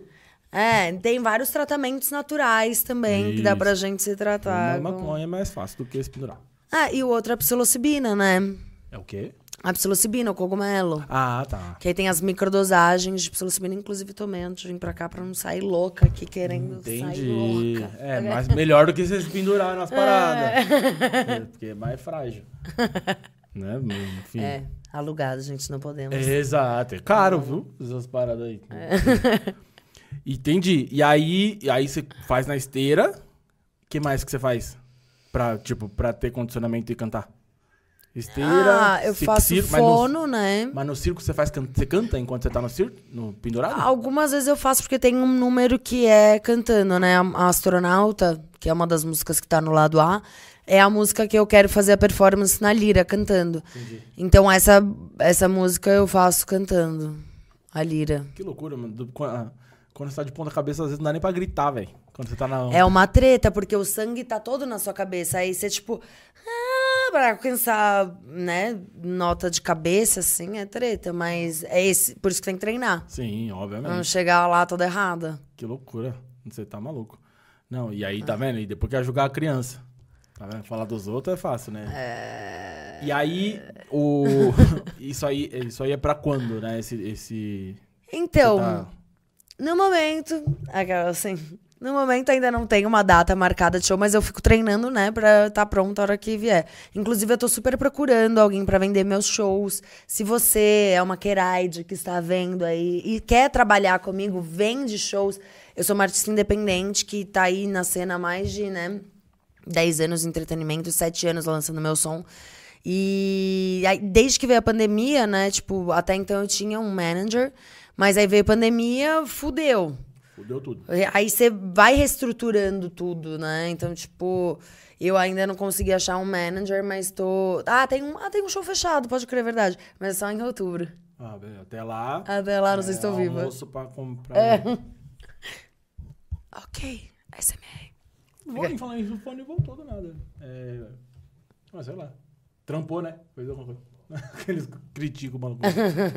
É, tem vários tratamentos naturais também que dá Isso. pra gente se tratar. Uma com- maconha é mais fácil do que se pendurar. Ah, e o outro é a psilocibina, né? É o quê? A psilocibina, o cogumelo. Ah, tá. Que aí tem as microdosagens de psilocibina, inclusive tomei antes de vir pra cá pra não sair louca aqui querendo sair Entendi. louca. É, mas melhor do que você se pendurar nas paradas. É, porque é mais frágil. Né? Enfim. É, alugado, gente, não podemos. É, exato. É caro, viu? Essas paradas aí. Entendi. E aí, e aí você faz na esteira. O que mais que você faz? Pra, tipo, pra ter condicionamento e cantar? Esteira. Ah, eu faço circo, mas no- fono, né? Mas no circo você faz você canta enquanto você tá no circo? No pendurado? Algumas vezes eu faço porque tem um número que é cantando, né? A Astronauta, que é uma das músicas que tá no lado A, é a música que eu quero fazer a performance na lira, cantando. Então essa, essa música eu faço cantando. A lira. Que loucura, mano. Do- Quando, quando você tá de ponta cabeça, às vezes não dá nem pra gritar, velho. Quando você tá na. É uma treta, porque o sangue tá todo na sua cabeça. Aí você, tipo, ah, pra alcançar, né, nota de cabeça, assim, é treta. Mas é esse, por isso que tem que treinar. Sim, Pra obviamente. não chegar lá toda errada. Que loucura. Você tá maluco. Não, e aí, tá vendo? E depois quer julgar a criança. Tá vendo? Falar dos outros é fácil, né? É... E aí, o. isso aí, isso aí é pra quando, né? Esse. esse... Então, tá- no momento, aquela assim, no momento ainda não tem uma data marcada de show, mas eu fico treinando, né, pra estar pronta a hora que vier. Inclusive, eu tô super procurando alguém pra vender meus shows. Se você é uma queraide que está vendo aí e quer trabalhar comigo, vende shows. Eu sou uma artista independente que tá aí na cena há mais de, né, 10 anos de entretenimento, 7 anos lançando meu som. E aí, desde que veio a pandemia, né? Tipo, até então eu tinha um manager, mas aí veio a pandemia, fudeu. Fudeu tudo. Aí você vai reestruturando tudo, né? Então, tipo, eu ainda não consegui achar um manager, mas tô. Ah, tem um, ah, tem um show fechado, pode crer, é verdade. Mas é só em outubro. Ah, beleza. Até lá. Até lá, não sei se estou é, viva. almoço pra comprar. É. Ok, SMR. Vou falar isso, o fone voltou do nada. É. Ah, sei lá. Trampou, né? Fez alguma coisa. Aqueles criticam o maluco.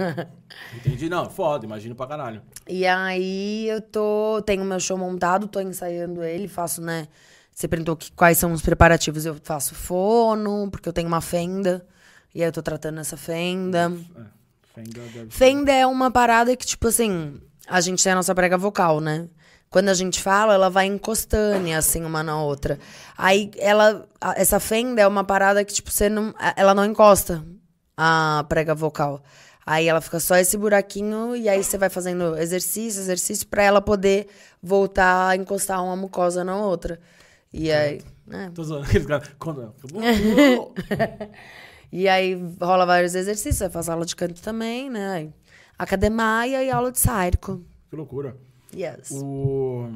Entendi, não. Foda, imagino pra caralho. E aí eu tô. Tenho meu show montado, tô ensaiando ele, faço, né? Você perguntou que, quais são os preparativos. Eu faço fono, porque eu tenho uma fenda. E aí eu tô tratando essa fenda. É, Fenda Fenda é uma parada que, tipo assim, a gente tem a nossa prega vocal, né? Quando a gente fala, ela vai encostando, assim, uma na outra. Aí, ela... Essa fenda é uma parada que, tipo, você não... Ela não encosta a prega vocal. Aí, ela fica só esse buraquinho e aí você vai fazendo exercício, exercício, pra ela poder voltar a encostar uma mucosa na outra. E aí... né? Tô zoando. Aqueles caras. Quando... E aí rola vários exercícios, eu faço aula de canto também, né? Academia e aula de circo. que loucura. Yes. O...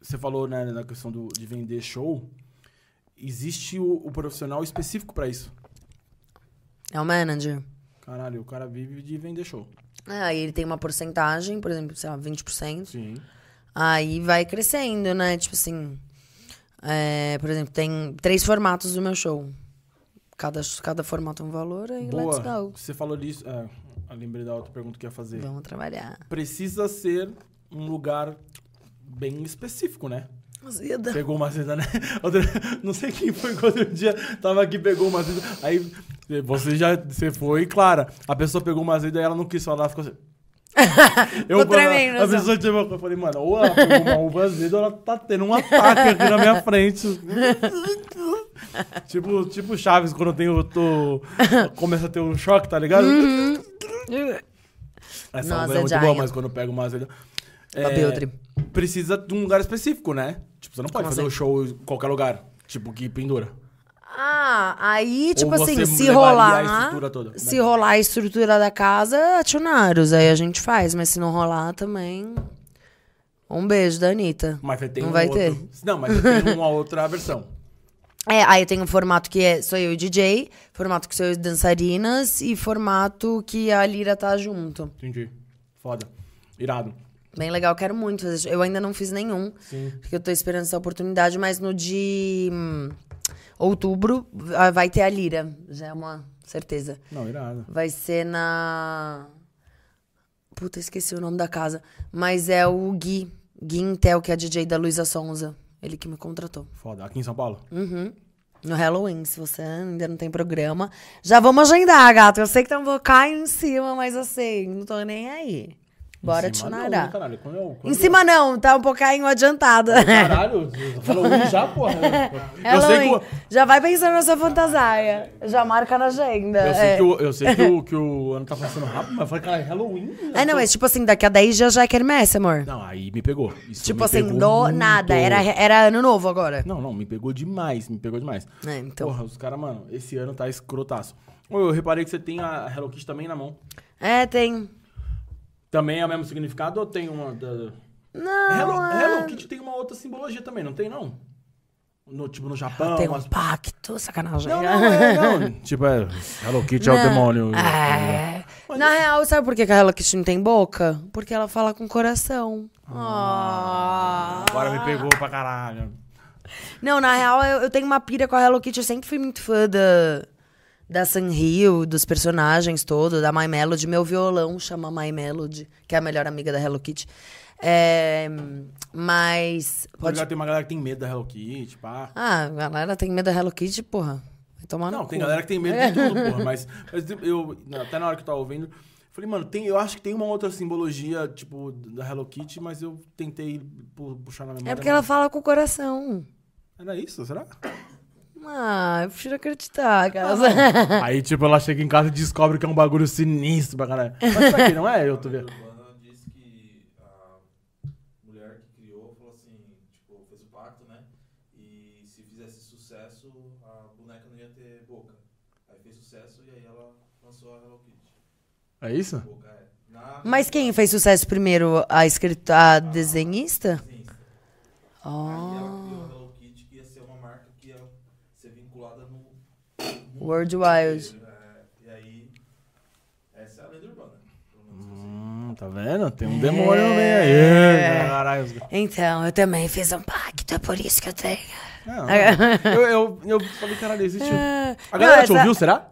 Você falou, né, na questão do, de vender show. Existe o, o profissional específico pra isso. É o manager. Caralho, o cara vive de vender show. É, aí ele tem uma porcentagem, por exemplo, sei lá, 20%. Sim. Aí vai crescendo, né? Tipo assim. é, por exemplo, tem três formatos do meu show. Cada, cada formato é um valor, aí let's Boa. go. Você falou disso. É, eu lembrei da outra pergunta que eu ia fazer. Vamos trabalhar. Precisa ser um lugar bem específico, né? Azeda. Pegou uma seda, né? Outra- não sei quem foi que outro dia tava aqui pegou uma seda. Aí você já você foi, Clara. A pessoa pegou uma seda e ela não quis falar, ficou assim. Ficou tremendo, A assim. pessoa tipo, eu falei, mano, ou ela pegou uma uva azeda ou ela tá tendo um ataque aqui na minha frente. tipo, tipo Chaves, quando tem o. Tô, começa a ter um choque, tá ligado? Essa Nossa, é muito boa, mas quando pega uma azeda. É, precisa de um lugar específico, né? Tipo, você não pode Como fazer assim? o show em qualquer lugar. Tipo, que pendura. Ah, aí, tipo Ou assim, você se levaria rolar. a estrutura toda? Como é Se que- rolar a estrutura da casa, ationários. Aí a gente faz, mas se não rolar também. Um beijo da Anitta. Mas você tem Não um vai outro... ter. Não, mas você tem uma outra versão. É, aí tenho um formato que é sou eu e DJ, formato que sou eu e dançarinas e formato que a Lira tá junto. Entendi. Foda. Irado. Bem legal, quero muito fazer. Eu ainda não fiz nenhum, Sim. porque eu tô esperando essa oportunidade, mas no de hum, outubro vai ter a Lira, já é uma certeza. Não, irado. Vai ser na. Puta, esqueci o nome da casa. Mas é o Gui. Gui Intel, que é DJ da Luísa Sonza. Ele que me contratou. Foda. Aqui em São Paulo? Uhum. No Halloween, se você ainda não tem programa. Já vamos agendar, gato. Eu sei que tem um bocado em cima, mas sei, não tô nem aí. Bora te narar. caralho. Quando eu- Em cima não, tá um pouquinho adiantada. Caralho, Halloween já, porra. Eu Halloween. o, Já vai pensando na sua fantasia. Já marca na agenda. eu sei é. que o, eu sei que o, que o ano tá passando rápido, mas eu falei, cara, é Halloween. É, não, mas tipo assim, daqui a 10 dias já é quermesse, amor. Não, aí me pegou. Isso tipo me assim, pegou do muito. nada. Era, era ano novo agora. Não, não, me pegou demais, me pegou demais. É, então. Porra, os caras, mano, esse ano tá escrotaço. Eu reparei que você tem a Hello Kitty também na mão. É, tem. Também é o mesmo significado ou tem uma... Da... Não. Hello, é... Hello Kitty tem uma outra simbologia também, não tem, não? No, tipo, no Japão... Tem um umas- pacto, sacanagem. Não, não, é, não. tipo, é... Hello Kitty é o Não. demônio. É. Na real, sabe por que a Hello Kitty não tem boca? Porque ela fala com coração. Ah. Agora me pegou pra caralho. Não, na real, eu, eu tenho uma pira com a Hello Kitty. Eu sempre fui muito fã da, da Sanrio, dos personagens todos, da My Melody. Meu violão chama My Melody, que é a melhor amiga da Hello Kitty. É, mas. Pode... Tem uma galera que tem medo da Hello Kitty, pá. Ah, a galera tem medo da Hello Kitty, porra. Vai tomar Não, no tem cu. galera que tem medo de tudo, porra. Mas, mas eu, até na hora que eu tava ouvindo, falei, mano, tem, eu acho que tem uma outra simbologia, tipo, da Hello Kitty, mas eu tentei pu- puxar na memória. É porque ela fala com o coração. Era isso, será? Ah, eu prefiro acreditar, cara. Aí, tipo, ela chega em casa e descobre que é um bagulho sinistro pra caralho. Mas será que não é? Eu tô A vendo. Urbana disse que a mulher que criou falou assim, tipo, fez o pacto, né? E se fizesse sucesso, a boneca não ia ter boca. Aí fez sucesso e aí ela lançou a Hello Kitty. É isso? É. Mas quem fez sucesso primeiro? A escrita, a desenhista? Sim. Oh. Aí ela criou a Hello Kitty que ia ser uma marca que ia ser vinculada no mundo World Wild. é. E aí, essa é a lenda urbana. pelo menos. Hum, tá vendo? Tem um demônio no meio aí. Caralho. Então, eu também fiz um pacto, é por isso que eu tenho. Não, não. Eu, eu, eu falei, caralho, existe. A galera Não, te essa- ouviu, será?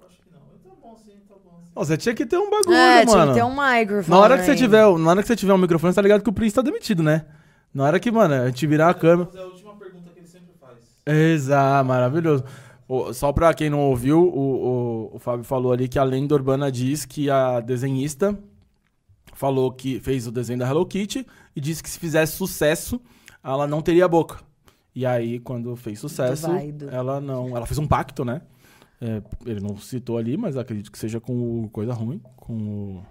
Eu acho que não. Bom sim, bom sim. Ó, Você tinha que ter um bagulho, É, tinha mano. que ter um microfone. Na hora que você tiver, na hora que você tiver um microfone, você tá ligado que o Prince tá demitido, né? Na hora que, mano, a gente virar a câmera. Mas é a última pergunta que ele sempre faz. Exato, maravilhoso. Só pra quem não ouviu, o, o, o Fábio falou ali que a lenda urbana diz que a desenhista falou que fez o desenho da Hello Kitty e disse que se fizesse sucesso, ela não teria boca. E aí, quando fez sucesso, ela não. Ela fez um pacto, né? É, ele não citou ali, mas acredito que seja com o coisa ruim. Com o.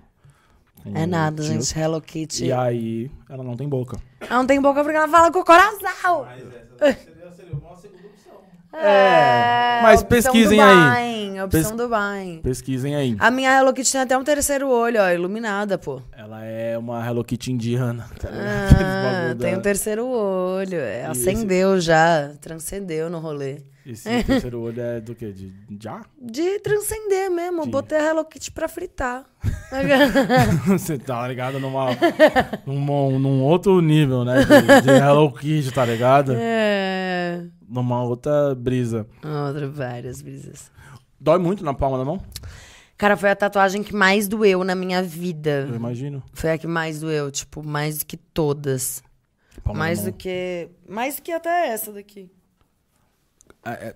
com É nada, tio. gente. Hello Kitty. E aí, ela não tem boca. Ela não tem boca porque ela fala com o coração. Mas essa seria, seria uma segunda. É, mas a opção pesquisem aí. opção Pes- do bem. Pesquisem aí. A minha Hello Kitty tem até um terceiro olho, ó, iluminada, pô. Ela é uma Hello Kitty indiana, tá ligado? Ah, tem da- um terceiro olho. é, acendeu já, transcendeu no rolê. Esse terceiro olho é do quê? De já? De transcender mesmo, De- botei a Hello Kitty pra fritar. Você tá ligado numa, numa- num outro nível, né? De, de Hello Kitty, tá ligado? é. Numa outra brisa. Outra, várias brisas. Dói muito na palma da mão? Cara, foi a tatuagem que mais doeu na minha vida. Eu imagino. Foi a que mais doeu, tipo, mais do que todas. Palma mais do que. Mais do que até essa daqui. É, é,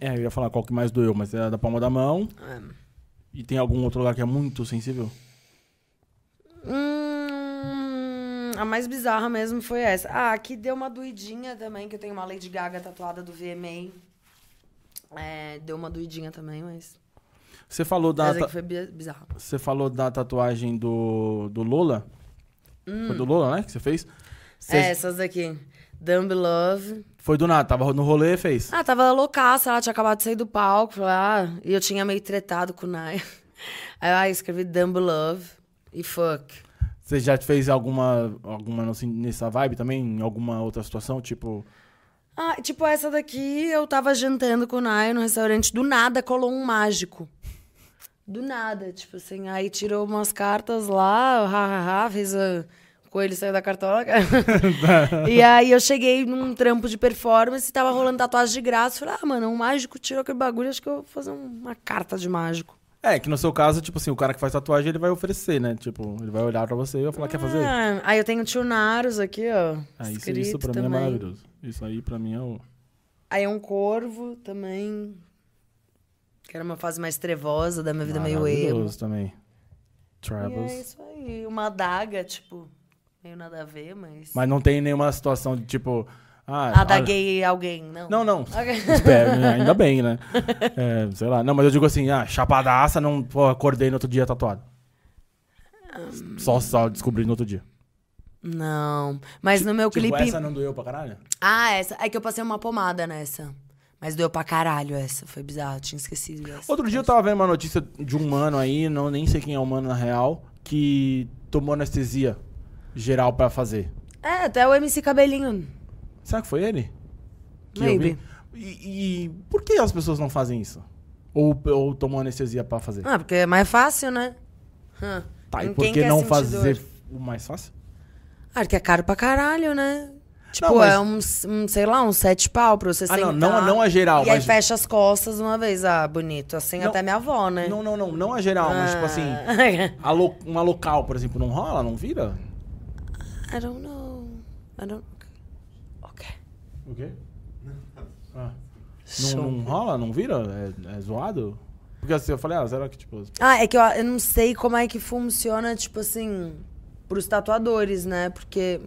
é, eu ia falar qual que mais doeu, mas é a da palma da mão. É. E tem algum outro lugar que é muito sensível? Hum, a mais bizarra mesmo foi essa. Ah, aqui deu uma doidinha também, que eu tenho uma Lady Gaga tatuada do VMA. É, deu uma doidinha também, mas. Você falou da, Essa ta- foi bi- bizarra. você falou da tatuagem do, do Lola? Foi do Lola, né? Que você fez? Você- É, essas daqui. Dumb Love. Foi do nada, tava no rolê e fez. Ah, tava loucaça, ela tinha acabado de sair do palco. Falei, ah, e eu tinha meio tretado com o Naya. Aí ah, eu escrevi Dumb Love e fuck. Você já fez alguma, alguma assim, nessa vibe também? Em alguma outra situação? Tipo. Ah, tipo essa daqui, eu tava jantando com o Naya no restaurante, do nada colou um mágico. Do nada, tipo assim, aí tirou umas cartas lá, ha, ha, ha, fez a... o coelho saiu da cartola. e aí eu cheguei num trampo de performance e tava rolando tatuagem de graça. Falei, ah, mano, um mágico tirou aquele bagulho, acho que eu vou fazer um- uma carta de mágico. É, que no seu caso, tipo assim, o cara que faz tatuagem, ele vai oferecer, né? Tipo, ele vai olhar pra você e vai falar, quer fazer? Ah, aí eu tenho tio Naros aqui, ó. Ah, isso, isso pra mim é também. maravilhoso. Isso aí pra mim é o. Aí é um corvo também. Que era uma fase mais trevosa da minha vida, meio emo. Maravilhoso também. E Travels. é isso aí. Uma adaga, tipo, meio nada a ver, mas. Mas não tem nenhuma situação de tipo. Ah, Adaguei alguém, não. Não, não. Espero, né? ainda bem, né? É, sei lá. Não, mas eu digo assim, ah, chapadaça, não. Pô, acordei no outro dia tatuado. Só, só descobri no outro dia. Não. Mas no meu Tipo, clipe. essa não doeu pra caralho? Ah, essa. É que eu passei uma pomada nessa. Mas doeu pra caralho essa. Foi bizarro, tinha esquecido dessa. Outro dia eu tava vendo uma notícia de um mano aí, não, nem sei quem é o mano na real, que tomou anestesia geral pra fazer. É, até o MC Cabelinho. Será que foi ele? Que eu Maybe. vi? E, e por que as pessoas não fazem isso? Ou, ou tomam anestesia pra fazer? Ah, porque é mais fácil, né? Hum. tá, e por que não fazer dor? o mais fácil? Ah, porque é caro pra caralho, né? Tipo, Não, mas- é uns, um, sei lá, uns sete pau pra você Ah, sentar. não, não, não a geral, E aí mas. fecha as costas uma vez. Ah, bonito. Assim Não. até minha avó, né? Não, não, não, não a geral, mas tipo assim, Ah. lo- uma local, por exemplo, não rola, não vira? I don't know. I don't... O quê? Ah, não, não rola, não vira? É, é zoado? Porque assim, eu falei, ah, será que tipo. Ah, é que eu, eu não sei como é que funciona, tipo assim, pros tatuadores, né? Porque.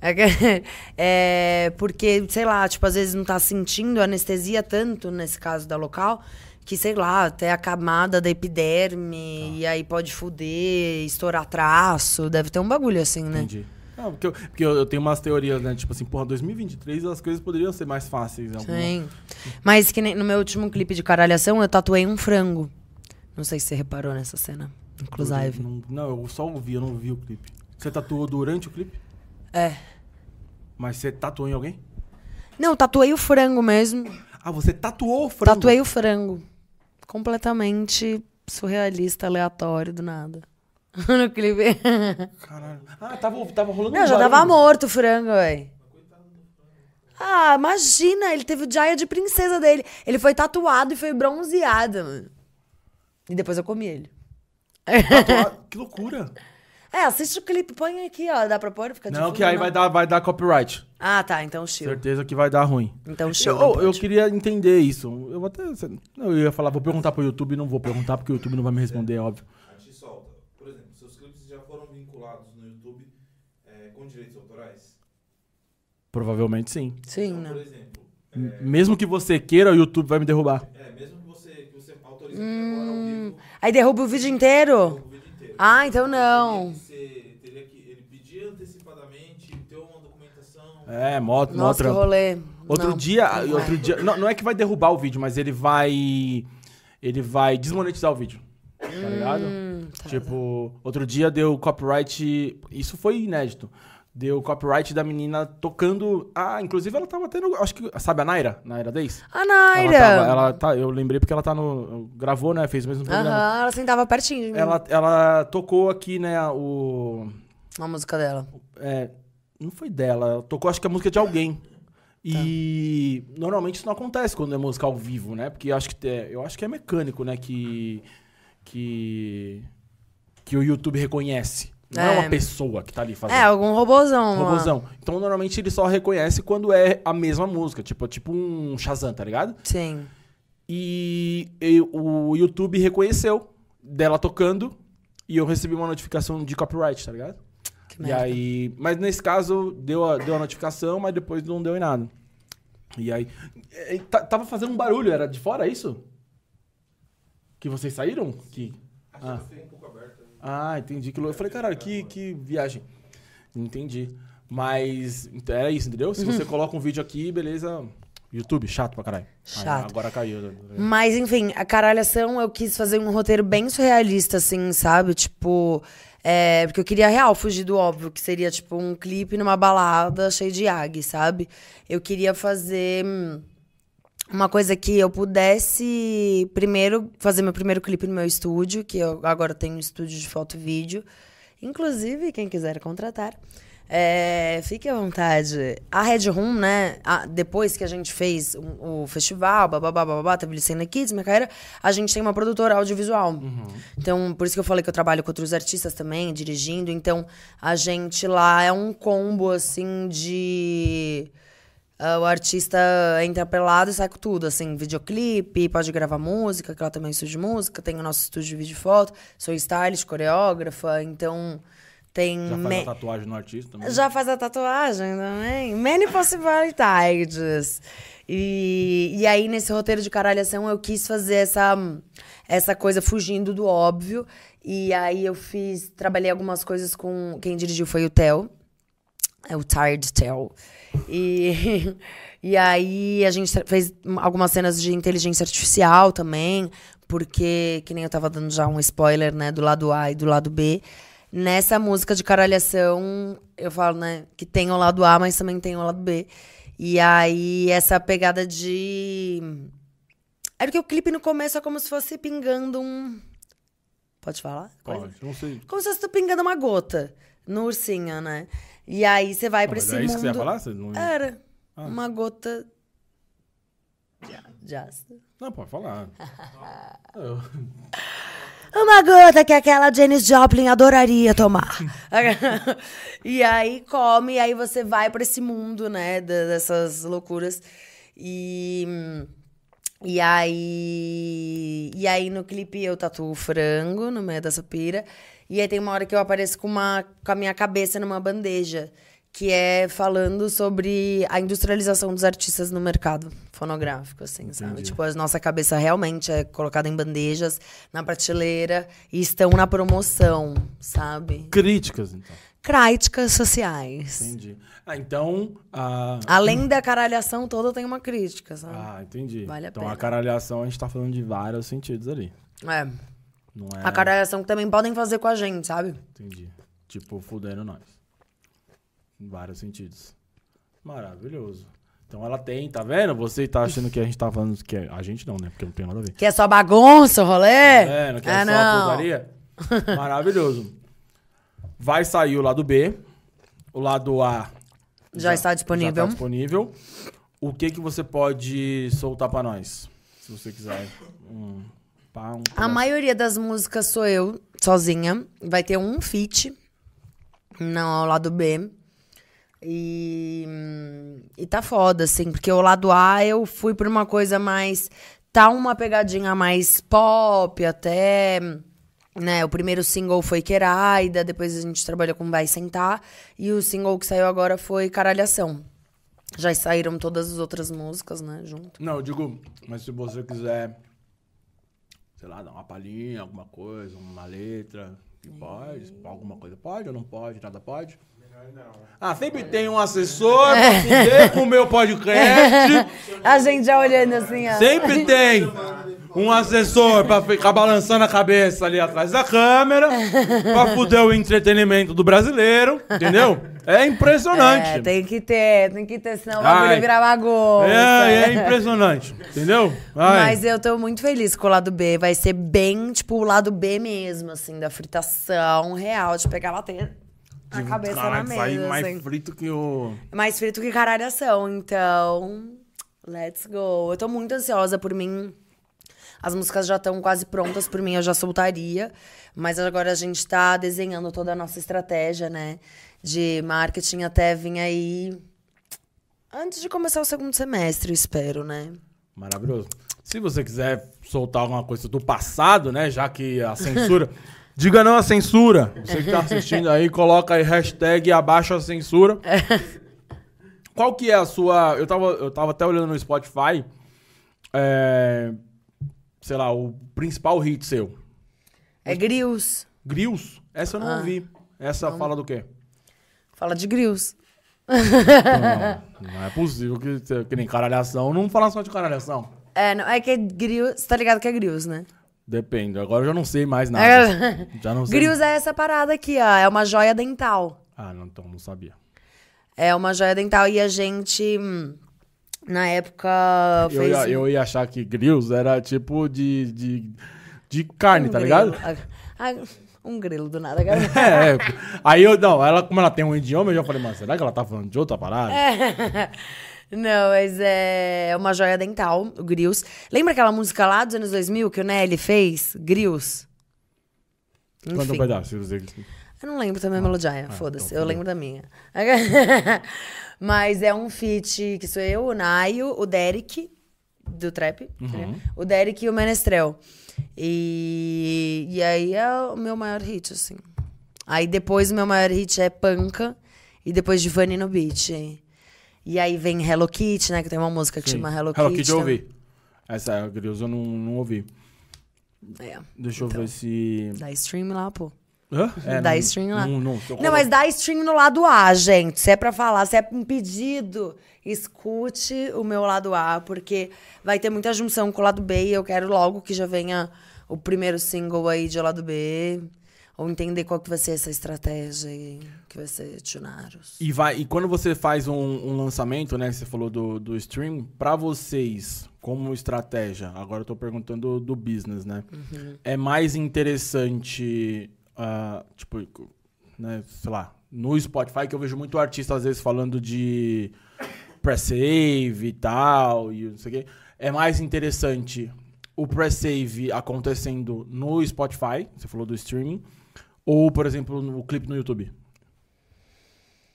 É, que- é, porque, sei lá, tipo, às vezes não tá sentindo anestesia tanto, nesse caso da local, que, sei lá, até a camada da epiderme, e aí pode fuder, estourar traço, deve ter um bagulho assim, né? Entendi. Não, porque, eu, porque eu, eu tenho umas teorias, né? Tipo assim, porra, 2023 as coisas poderiam ser mais fáceis. Alguma... Sim. Mas que no meu último clipe de caralhação, eu tatuei um frango. Não sei se você reparou nessa cena, inclusive. Não, não, eu só ouvi, eu não vi o clipe. Você tatuou durante o clipe? É. Mas você tatuou em alguém? Não, tatuei o frango mesmo. Ah, você tatuou o frango? Tatuei o frango. Completamente surrealista, aleatório, do nada. No clipe. Caralho. Ah, tava, tava rolando Não, um já tava barulho. morto o frango, véi. Ah, imagina, ele teve o Jaya de princesa dele. Ele foi tatuado e foi bronzeado, mano. E depois eu comi ele. Tatuado. Que loucura. É, assiste o clipe, põe aqui, ó. Dá pra pôr? Fica Não, que aí não? vai dar, vai dar copyright. Ah, tá, então chill. Certeza que vai dar ruim. Então chill. Eu, não eu queria entender isso. Eu até. Eu ia falar, vou perguntar pro YouTube, não vou perguntar, porque o YouTube não vai me responder, é óbvio. A gente solta. Por exemplo, seus clipes já foram vinculados no YouTube é, com direitos autorais? Provavelmente sim. Sim, Então, não. por exemplo, M- Mesmo que você queira, o YouTube vai me derrubar. é, mesmo que você, que você autorize agora ao vivo Aí derruba o vídeo inteiro? o vídeo inteiro. Ah, então não. Teria que ser- teria que ele pedir antecipadamente, ter uma documentação. É, mó Nossa, que trampo. rolê. Outro Não. dia, Não outro vai. dia, não, não é que vai derrubar o vídeo, mas ele vai ele vai desmonetizar o vídeo. Tá ligado? Hum, tá, tipo, outro dia deu copyright, isso foi inédito. Deu copyright da menina tocando, ah, inclusive ela tava tendo, acho que, sabe a Naira, Naira Days? A Ela, Naira. tava, ela tá, eu lembrei porque ela tá no gravou, né, fez o mesmo programa. Aham, ela sentava pertinho de mim. Ela ela tocou aqui, né, o A música dela. é, não foi dela, ela tocou acho que a música de alguém. E normalmente isso não acontece quando é música ao vivo, né? Porque eu acho que te- eu acho que é mecânico, né, que que que o YouTube reconhece. Não é, É. uma pessoa que tá ali fazendo. É, algum robozão. Robozão. Então, normalmente ele só reconhece quando é a mesma música, tipo, tipo um Shazam, tá ligado? Sim. E, e o YouTube reconheceu dela tocando e eu recebi uma notificação de copyright, tá ligado? Que E merda. aí, mas nesse caso deu a, deu a notificação, mas depois não deu em nada. E aí, é, tá- tava fazendo um barulho, era de fora isso? Que vocês saíram? Que A Ah. pouco aberta. Ah, entendi que lou- eu falei, caralho, que que viagem. Entendi. Mas então, era isso, entendeu? Se você coloca um vídeo aqui, beleza, YouTube chato pra caralho. Aí, Chato. agora caiu. Mas, enfim, a caralhação eu quis fazer um roteiro bem surrealista, assim, sabe? Tipo. É, porque eu queria real fugir do óbvio, que seria, tipo, um clipe numa balada cheio de ag, sabe? Eu queria fazer hum, uma coisa que eu pudesse, primeiro, fazer meu primeiro clipe no meu estúdio, que eu agora tenho um estúdio de foto e vídeo. Inclusive, quem quiser contratar. É, fique à vontade. A Red Room, né? a- depois que a gente fez o, o festival, bababá, babá, teve Licena Kids, minha carreira, a gente tem uma produtora audiovisual. Então, por isso que eu falei que eu trabalho com outros artistas também, dirigindo. Então, a gente lá é um combo, assim, de. Ah, o artista entra pelado e sai com tudo, assim, videoclipe, pode gravar música, que ela também é estúdio de música, tem o nosso estúdio de vídeo e foto, sou stylist, coreógrafa, então tem... Já faz me- a tatuagem no artista também? já faz a tatuagem também. Many possibilities. E, e aí, nesse roteiro de caralhação, eu quis fazer essa, essa coisa fugindo do óbvio. E aí eu fiz, trabalhei algumas coisas com. Quem dirigiu foi o Theo. É o Tired Theo. E, e aí a gente fez algumas cenas de inteligência artificial também, porque, que nem eu tava dando já um spoiler, né, do lado A e do lado B. Nessa música de caralhação, eu falo, né, que tem o lado A, mas também tem o lado B. E aí, essa pegada de. É porque o clipe no começo é como se fosse pingando um. Pode falar? Pode, não sei. Como se fosse pingando uma gota no ursinho, né? E aí você vai mas esse é mundo. isso que você ia falar? Você não... Era. Ah. Uma gota. Just. não, pode falar. Uma gota que aquela Janis Joplin adoraria tomar. e aí come, e aí você vai pra esse mundo, né, dessas loucuras. E. E aí. E aí no clipe eu tatuo o frango no meio dessa pira. E aí tem uma hora que eu apareço com, uma, com a minha cabeça numa bandeja. Que é falando sobre a industrialização dos artistas no mercado fonográfico, assim, sabe? Entendi. Tipo, a nossa cabeça realmente é colocada em bandejas, na prateleira, e estão na promoção, sabe? Críticas, então. Críticas sociais. Entendi. Ah, então. A... Além da caralhação toda, tem uma crítica, sabe? Ah, entendi. Vale a então pena. a caralhação a gente tá falando de vários sentidos ali. É. Não é. A caralhação que também podem fazer com a gente, sabe? Entendi. Tipo, fudendo nós. Em vários sentidos. Maravilhoso. Então ela tem, tá vendo? Você tá achando que a gente tá falando que é... A gente não, né? Porque não tem nada a ver. Que é só bagunça rolê? Tá vendo? Que é ah, só não. putaria? Maravilhoso. Vai sair o lado B. O lado A Já está disponível. Já tá disponível. O que que você pode soltar pra nós? Se você quiser. Um, pá, um A maioria das músicas sou eu, sozinha. Vai ter um feat. Não, ao lado B. E, e tá foda, assim, porque o lado A eu fui por uma coisa mais. Tá uma pegadinha mais pop, até. Né, o primeiro single foi Queraida, depois a gente trabalhou com Vai Sentar. E o single que saiu agora foi Caralhação. Já saíram todas as outras músicas, né, junto. Não, eu digo, mas se você quiser, sei lá, dar uma palhinha, alguma coisa, uma letra, que pode, alguma coisa pode ou não pode, nada pode? Ah, sempre tem um assessor pra fuder com o meu podcast. A gente já olhando assim, ó. Sempre tem um assessor pra ficar balançando a cabeça ali atrás da câmera, pra fuder o entretenimento do brasileiro, entendeu? É impressionante. É, tem que ter, tem que ter, senão o bagulho vira bagunça. É, é impressionante, entendeu? Ai. Mas eu tô muito feliz com o lado B. Vai ser bem, tipo, o lado B mesmo, assim, da fritação real, de pegar bater a cabeça Caralho, na mesa, mais assim. frito que o... Mais frito que caralhação, então... Let's go. Eu tô muito ansiosa por mim. As músicas já estão quase prontas por mim, eu já soltaria. Mas agora a gente tá desenhando toda a nossa estratégia, né? De marketing até vir aí... Antes de começar o segundo semestre, espero, né? Maravilhoso. Se você quiser soltar alguma coisa do passado, né? Já que a censura. Diga não à censura. Você que tá assistindo aí, coloca aí hashtag abaixo a censura. Qual que é a sua. Eu tava, eu tava até olhando no Spotify. É, sei lá, o principal hit seu. É grills. Grills? Essa eu não Ah. ouvi. Essa fala do quê? Fala de grills. Não, não é possível que, que nem caralhação. Não fala só de caralhação. É, não, é que é grills. Você tá ligado que é grills, né? Depende. Agora eu já não sei mais nada. É. Já não sei. Grills é essa parada aqui, ó. É uma joia dental. Ah, não, então não sabia. É uma joia dental e a gente, hum, na época, Eu fez. ia, eu ia achar que grills era tipo de, de, de carne, um tá grilo. ligado? Ah, um grilo do nada. cara. É, é. Aí eu, não, ela, como ela tem um idioma, eu já falei, mas será que ela tá falando de outra parada? É. Não, mas é uma joia dental, o Grills. Lembra aquela música lá dos anos 2000 que o Nelly fez? Grills. Um Enfim. pedaço. se você- Eu não lembro também a melodia, Ah, foda-se, então eu lembro da minha. Mas é um feat que sou eu, o Naio, o Derek, do trap, Uhum. né? o Derek e o Menestrel. E, e aí é o meu maior hit, assim. Aí depois o meu maior hit é Panca, e depois de Vani no Beat. E aí vem Hello Kitty, né? Que tem uma música que Sim. chama Hello, Hello Kitty. Kitty eu ouvi. Essa, a Grills, eu não, não ouvi. É. Deixa eu Então. ver se... Dá stream lá, pô. Hã? É, Dá não- stream lá. Não, não, eu Não, mas dá stream no lado A, gente. Se é pra falar, se é um pedido, escute o meu lado A, porque vai ter muita junção com o lado B e eu quero logo que já venha o primeiro single aí de lado B. Ou entender qual que vai ser essa estratégia que vai ser Tunaros. E, vai, e quando você faz um, um lançamento, né? Você falou do, do stream, pra vocês, como estratégia, agora eu tô perguntando do business, né? É mais interessante, ah, tipo, né, sei lá, no Spotify, que eu vejo muito artista às vezes falando de press-save e tal, e não sei o quê. É mais interessante o press-save acontecendo no Spotify, você falou do streaming, ou, por exemplo, no clipe no YouTube?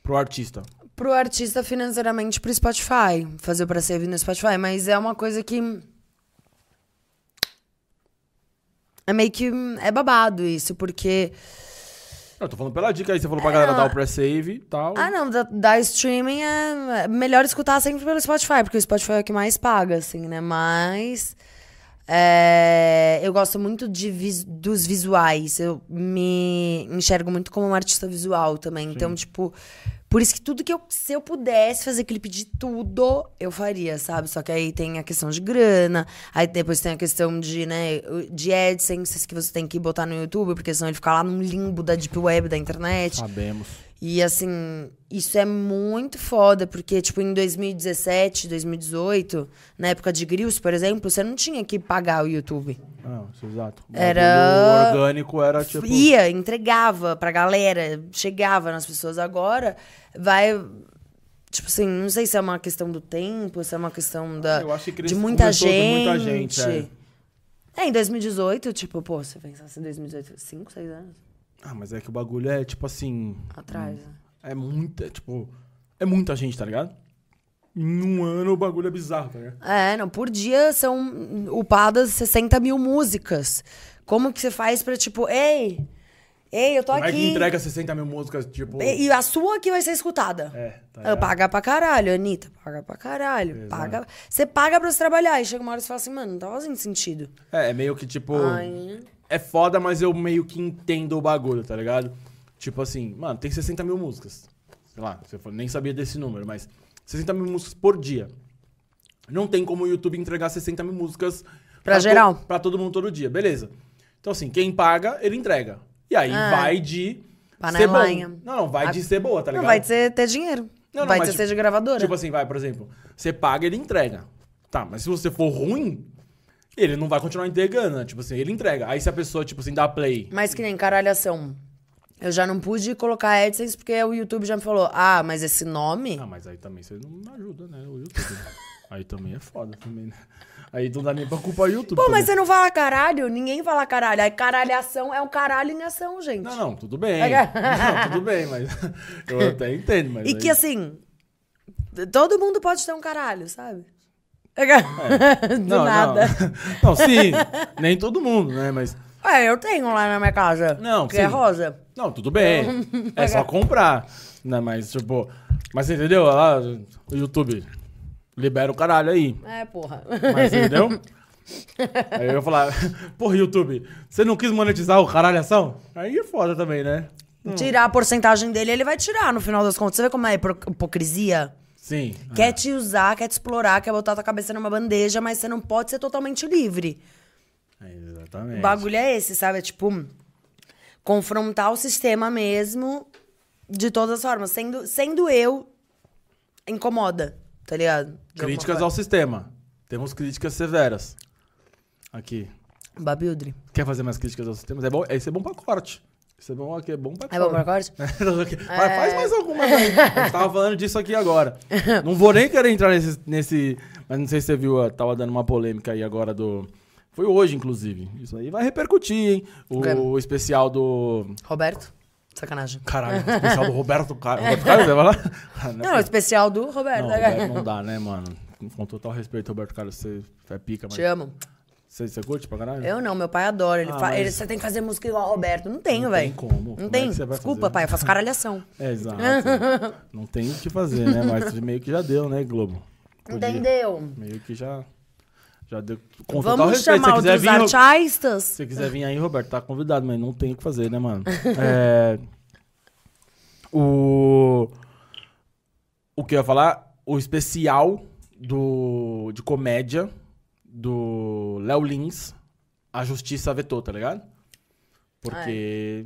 Pro artista. Pro artista financeiramente pro Spotify. Fazer o pra save no Spotify. Mas é uma coisa que. É meio que. É babado isso, porque. Eu tô falando pela dica aí, você falou pra galera dar o pré-save e tal. Ah, não, da, da streaming é é melhor escutar sempre pelo Spotify, porque o Spotify é o que mais paga, assim, né? Mas. É, eu gosto muito de vis- dos visuais. Eu me enxergo muito como uma artista visual também. Então, tipo. Por isso que tudo que eu. Se eu pudesse fazer clipe de tudo, eu faria, sabe? Só que aí tem a questão de grana, aí depois tem a questão de, né, de AdSense que você tem que botar no YouTube, porque senão ele fica lá num limbo da Deep Web da internet. Sabemos. E assim, isso é muito foda, porque, tipo, em 2017, 2018, na época de Grills, por exemplo, você não tinha que pagar o YouTube. Não, isso é exato. O Era- bagulho orgânico era tipo. Ia, entregava pra galera, chegava nas pessoas. Agora, vai. Tipo assim, não sei se é uma questão do tempo, se é uma questão da, Eu acho que de muita gente. muita gente, é. É, em 2018, tipo, pô, você pensasse em 2018, 5, 6 anos Ah, mas é que o bagulho é tipo assim. atrás. né? É muita, tipo. É muita gente, tá ligado? Em um ano o bagulho é bizarro, tá ligado? É, não, por dia são upadas 60 mil músicas. Como que você faz pra, tipo, ei, ei, eu tô Como é aqui. que entrega 60 mil músicas, tipo. E, e a sua aqui vai ser escutada. É, tá paga pra caralho, Anitta. Paga pra caralho. Exato. Paga. Você paga pra você trabalhar. E chega uma hora que você fala assim, mano, não tá fazendo sentido. É, é meio que tipo. Ai. É foda, mas eu meio que entendo o bagulho, tá ligado? Tipo assim, mano, tem 60 mil músicas. Sei lá, nem sabia desse número, mas 60 mil músicas por dia. Não tem como o YouTube entregar 60 mil músicas Pra to- geral. pra todo mundo todo dia, beleza. Então, assim, quem paga, ele entrega. E aí Ah. vai de. Panelinha. Ser bom. Não, não, vai A- de ser boa, tá ligado? Não, vai ser ter dinheiro. Não, não, vai mas ser tipo- ser de gravadora. Tipo assim, vai, por exemplo, você paga, ele entrega. Tá, mas se você for ruim, ele não vai continuar entregando, né? Tipo assim, ele entrega. Aí se a pessoa, tipo assim, dá play. Mas que nem caralhação. Eu já não pude colocar AdSense porque o YouTube já me falou, ah, mas esse nome... Ah, mas aí também você não ajuda, né? O YouTube. aí também é foda também, né? Aí não dá nem pra culpar o YouTube. Pô, mas também. você não fala caralho? Ninguém fala caralho. Aí caralhação é um caralho em ação, gente. Não, não, tudo bem. não, tudo bem, mas eu até entendo, mas. E aí- que assim, todo mundo pode ter um caralho, sabe? Do Não, nada. Não. não, sim, nem todo mundo, né? Mas. É, eu tenho lá na minha casa. Não, que é sim. rosa. Não, tudo bem. É só comprar. Né? Mas, tipo. Mas você entendeu? Lá, o YouTube. Libera o caralho aí. É, porra. Mas entendeu? Aí eu ia falar, porra, YouTube, você não quis monetizar o caralhação? Aí é foda também, né? Tirar a porcentagem dele, ele vai tirar no final das contas. Você vê como é hipocrisia? Sim. Quer te usar, quer te explorar, quer botar tua cabeça numa bandeja, mas você não pode ser totalmente livre. É, exatamente. O bagulho é esse, sabe? É tipo, confrontar o sistema mesmo de todas as formas. Sendo, sendo eu, incomoda, tá ligado? De Críticas ao sistema. Temos críticas severas. Aqui. forma. Babildre. Quer fazer mais críticas ao sistema? É bom, esse é bom pra corte. Isso é bom aqui, é bom pra É bom pra corte? Vai, Faz mais alguma aí. A gente tava falando disso aqui agora. Não vou nem querer entrar nesse, nesse. Mas não sei se você viu, tava dando uma polêmica aí agora do. Foi hoje, inclusive. Isso aí vai repercutir, hein? O, o especial do. Roberto? Sacanagem. Caralho, especial do Roberto Carlos. Roberto Carlos, você vai lá? Não, o especial do Roberto. Não, Roberto não dá, né, mano? Com total respeito, Roberto Carlos, você é pica, mas Te amo. Você, você curte pra caralho? Eu não, meu pai adora. Ele Ah, fa- mas- ele- Você tem que fazer música igual ao Roberto. Não tenho, Não velho. tem como. Como Não é tem. que você vai Desculpa, fazer? pai, eu faço caralhação. É, exato. não tem o que fazer, né? Mas meio que já deu, né, Globo? Podia- Entendeu? Meio que já, já deu. Com total Vamos respeito, chamar quiser outros vir, Ro- artistas? Se você quiser vir aí, Roberto, tá convidado, mas não tem o que fazer, né, mano? É, o. O que eu ia falar? O especial do, de comédia do Léo Lins, a justiça vetou, tá ligado? Porque.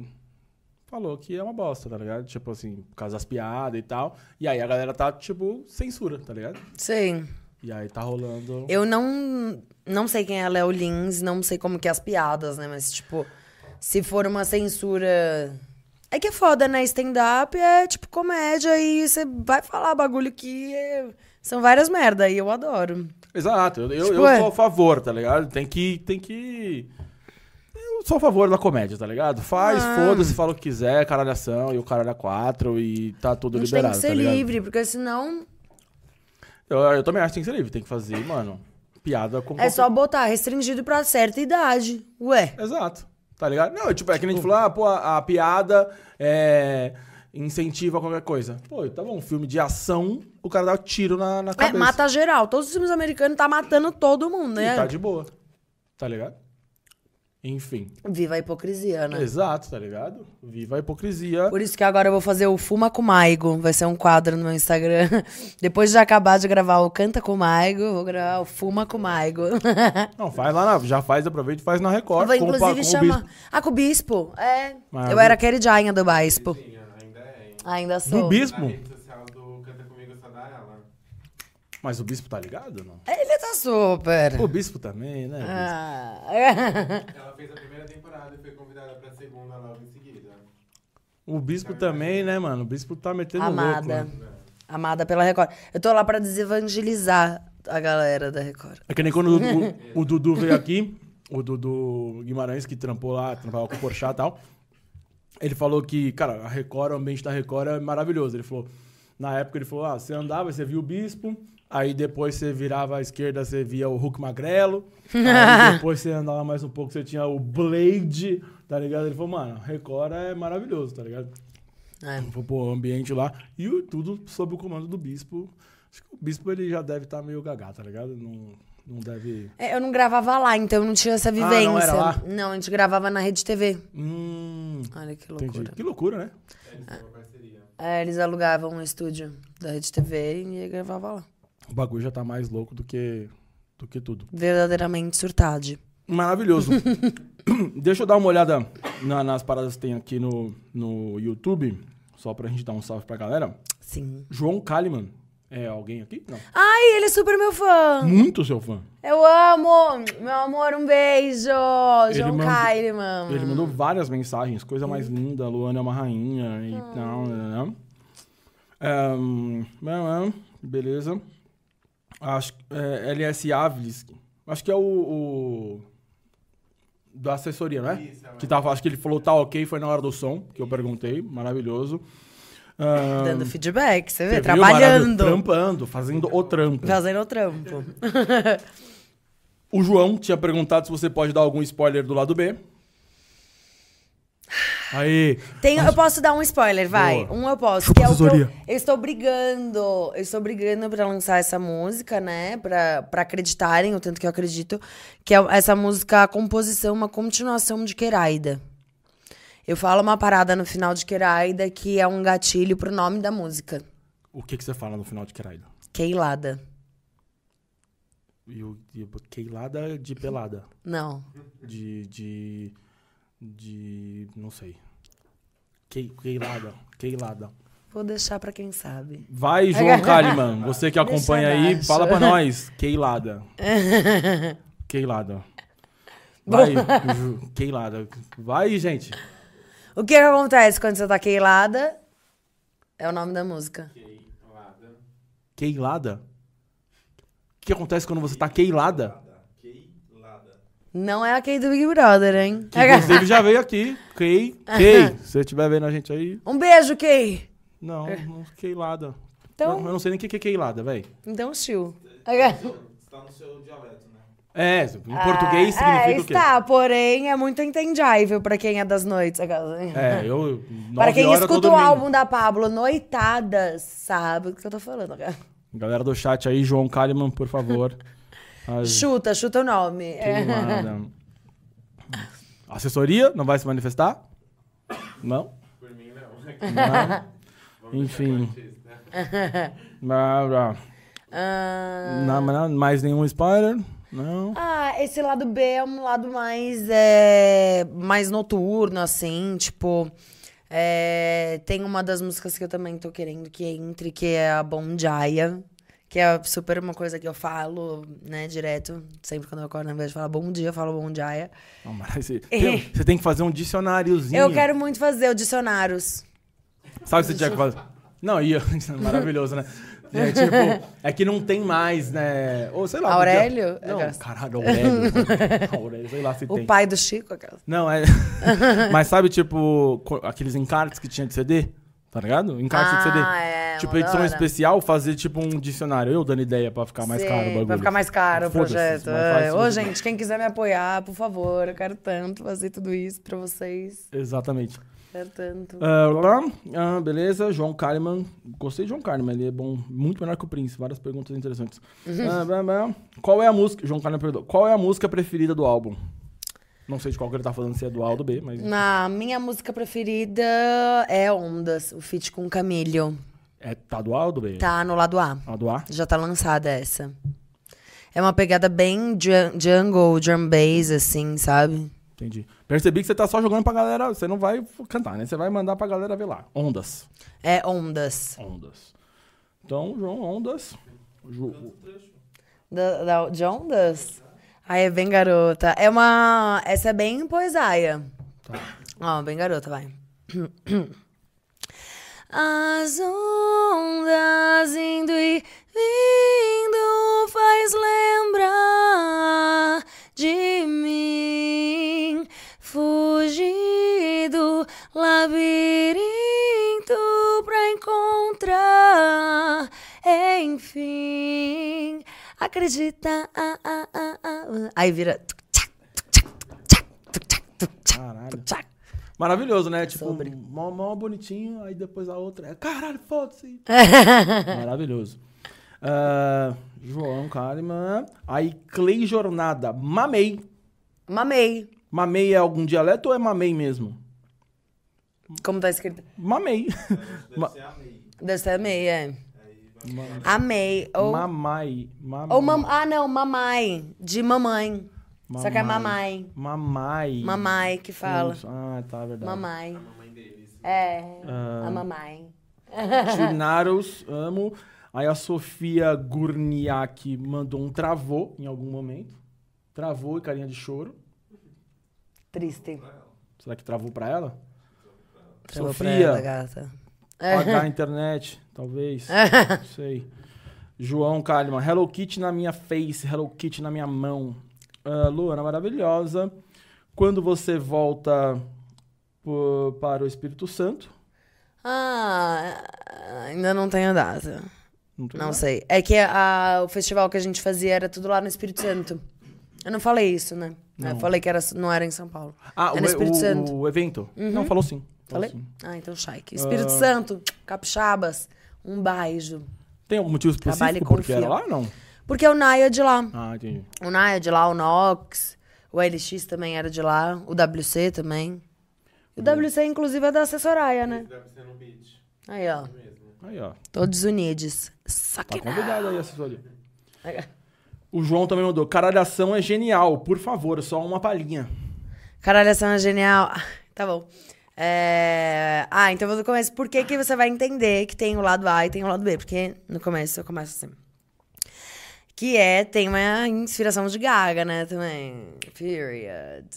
Falou que é uma bosta, tá ligado? Tipo assim, por causa das piadas e tal. E aí a galera tá, tipo, censura, tá ligado? Sim. E aí tá rolando. Eu não, não sei quem é Léo Lins, não sei como que é as piadas, né? Mas, tipo, se for uma censura... É que é foda, né? Stand-up é, tipo, comédia e você vai falar bagulho que é- são várias merda e eu adoro. Exato, eu, eu, Tipo, eu é. sou a favor, tá ligado? Tem que, tem que. Eu sou a favor da comédia, tá ligado? Faz, Ah. foda-se, fala o que quiser, caralhação e o caralho a quatro e tá tudo gente tem liberado, que ser tá livre, porque senão Eu, eu também acho que tem que ser livre, tem que fazer, mano, piada com é qualquer- só botar restringido pra certa idade. Ué. Exato, tá ligado? Não, tipo, é que nem a gente falou, ah, pô, a, a piada é, incentiva qualquer coisa. Pô, tá bom, um filme de ação, o cara dá um tiro na, na É, cabeça. mata geral. Todos os filmes americanos tá matando todo mundo, E né? tá de boa, tá ligado? Enfim. Viva a hipocrisia, né? Exato, tá ligado? Viva a hipocrisia. Por isso que agora eu vou fazer o Fuma com Maigo. Vai ser um quadro no meu Instagram. Depois de acabar de gravar o Canta com Maigo, eu vou gravar o Fuma com Maigo. Não, faz lá, na, já faz, aproveita e faz na Eu Record. vou com o pa- inclusive com o chamar. Ah, com o Bispo? É. Mas- Eu era a queridinha do Bispo. Sim, ainda sou. Do bispo? Mas o bispo tá ligado não? Ele tá super. O bispo também, né? bispo? Ah. Ela fez a primeira temporada e foi convidada pra segunda logo em seguida. O bispo também, né, mano? O bispo tá metendo Amada. louco. né? Amada pela Record. Eu tô lá pra desevangelizar a galera da Record. É que nem quando o, o Dudu veio aqui, o Dudu Guimarães, que trampou lá, trampava com o Porchat e tal. Ele falou que, cara, a Record, o ambiente da Record é maravilhoso. Ele falou, na época ele falou, ah, você andava, você via o bispo, aí depois você virava à esquerda, você via o Hulk Magrelo, aí depois você andava mais um pouco, você tinha o Blade, tá ligado? Ele falou, mano, Record é maravilhoso, tá ligado? É. Foi pro ambiente lá. E o- tudo sob o comando do bispo. Acho que o bispo ele já deve estar meio gagá, tá ligado? Não, não deve. É, Eu não gravava lá, então eu não tinha essa Ah, não vivência. era lá? Não, a gente gravava na Rede TV. Hum. Olha que Entendi. loucura. Que loucura, né? Eles têm uma parceria. É, eles alugavam um estúdio da Rede TV e gravava lá. O bagulho já tá mais louco do que, do que tudo. Verdadeiramente surtade. Maravilhoso. Deixa eu dar uma olhada na- nas paradas que tem aqui no, no YouTube, só pra gente dar um salve pra galera. Sim. João Kalimann. É alguém aqui? Não. Ai, ele é super meu fã. Muito seu fã. Eu amo. Meu amor, um beijo. Ele João mandou- Kaileman. Ele mandou várias mensagens, coisa mais linda, a Luana é uma rainha e Ah. tal, né? né? Né, né, beleza. Acho é, LS Avilis, acho que é o, o da assessoria, né? Isso, ela- Que tava, acho que ele falou tá ok, foi na hora do som, que eu perguntei, maravilhoso. Dando feedback, você vê? você viu? Trabalhando. Maravilhoso. Trampando, fazendo o trampo. Fazendo o trampo. O João tinha perguntado se você pode dar algum spoiler do lado B. Aí, Tem, eu posso dar um spoiler, vai. Boa. Um eu posso. Chupa Que é o que eu, eu estou brigando. Eu estou brigando pra lançar essa música, né? Pra, pra acreditarem, o tanto que eu acredito. Que é essa música, a composição, uma continuação de Queraida. Eu falo uma parada no final de Queraida que é um gatilho pro nome da música. o que, que você fala no final de Queraida? Keilada. E o e o Keilada de pelada. Não. De. de. de. não sei. Que, keilada. Keilada. Vou deixar pra quem sabe. Vai, João Kalimann. Você que acompanha aí, fala pra nós. Keilada. Keilada. Vai, Ju- Keilada. Vai, gente. O que, que acontece quando você tá Keilada? É o nome da música. Ok, lada. Keilada? O que acontece quando você tá keilada? Keilada. Não é a Kay do Big Brother, hein? Que inclusive já veio aqui. Kay, Kay, se você estiver vendo a gente aí. Um beijo, Kay. Não, não Keilada. Então- Eu, eu não sei nem o que que é Keilada, velho. Então, chill. Você tá no seu dialeto? É, em português Ah, significa é, o quê? está, porém é muito entendível pra quem é das noites. É, eu. Pra quem escuta o álbum da Pablo, Noitadas, sabe o que eu tô falando. cara. Galera do chat aí, João Kalimann, por favor. As- Chuta, chuta o nome. É. Queimada. Assessoria não vai se manifestar? Não? Por mim, não. Não. Enfim. Não, não. Ah, Não, mas não, mais nenhum spoiler? Não. Ah, esse lado B é um lado mais, é, mais noturno, assim, tipo. é, tem uma das músicas que eu também tô querendo que entre, que é a Bom Jaya, que é super uma coisa que eu falo, né, direto. Sempre quando eu acordo, ao invés de falar bom dia, eu falo Bom. Não, mas você, tem, você tem que fazer um dicionáriozinho. Eu quero muito fazer o dicionários. Sabe o que você tinha que fazer? Não, ia. Maravilhoso, né? É, tipo, é que não tem mais, né? Ou sei lá. Aurélio? podia- Não, caralho, Aurélio. Aurélio, sei lá se O tem. pai do Chico, aquela. Não, é. Mas sabe, tipo, aqueles encartes que tinha de CD? Tá ligado? Encarte de CD. Ah, é, tipo, edição hora. especial, fazer tipo um dicionário. Eu dando ideia pra ficar mais caro o bagulho. Vai ficar mais caro o projeto. É. Ô, gente, quem quiser me apoiar, por favor, eu quero tanto fazer tudo isso pra vocês. Exatamente. Tanto. Ah, lá, ah, beleza, João Kalimann. Gostei de João Kalimann, ele é bom, muito melhor que o Prince. Várias perguntas interessantes. Ah, blá, blá. Qual é a música. João Kalimann perguntou. Qual é a música preferida do álbum? Não sei de qual que ele tá falando, se é do A ou do B, mas. Na minha música preferida é Ondas, o feat com Camilho. É, tá do A ou do B? Tá no lado A. A do A? Já tá lançada essa. É uma pegada bem ju- jungle, drum bass, assim, sabe? Entendi. Percebi que você tá só jogando pra galera. Você não vai cantar, né? Você vai mandar pra galera ver lá. Ondas. É Ondas. Ondas. Então, João, Ondas. Ju- Da, da- de Ondas? Ai, é bem garota. É uma. Essa é bem poesaia. Ó, bem garota, vai. As ondas indo e vindo faz lembrar de mim. Fugir do labirinto pra encontrar, enfim. Acredita. ah, ah, ah, ah. Aí vira. Caralho. Maravilhoso, né? Tipo, Sobre. mó, mó bonitinho, aí depois a outra é caralho, foda-se. Maravilhoso. Ah, João Kalimann. Aí, Clay Jornada. Mamei. Mamei. Mamei é algum dialeto ou é mamei mesmo? Como tá escrito? Mamei. Deve ser a MEI. Deve ser amei, é. Amei. Ou, Mamai. Mam... ou mam, ah, não, mamai. De mamãe. Só que é mamai. Mamai. Mamai que fala. Isso. Ah, tá, verdade. Mamai. A mamãe deles. É, Ah. a mamai. Tinaros, amo. Aí a Sofia Gurniak mandou um travou em algum momento. Travou e carinha de choro. Triste. Será que travou pra ela? Travou pra Sofia. ela, gata. H internet, talvez. Não sei. João Kalimann, Hello Kitty na minha face, Hello Kitty na minha mão. Ah, Luana, maravilhosa. Quando você volta para o Espírito Santo? Ah, ainda não tenho data. Não, Não sei. É que a- o festival que a gente fazia era tudo lá no Espírito Santo. Eu não falei isso, né? Eu Não. falei que era, não era em São Paulo. Ah, é o, Espírito o- Santo. o evento? Não, falou sim. Falou Falei? sim. Ah, então Shike. Espírito Ah. Santo, Capixabas, um beijo. Tem algum motivo específico porque era lá ou não? Porque o Naya é de lá. Ah, entendi. O Naya é de lá, o Nox, o LX também era de lá, o WC também. O WC, inclusive, é da assessoraia, né? Deve ser no beat. Aí, ó. Mesmo. Aí, ó. Todos unidos. Tá Sacanagem. convidado aí, assessoria. O João também mandou. Caralhação é genial, por favor, só uma palhinha. Caralho, essa é genial. Tá bom. É, Ah, então vou do começo. Por que, que você vai entender que tem o lado A e tem o lado B? Porque no começo eu começo assim. Que é, tem uma inspiração de Gaga, né, também. Period.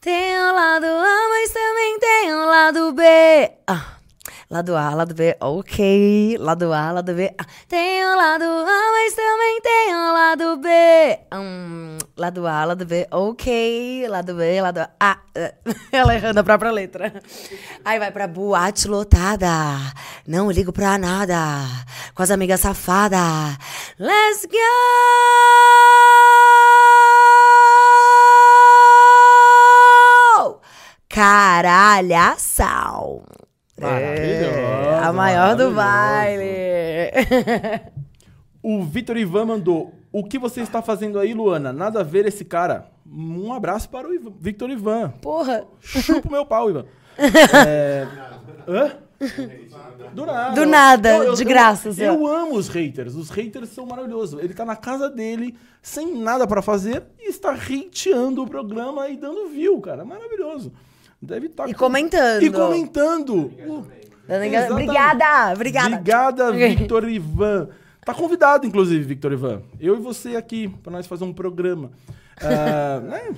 Tem o lado A, mas também tem o lado B. Ah, lado A, lado B, ok. Lado A, lado B. Ah, tem o lado A, mas também tem o lado B. Hum, lado A, lado B, ok. Lado B, lado A. Ah, ela errando a própria letra. Aí vai pra boate lotada. Não ligo pra nada. Com as amigas safada. Let's go! Caralhação. É, a maior do baile. O Vitor Ivan mandou. O que você está fazendo aí, Luana? Nada a ver esse cara. Um abraço para o Ivan- Victor Ivan. Porra. Chupa o meu pau, Ivan. É... Hã? Do nada. Do nada, de graça, assim, Eu, eu amo os haters. Os haters são maravilhosos. Ele tá na casa dele, sem nada pra fazer, e está hateando o programa e dando view, cara. Maravilhoso. Deve estar. E comentando. E comentando. Exatamente. Obrigada, obrigada. Obrigada, Victor Ivan. Tá convidado, inclusive, Victor Ivan. Eu e você aqui, pra nós fazer um programa. Ah, né?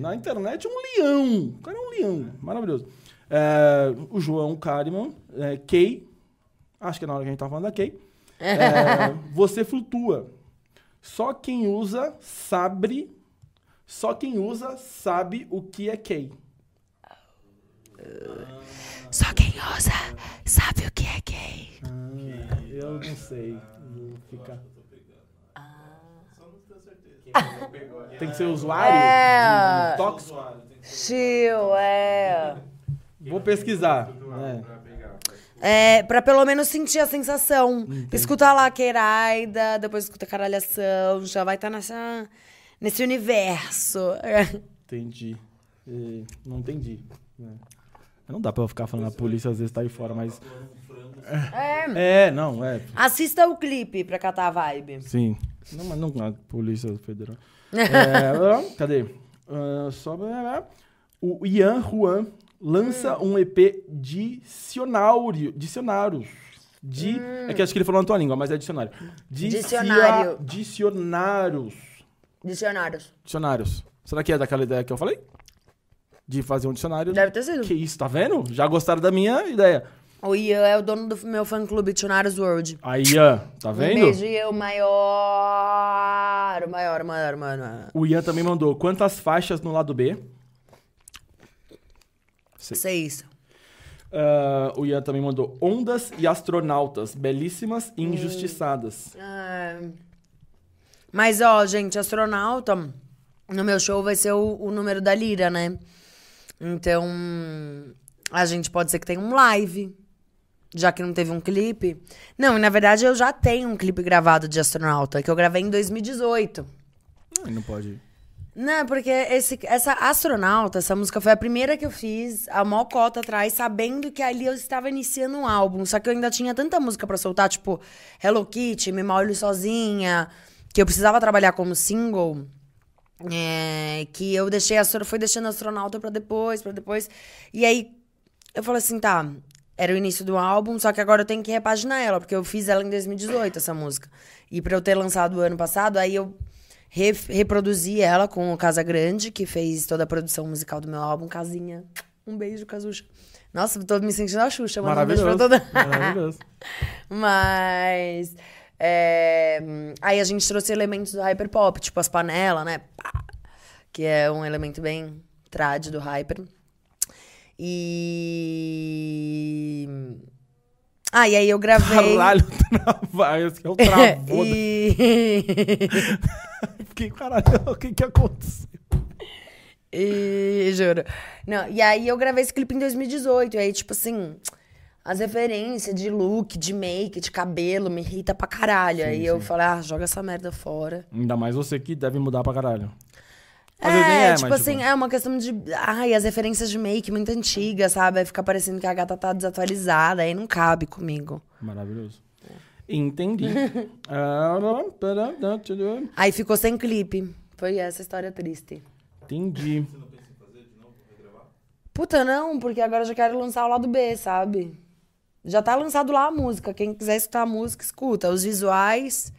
Na internet, um leão. O cara é um leão. Maravilhoso. Ah, o João Kariman, é, Kay. Acho que é na hora que a gente tava falando da Kay. É, você flutua. Só quem usa sabe. Só quem usa sabe o que é Kay. Só quem usa sabe o que é gay. Ah, eu não sei. Vou ficar. Tem que ser usuário? É. Tóxico? Usuário, tem que ser Chill, é. Vou pesquisar. É. Pra pegar. É, pra pelo menos sentir a sensação. Escuta lá a Queiraida, depois escuta Caralhação, já vai estar nessa, nesse universo. Entendi. É, não entendi. É. Não dá pra eu ficar falando a polícia às vezes tá aí fora, mas. É. É, não, é. Assista o clipe pra catar a vibe. Sim. Não, mas não a Polícia Federal. É, ah, cadê? Ah, só. O Ian Juan lança um EP dicionário. Dicionários. Di, É que acho que ele falou na tua língua, mas é dicionário. Dicia- Dicionário. Dicionários. Dicionários. Dicionários. Será que é daquela ideia que eu falei? De fazer um dicionário? Deve ter sido. Que isso, tá vendo? Já gostaram da minha ideia. O Ian é o dono do meu fã-clube Dicionários World. Aí, Ian, tá Um vendo? beijo, Ian, o maior, o maior, o maior, mano. O Ian também mandou quantas faixas no lado B? Sei. Seis. Ah, o Ian também mandou ondas e astronautas, belíssimas e injustiçadas. Ah, Mas, ó, gente, astronauta, no meu show vai ser o, o número da lira, né? Então, a gente pode ser que tenha um live, já que não teve um clipe. Não, e na verdade eu já tenho um clipe gravado de astronauta, que eu gravei em 2018. Ai, não pode. Não, porque esse, essa astronauta, essa música foi a primeira que eu fiz, a mó cota atrás, sabendo que ali eu estava iniciando um álbum. Só que eu ainda tinha tanta música pra soltar, tipo Hello Kitty, Me Molho Sozinha, que eu precisava trabalhar como single. É, que eu deixei a foi deixando astronauta pra depois, pra depois. E aí eu falei assim, tá, era o início do álbum, só que agora eu tenho que repaginar ela, porque eu fiz ela em 2018, essa música. E pra eu ter lançado o ano passado, aí eu re- reproduzi ela com o Casa Grande, que fez toda a produção musical do meu álbum, Casinha. Um beijo, Casuxa. Nossa, tô me sentindo a Xuxa, mandando um beijo pra toda... Maravilhoso. Mas. É, aí a gente trouxe elementos do hyperpop, tipo as panelas, né? Pá, que é um elemento bem trad do hyper. E. Ah, e aí eu gravei. Caralho, travai, esse é o travou. e... Fiquei, caralho, o que que aconteceu? E juro. Não, e aí eu gravei esse clipe em 2018. E aí, tipo assim, as referências de look, de make, de cabelo me irrita pra caralho. aí eu falei, ah, joga essa merda fora. Ainda mais você que deve mudar pra caralho. Às É, é, tipo mas, assim, é uma questão de. Ai, as referências de make muito antigas, sabe? Aí fica parecendo que a gata tá desatualizada, aí não cabe comigo. Maravilhoso. Entendi. Ah, Aí ficou sem clipe. Foi essa história triste. Entendi. Você não pensa em fazer de novo, regravar? Puta, não, porque agora eu já quero lançar o lado B, sabe? Já tá lançado lá a música. Quem quiser escutar a música, escuta. Os visuais.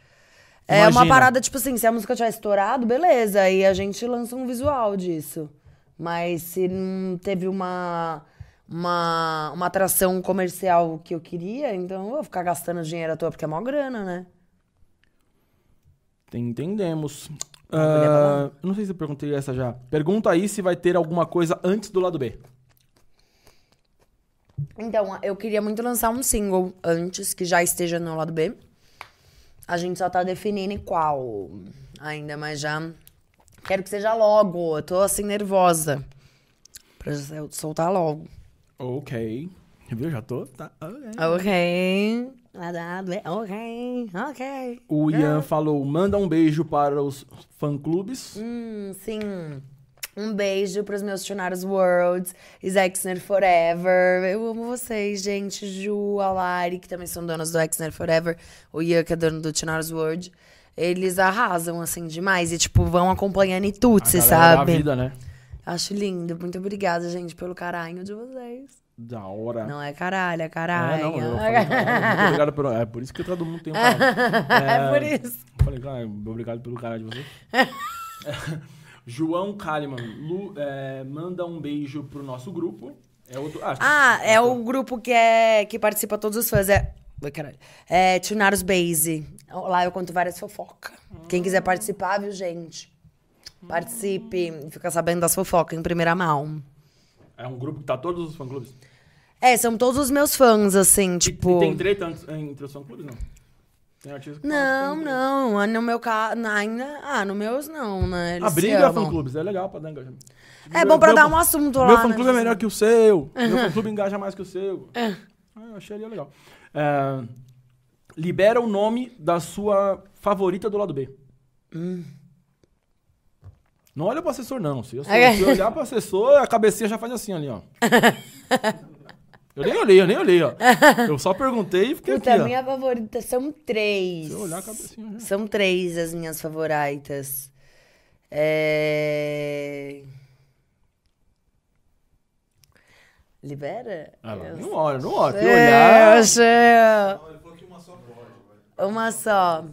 É uma Imagina. parada, tipo assim, se a música tiver estourado, beleza. Aí a gente lança um visual disso. Mas se não teve uma, uma, uma atração comercial que eu queria, então eu vou ficar gastando dinheiro à toa, porque é mó grana, né? Entendemos. Ah, mulher Ah, não sei se eu perguntei essa já. Pergunta aí se vai ter alguma coisa antes do lado B. Então, eu queria muito lançar um single antes, que já esteja no lado B. A gente só tá definindo qual ainda, mas já quero que seja logo. Eu tô assim nervosa. Pra eu soltar logo. Ok. Viu? Já tô. Tá. ok. Ok. Ok. O Ian falou: manda um beijo para os fã-clubes. Hum, sim. Um beijo pros meus Tunaros Worlds, Exner Forever. Eu amo vocês, gente. Ju, a Lari, que também são donas do Exner Forever. O Ian, que é dono do Tunaros World. Eles arrasam, assim, demais. E, tipo, vão acompanhando em tudo, você galera da sabe? vida, né? Acho lindo. Muito obrigada, gente, pelo caralho de vocês. Da hora. Não é caralho, é É, caralho. não, eu falei, obrigado pelo. É por isso que todo mundo tem um caralho. é por isso. Falei, cara, obrigado pelo caralho de você. João Kalimann, Lu, é, manda um beijo pro nosso grupo. É outro. Ah, Ah, é o grupo que, é, que participa todos os fãs. É. Ai, caralho. É Tunaros Base. Lá eu conto várias fofocas. Quem quiser participar, viu, gente? Participe. e Fica sabendo das fofocas em primeira mão. É um grupo que tá todos os fã-clubes. É, são todos os meus fãs, assim, E- tipo. E tem treta entre os fã-clubes, não? Tem artista que fala Não, não. ah, No meu caso. Ainda. Ah, no meus não, né? Eles A se briga é amam. fã-clubes, é legal pra dar engajamento. É Meu- bom pra meu dar fã- um assunto Meu lá. fã-clube né? é melhor que o seu. Meu fã-clube engaja mais que o seu. Ah, eu acharia legal. É, libera o nome da sua favorita do lado B. Hum. Não olha pro assessor, não. Se, eu, Ok. se eu olhar pro assessor, a cabecinha já faz assim ali, ó. Eu nem olhei, eu nem olhei, ó. Eu só perguntei e fiquei Puta, aqui, ó. minha favorita são três. Se eu olhar a cabecinha já. São três as minhas favoritas. É... Libera? Ah, lá, não olha, não olha. Se sei, olhar. Não, ele falou que uma só pode. Uma só.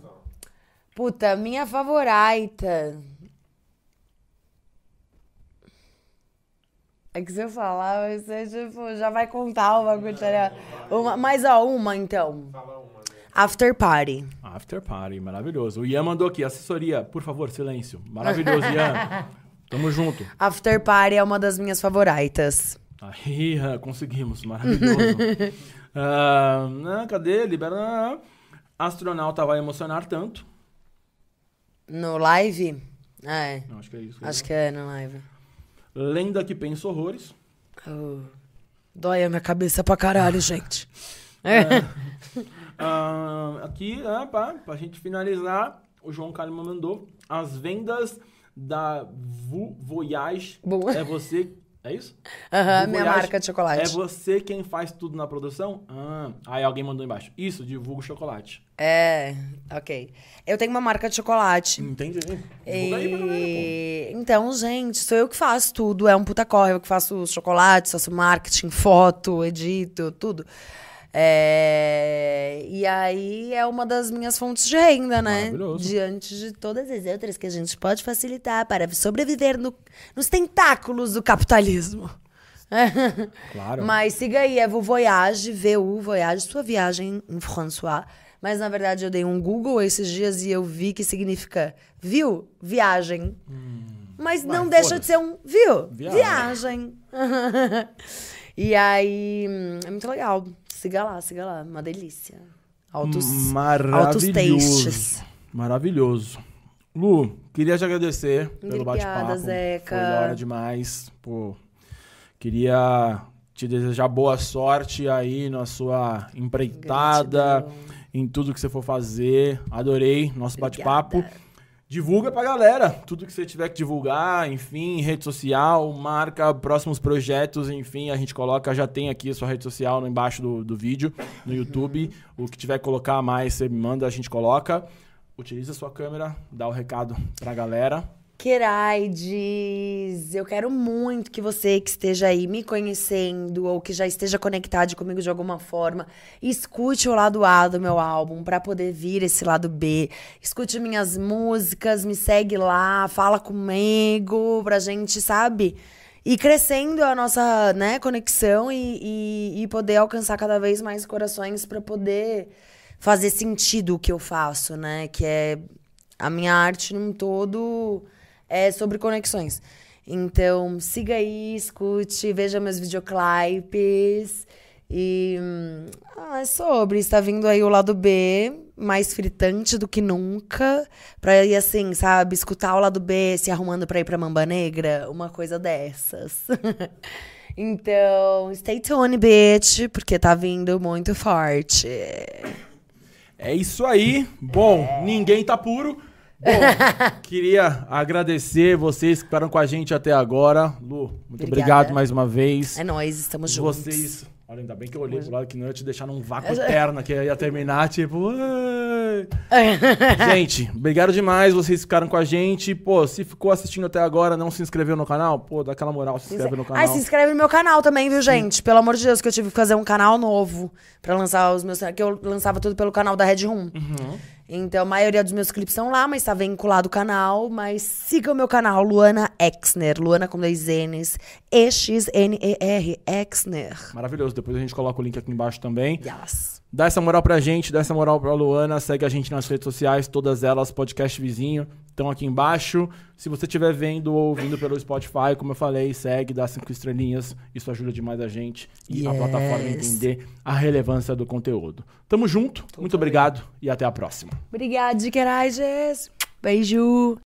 Puta, minha favorita. É que se eu falar, você tipo, já vai contar tá ligado? Uma, mas ó, uma então. Fala uma, né? After Party. After Party, maravilhoso. O Ian mandou aqui, assessoria, por favor, silêncio. Maravilhoso, Ian. Tamo junto. After Party é uma das minhas favoritas. Aí, conseguimos, maravilhoso. Ah, cadê? Libera. Astronauta vai emocionar tanto. No live? É, Não, acho que é isso. acho que é no live. Lenda que pensa horrores. Oh, dói a minha cabeça pra caralho, gente. Ah, aqui, ah, pá, pra gente finalizar, o João Kalimann mandou. As vendas da Vu Voyage Bom. é você. É isso? Aham, Do minha marca de chocolate. É você quem faz tudo na produção? Ah, aí alguém mandou embaixo. Isso, divulga o chocolate. É, ok. Eu tenho uma marca de chocolate. Entendi. Divulga aí pra galera, pô. E... Então, gente, sou eu que faço tudo. É um puta corre. Eu que faço os chocolates, faço marketing, foto, edito, tudo. É, E aí é uma das minhas fontes de renda, né? Diante de todas as outras que a gente pode facilitar para sobreviver no- nos tentáculos do capitalismo. Claro. Mas siga aí, é Vu Voyage, VU Voyage, sua viagem em François. Mas na verdade eu dei um Google esses dias e eu vi que significa viu? Viagem. Mas não Hum. Vai, deixa de ser um viu? Viagem. Viagem. e aí, hum, é muito legal. Siga lá, siga lá. Uma delícia. Altos, altos Maravilhoso. tastes. Maravilhoso. Lu, queria te agradecer pelo Obrigada, bate-papo. Zeca. Foi da hora demais. Pô, queria te desejar boa sorte aí na sua empreitada, Gratidão. em tudo que você for fazer. Adorei nosso bate-papo. Divulga pra galera tudo que você tiver que divulgar, enfim, rede social, marca, próximos projetos, enfim, a gente coloca, já tem aqui a sua rede social no embaixo do, do vídeo, no YouTube. O que tiver que colocar mais, você me manda, a gente coloca. Utiliza a sua câmera, dá o recado pra galera. Queraides, eu quero muito que você que esteja aí me conhecendo ou que já esteja conectado comigo de alguma forma, escute o lado A do meu álbum para poder vir esse lado B. Escute minhas músicas, me segue lá, fala comigo pra gente, sabe? e crescendo a nossa né, conexão e, e, e poder alcançar cada vez mais corações para poder fazer sentido o que eu faço, né? Que é a minha arte num todo é sobre conexões. Então, siga aí, escute, veja meus videoclipes. E hum, ah, é sobre, está vindo aí o lado B, mais fritante do que nunca, pra ir assim, sabe, escutar o lado B se arrumando pra ir pra Mamba Negra, uma coisa dessas. então, stay tuned, bitch, porque tá vindo muito forte. É isso aí. Bom, ninguém tá puro. Bom, queria agradecer vocês que ficaram com a gente até agora. Lu, muito Obrigada. obrigado mais uma vez. É nóis, estamos juntos. Vocês. Olha, ainda bem que eu olhei pro lado que não ia te deixar num vácuo eterno, que ia terminar, tipo. Gente, obrigado demais. Vocês ficaram com a gente. Pô, se ficou assistindo até agora, não se inscreveu no canal, pô, dá aquela moral, se inscreve no canal. Ai, se inscreve no meu canal também, viu, gente? Pelo amor de Deus, que eu tive que fazer um canal novo pra lançar os meus. Que eu lançava tudo pelo canal da Red Room. Uhum. Então, a maioria dos meus clipes são lá, mas tá vinculado o canal. Mas siga o meu canal, Luana Exner. Luana com dois N's. E-X-N-E-R. Exner. Maravilhoso. Depois a gente coloca o link aqui embaixo também. Yes. Dá essa moral pra gente, dá essa moral pra Luana. Segue a gente nas redes sociais, todas elas, podcast vizinho, estão aqui embaixo. Se você estiver vendo ou ouvindo pelo Spotify, como eu falei, segue, dá cinco estrelinhas. Isso ajuda demais a gente e a Yes. plataforma a entender a relevância do conteúdo. Tamo junto, muito obrigado e até a próxima. Obrigada, Querages. Beijo.